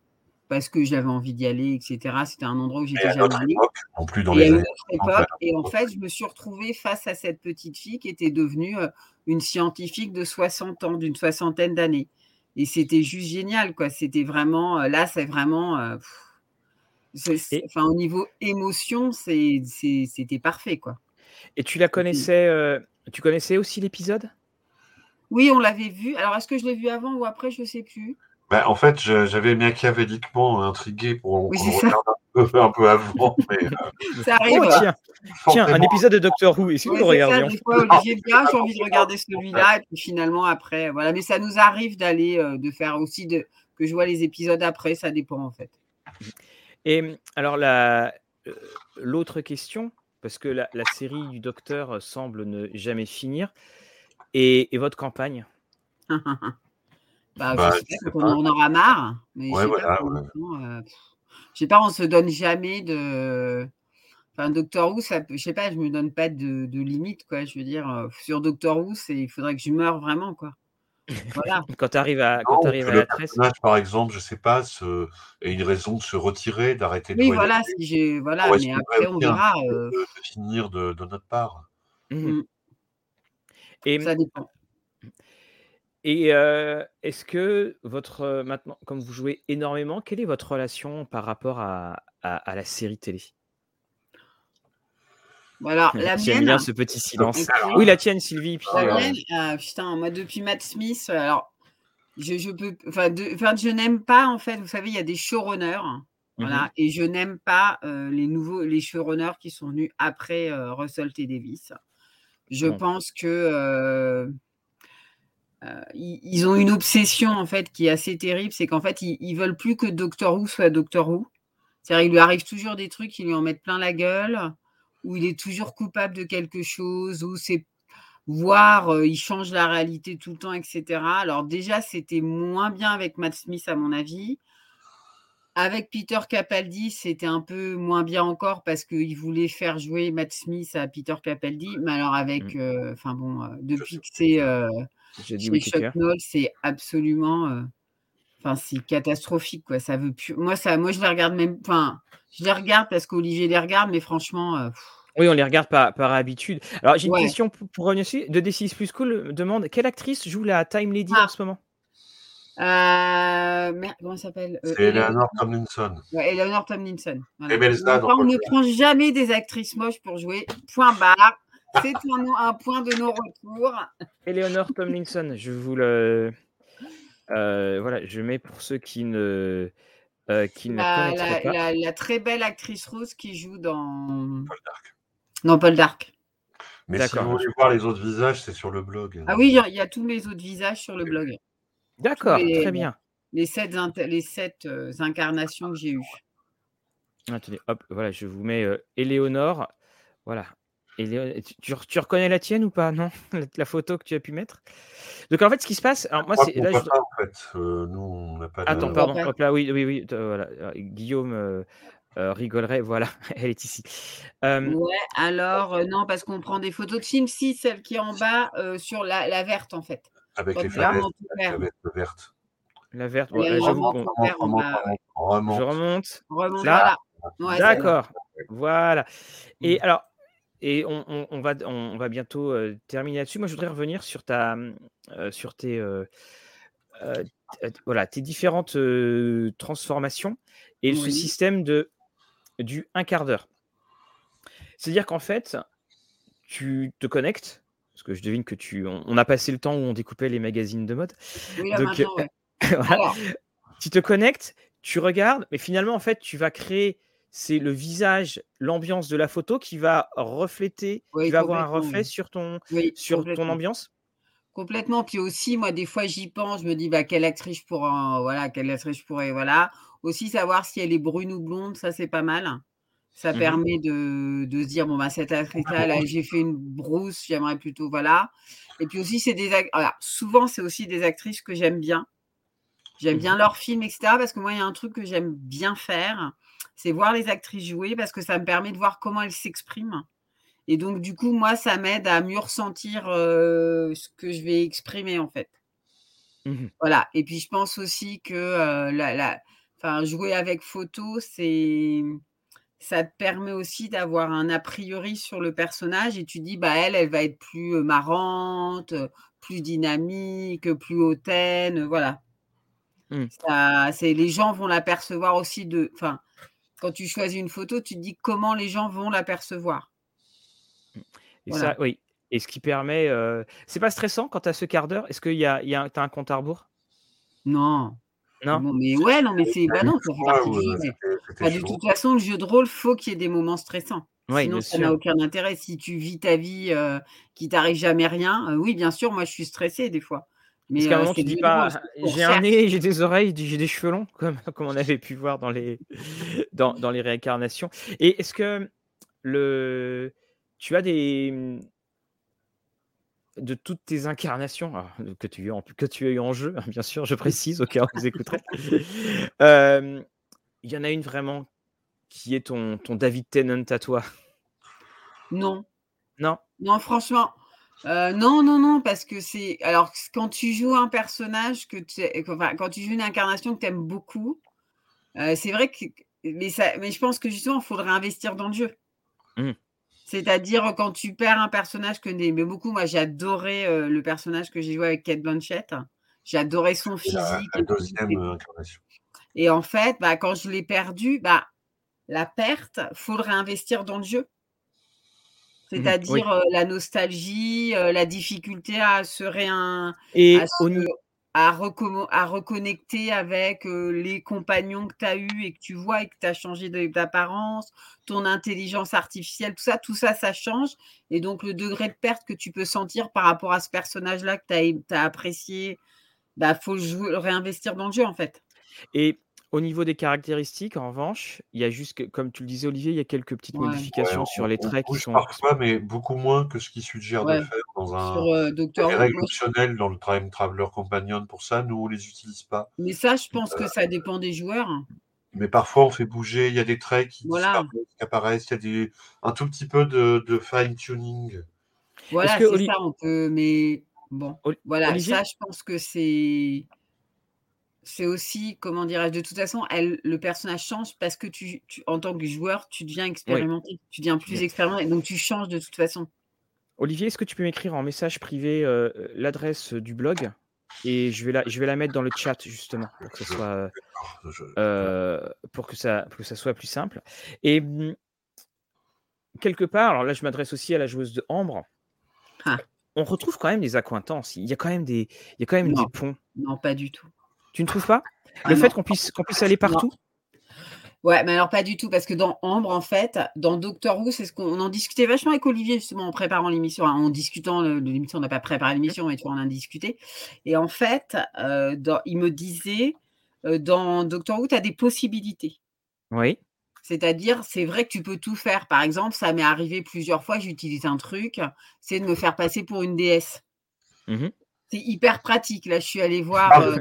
parce que j'avais envie d'y aller, etc. C'était un endroit où j'étais jamais allée. Non plus dans et les Et en fait, je me suis retrouvée face à cette petite fille qui était devenue euh, une scientifique de 60 ans, d'une soixantaine d'années. Et c'était juste génial, quoi. C'était vraiment, euh, là, c'est vraiment, euh, enfin, au niveau émotion, c'était parfait, quoi. Et tu la connaissais, tu connaissais aussi l'épisode? Oui, on l'avait vu. Alors, est-ce que je l'ai vu avant ou après? Je ne sais plus. Bah, en fait, j'avais machiavéliquement intrigué pour qu'on regarde un peu, avant. Mais, euh, Ça arrive. Oh, tiens, un épisode de Doctor Who. Est-ce que vous regardez Des fois, Olivier bien, j'ai envie de regarder celui-là, et puis finalement après, voilà. Mais ça nous arrive d'aller, euh, de faire aussi de que je vois les épisodes après. Ça dépend en fait. Et alors la euh, l'autre question, parce que la, la, série du Docteur semble ne jamais finir, et, et votre campagne? Bah, bah, je sais pas, on en aura marre. Mais ouais, je sais voilà, pas, euh, je sais pas, on se donne jamais de. Enfin, Doctor Who, ça, je sais pas, je me donne pas de, de limite, quoi. Je veux dire, euh, sur Doctor Who, il faudrait que je meure vraiment, quoi. Voilà. quand tu arrives à, quand arrives à la tresse. par exemple, je sais pas, ce, a une raison de se retirer, d'arrêter de Oui, voilà, si j'ai, voilà, mais après, on verra. Euh... De, finir de, de, notre part. Mmh. Et ça dépend. Et est-ce que votre maintenant, comme vous jouez énormément, quelle est votre relation par rapport à, à, la série télé? Voilà, la J'aime bien ce petit silence. Oui, la tienne, Sylvie. Puis, la mienne, ah, putain, moi depuis Matt Smith, alors je, je peux, enfin, je n'aime pas en fait. Vous savez, il y a des showrunners, voilà, mmh et je n'aime pas les nouveaux, les showrunners qui sont venus après Russell T Davis. Je pense que ils, ont une obsession en fait qui est assez terrible, c'est qu'en fait ils, ils, veulent plus que Doctor Who soit Doctor Who. C'est-à-dire il lui arrive toujours des trucs qui lui en mettent plein la gueule, où il est toujours coupable de quelque chose, où c'est voire il change la réalité tout le temps, etc. Alors déjà c'était moins bien avec Matt Smith à mon avis. Avec Peter Capaldi, c'était un peu moins bien encore parce qu'il voulait faire jouer Matt Smith à Peter Capaldi. Mais alors avec, mmh. enfin bon, depuis que c'est j'ai dit Chuck Noll, c'est absolument, enfin c'est catastrophique quoi. Ça veut plus. Moi ça, moi je les regarde même, enfin je les regarde parce qu'Olivier les regarde, mais franchement. oui, on les regarde par, par habitude. Alors j'ai une question pour, revenir dessus. De D6 Plus Cool demande quelle actrice joue la Time Lady en ah. ce moment? Euh, merde, comment ça s'appelle? Euh, C'est Eleanor Tomlinson. Ouais, Eleanor Tomlinson. Voilà. on ne prend jamais des actrices moches pour jouer. Point barre. C'est un, un, point de non-retour. Eleanor Tomlinson, je vous le. Euh, voilà, je mets pour ceux qui ne. Euh, qui la, ne la, pas. La, la, très belle actrice rose qui joue dans. Paul Dark. Non, Paul Dark. Mais si vous voulez voir les autres visages, c'est sur le blog. Ah oui, il y, y, a tous les autres visages sur le blog. D'accord, très bien. Les sept, les sept incarnations que j'ai eues. Attendez, hop, voilà, je vous mets Éléonore. Voilà. Tu, tu, reconnais la tienne ou pas Non? La, photo que tu as pu mettre? Donc en fait, ce qui se passe. Alors moi, c'est. Là, je... pas, en fait. Euh, nous, on n'a pas. Attends, pardon. Hop là, oui, oui, oui. Voilà. Guillaume. rigolerait, voilà, elle est ici. ouais, alors non, parce qu'on prend des photos de film, si celle qui est en bas sur la, la verte en fait. Avec les avec la verte. La verte, ouais, j'avoue qu'on remonte, Je remonte. remonte là. Voilà. D'accord. Voilà. Et mmh. alors, et on, on, on, va, on, va bientôt euh, terminer là-dessus. Moi, je voudrais revenir sur ta, euh, sur tes, euh, voilà, tes différentes transformations et oui. ce système de du un quart d'heure. C'est-à-dire qu'en fait, tu te connectes parce que je devine que tu. On, a passé le temps où on découpait les magazines de mode. Oui, là, Donc, ouais. voilà. Tu te connectes, tu regardes, mais finalement, en fait, tu vas créer. C'est le visage, l'ambiance de la photo qui va refléter, oui, qui va avoir un reflet sur ton, oui, sur ton ambiance? Complètement. Puis aussi, moi, des fois, j'y pense. Je me dis, bah, quelle actrice je pourrais, voilà, quelle actrice je pourrais, voilà. Aussi savoir si elle est brune ou blonde, ça c'est pas mal. Ça mmh permet de, de, se dire, bon, bah, cette actrice-là, là, j'ai fait une brousse, j'aimerais plutôt, voilà. Et puis aussi, c'est des voilà, souvent, c'est aussi des actrices que j'aime bien. J'aime bien leurs films, etc. Parce que moi, il y a un truc que j'aime bien faire, c'est voir les actrices jouer parce que ça me permet de voir comment elles s'expriment. Et donc, du coup, moi, ça m'aide à mieux ressentir euh, ce que je vais exprimer, en fait. Mmh voilà. Et puis, je pense aussi que euh, la, la, enfin, jouer avec photo, c'est ça te permet aussi d'avoir un a priori sur le personnage et tu dis bah elle elle va être plus marrante, plus dynamique, plus hautaine, voilà. Mmh. Ça, c'est les gens vont l'apercevoir aussi de enfin quand tu choisis une photo, tu te dis comment les gens vont l'apercevoir. Et voilà. ça oui, et ce qui permet euh... c'est pas stressant quand tu as ce quart d'heure? Est-ce qu'il y a, il y a tu as un compte à rebours? Non. Non? Bon, mais ouais, non, mais c'est. Bah non, ça fait partie du jeu. Mais... Bah, de toute façon, le jeu de rôle, faut qu'il y ait des moments stressants. Ouais, Sinon, ça n'a aucun intérêt. Si tu vis ta vie euh, qui t'arrive jamais rien, euh, oui, bien sûr, moi, je suis stressée des fois. Mais Parce qu'à un moment, tu dis pas, j'ai un nez, j'ai des oreilles, j'ai des cheveux longs, comme, comme on avait pu voir dans les, dans, dans les réincarnations. Et est-ce que le, tu as des, de toutes tes incarnations alors, que, tu, que tu as eu en jeu, hein, bien sûr, je précise au cas où vous écouterez. euh, il y en a une vraiment qui est ton, ton David Tennant à toi? Non. Non? Non, franchement. Euh, non, non, non, parce que c'est. Alors, quand tu joues un personnage, que enfin, quand tu joues une incarnation que tu aimes beaucoup, euh, c'est vrai que. Mais, ça... mais je pense que justement, il faudrait investir dans le jeu. Mmh. C'est-à-dire quand tu perds un personnage que j'aimais beaucoup, moi j'ai adoré euh, le personnage que j'ai joué avec Kate Blanchett. J'ai adoré son physique. La, la deuxième incarnation. Et en fait, bah, quand je l'ai perdu, bah, la perte, faudrait investir dans le jeu. Mmh C'est-à-dire oui. euh, la nostalgie, euh, la difficulté à se réin. Et à reconnecter avec les compagnons que tu as eus et que tu vois et que tu as changé d'apparence, ton intelligence artificielle, tout ça, tout ça, ça change. Et donc, le degré de perte que tu peux sentir par rapport à ce personnage-là que tu as, apprécié, il bah, faut le réinvestir dans le jeu, en fait. Et au niveau des caractéristiques, en revanche, il y a juste comme tu le disais Olivier, il y a quelques petites modifications sur les traits qui sont parfois, mais beaucoup moins que ce qu'ils suggèrent de faire dans un sur, euh, des règles optionnelles dans le Time Traveler Companion pour ça, nous on les utilise pas. Mais ça, je pense que ça dépend des joueurs. Mais parfois on fait bouger, il y a des traits qui apparaissent, il y a des un tout petit peu de fine tuning. Voilà, c'est ça, on peut mais bon, voilà, ça je pense que c'est c'est aussi, comment dirais-je, de toute façon, elle, le personnage change parce que tu, en tant que joueur, tu deviens expérimenté, tu deviens plus expérimenté, donc tu changes de toute façon. Olivier, est-ce que tu peux m'écrire en message privé euh, l'adresse du blog et je vais, la, je vais la mettre dans le chat justement pour que, ça soit, euh, pour que, ça, que ça soit plus simple. Et mmh, quelque part, alors là je m'adresse aussi à la joueuse de Ambre, ah. on retrouve quand même des accointances, il y a quand même des, il y a quand même des ponts. Non, pas du tout. Tu ne trouves pas ah Le fait qu'on puisse, qu'on puisse aller partout? Ouais, mais alors pas du tout, parce que dans Ambre, en fait, dans Doctor Who, c'est ce qu'on en discutait vachement avec Olivier, justement, en préparant l'émission, en discutant de l'émission, on n'a pas préparé l'émission, mais tu vois, on en a discuté. Et en fait, euh, il me disait, euh, dans Doctor Who, tu as des possibilités. Oui. C'est-à-dire, c'est vrai que tu peux tout faire. Par exemple, ça m'est arrivé plusieurs fois, j'utilise un truc, c'est de me faire passer pour une déesse. Mmh c'est hyper pratique. Là, je suis allée voir ah, euh,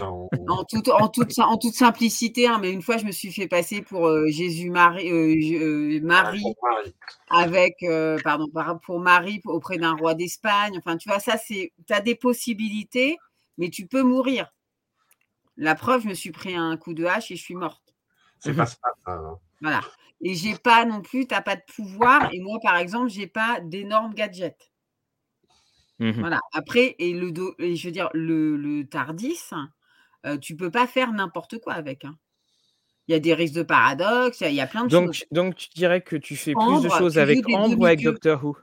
hein, en, toute, en, toute, en toute simplicité, hein, mais une fois, je me suis fait passer pour euh, Jésus Marie, euh, Marie, avec, pardon, pour Marie auprès d'un roi d'Espagne. Enfin, tu vois, ça, c'est, tu as des possibilités, mais tu peux mourir. La preuve, je me suis pris un coup de hache et je suis morte. C'est pas ça. Hein. Voilà. Et j'ai pas non plus, tu n'as pas de pouvoir. Et moi, par exemple, j'ai pas d'énormes gadgets. Mmh voilà. Après, et le et je veux dire, le, le Tardis, euh, tu peux pas faire n'importe quoi avec. Hein. Il y a des risques de paradoxe, il y, a plein de donc, choses. Donc, tu dirais que tu fais plus de choses avec Ambre ou avec Doctor Who?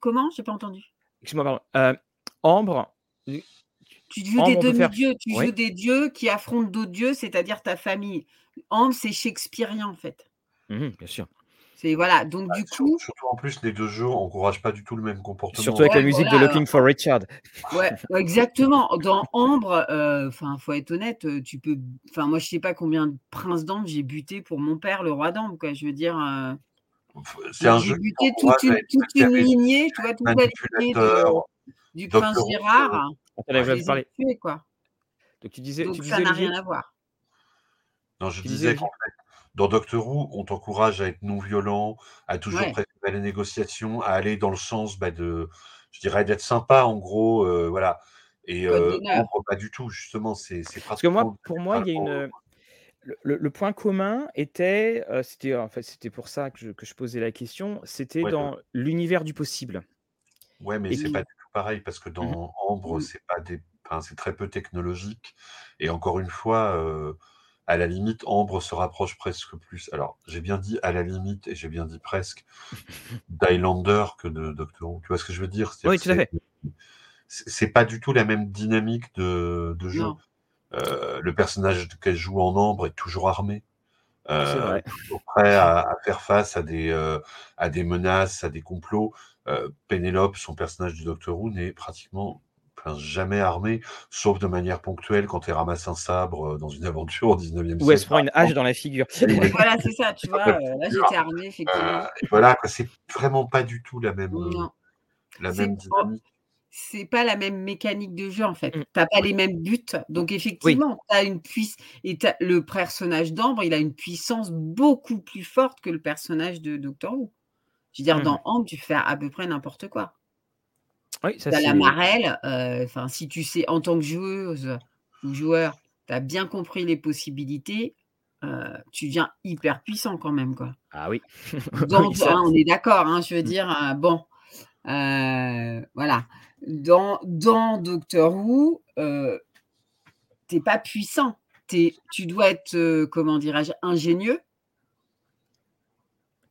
Comment? J'ai pas entendu. Excuse-moi, pardon. Euh, Ambre. Tu joues des demi-dieux, tu joues des dieux qui affrontent d'autres dieux, c'est-à-dire ta famille. Ambre, c'est shakespearien en fait. Mmh bien sûr voilà, donc bah, du coup. Surtout en plus, les deux jeux n'encouragent pas du tout le même comportement. Surtout avec la musique de Looking for Richard. Ouais, exactement. Dans Ambre, euh, enfin, faut être honnête, euh, tu peux. Enfin, moi, je sais pas combien de princes d'Ambre j'ai buté pour mon père, le roi d'Ambre, quoi. Je veux dire. Euh, c'est un jeu. J'ai buté toute, une, toute une lignée, tu vois, toute la lignée du prince Gérard. On avait parlé. quoi. Donc tu disais. Donc tu ça n'a rien à voir. Non, je disais qu'en fait, dans Doctor Who, on t'encourage à être non violent, à toujours préparer les négociations, à aller dans le sens bah, de, je dirais, d'être sympa, en gros, euh, voilà. Et euh, pas du tout, justement, c'est Parce que moi, pour moi, il y a une. Le, point commun était, euh, c'était en fait, c'était pour ça que je, que je, posais la question, c'était dans l'univers du possible. Ouais, mais c'est pas du tout pareil parce que mmh dans Ambre, c'est pas des, c'est très peu technologique. Et encore une fois, euh, à la limite, Ambre se rapproche presque plus. Alors, j'ai bien dit à la limite et j'ai bien dit presque d'Highlander que de Doctor Who. Tu vois ce que je veux dire? Oui, tout à fait. C'est pas du tout la même dynamique de, jeu. Euh, le personnage qu'elle joue en Ambre est toujours armé. Euh, prêt à, faire face à des, euh, à des menaces, à des complots. Pénélope, son personnage du Doctor Who, n'est pratiquement jamais armé, sauf de manière ponctuelle quand elle ramasse un sabre euh, dans une aventure au 19e siècle. Ou elle se prend une hache dans la figure. voilà, c'est ça, tu vois. Euh, là, j'étais armé, effectivement. Euh, voilà, c'est vraiment pas du tout la même, la même dynamique. C'est pas la même mécanique de jeu en fait. Mm. Tu n'as pas les mêmes buts. Donc effectivement, tu as une puissance. Et le personnage d'Ambre, il a une puissance beaucoup plus forte que le personnage de Doctor Who. Je veux dire, mm. dans Ambre, tu fais à peu près n'importe quoi. Oui, ça la marelle, euh, enfin, si tu sais, en tant que joueuse ou joueur, tu as bien compris les possibilités, euh, tu viens hyper puissant quand même, quoi. Ah oui. Donc, hein, on est d'accord, hein, je veux mmh. dire, euh, bon, voilà. Dans, dans Doctor Who, t'es pas puissant. tu dois être, comment dirais-je, ingénieux,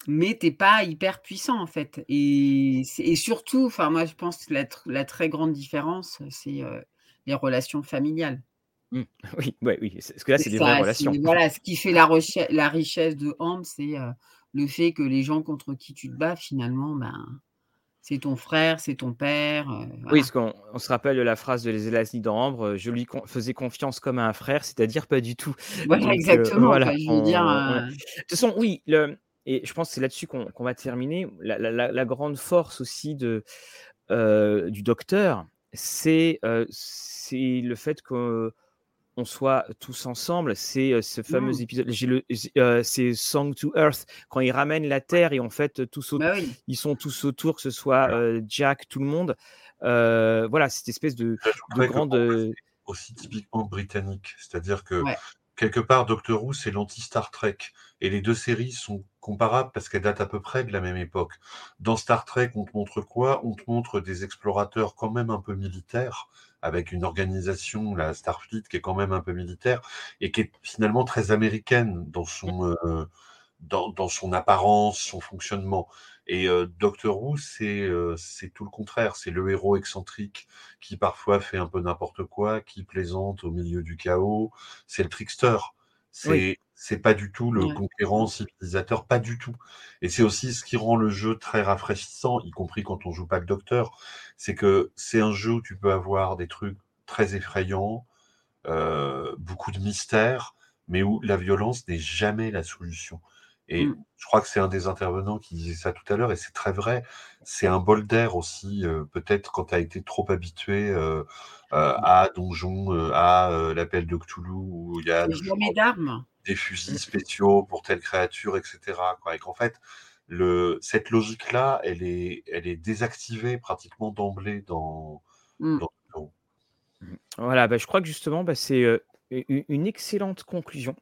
mais t'es pas hyper puissant en fait. Et, et surtout, enfin moi je pense que la, la très grande différence, c'est les relations familiales. Mmh. Oui, ouais, oui, parce que là, c'est des vraies relations. voilà, ce qui fait la la richesse de Ambre, c'est, heu, le fait que les gens contre qui tu te bats, finalement, ben, c'est ton frère, c'est ton père, heu, Oui, parce qu'on on se rappelle la phrase de Les Zelazny dans Ambre, «Je lui con faisais confiance comme à un frère», c'est-à-dire pas du tout. Voilà, Donc exactement, voilà, quoi, je veux dire, on de toute façon, oui, le et je pense que c'est là-dessus qu'on va terminer. La la la la grande force aussi de, heu, du Docteur, c'est, c'est le fait qu'on soit tous ensemble. C'est, heu, ce fameux Mmh. épisode heu, c'est Song to Earth, quand ils ramènent la Terre et en fait, tous au Bah oui. ils sont tous autour, que ce soit, Jack, tout le monde. Voilà, cette espèce de que grande, aussi typiquement britannique. C'est-à-dire que, Ouais. Quelque part, Doctor Who, c'est l'anti-Star Trek et les 2 séries sont comparables parce qu'elles datent à peu près de la même époque. Dans Star Trek, on te montre quoi? On te montre des explorateurs quand même un peu militaires, avec une organisation, la Starfleet, qui est quand même un peu militaire et qui est finalement très américaine dans son, heu, dans dans son apparence, son fonctionnement et heu, Doctor Who, c'est, c'est tout le contraire. C'est le héros excentrique qui parfois fait un peu n'importe quoi, qui plaisante au milieu du chaos. C'est le trickster. Oui. C'est c'est pas du tout le conquérant civilisateur, pas du tout et c'est aussi ce qui rend le jeu très rafraîchissant, y compris quand on joue pas le Docteur. C'est que c'est un jeu où tu peux avoir des trucs très effrayants, heu, beaucoup de mystères, mais où la violence n'est jamais la solution et Mmh. je crois que c'est un des intervenants qui disait ça tout à l'heure et c'est très vrai. C'est un bol d'air aussi, heu, peut-être quand tu as été trop habitué, heu heu, à Donjon, à, l'Appel de Cthulhu où il y a d'armes. des fusils spéciaux pour telle créature et cetera, quoi et qu'en fait, le cette logique-là, elle est elle est désactivée pratiquement d'emblée dans. Mmh. Voilà, bah, je crois que justement, bah, c'est, une excellente conclusion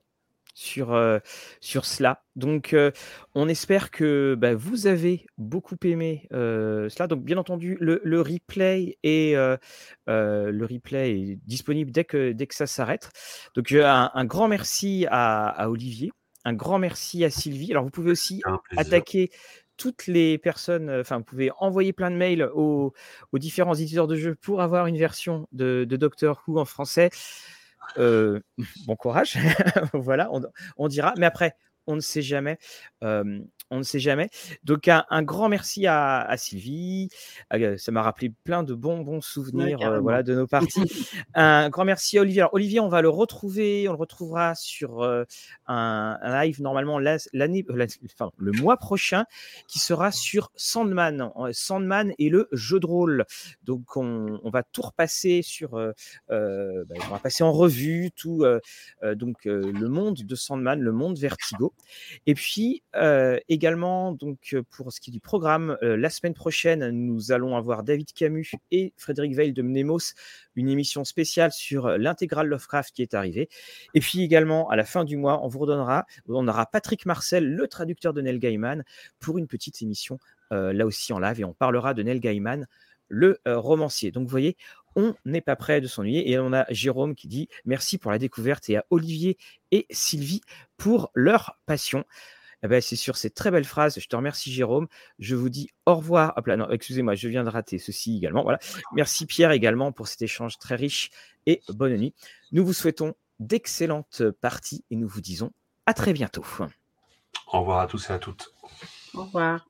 sur, heu, sur cela. Donc heu, on espère que, bah, vous avez beaucoup aimé, heu, cela. Donc bien entendu, le le replay est, le replay est disponible dès que dès que ça s'arrête. Donc un un grand merci à à Olivier, un grand merci à Sylvie. Alors vous pouvez aussi attaquer toutes les personnes, enfin, vous pouvez envoyer plein de mails aux aux différents éditeurs de jeux pour avoir une version de de Doctor Who en français. Heu, bon courage, voilà, on dira, mais après, on ne sait jamais, hem, on ne sait jamais. Donc un un grand merci à à Sylvie, heu, ça m'a rappelé plein de bons, bons souvenirs, carrément. voilà, de nos parties. Un grand merci à Olivier. Alors Olivier, on va le retrouver, on le retrouvera sur, heu, un un live normalement l'année la enfin, le mois prochain qui sera sur Sandman, Sandman et le jeu de rôle. Donc on on va tout repasser sur, bah, on va passer en revue tout, donc le monde de Sandman, le monde Vertigo et puis, également donc heu, pour ce qui est du programme, heu, la semaine prochaine, nous allons avoir David Camus et Frédéric Weill de Mnemos, une émission spéciale sur l'intégrale Lovecraft qui est arrivée et puis également à la fin du mois, on vous redonnera on aura Patrick Marcel, le traducteur de Neil Gaiman pour une petite émission, là aussi en live et on parlera de Neil Gaiman, le, romancier. Donc vous voyez, on n'est pas prêt de s'ennuyer et on a Jérôme qui dit: «Merci pour la découverte» et à Olivier et Sylvie pour leur passion. Et bah, c'est sur ces très belles phrases, je te remercie Jérôme. Je vous dis au revoir hop là, non, excusez-moi, je viens de rater ceci également, voilà. Merci Pierre également pour cet échange très riche et bonne nuit. Nous vous souhaitons d'excellentes parties et nous vous disons à très bientôt. Au revoir à tous et à toutes. Au revoir.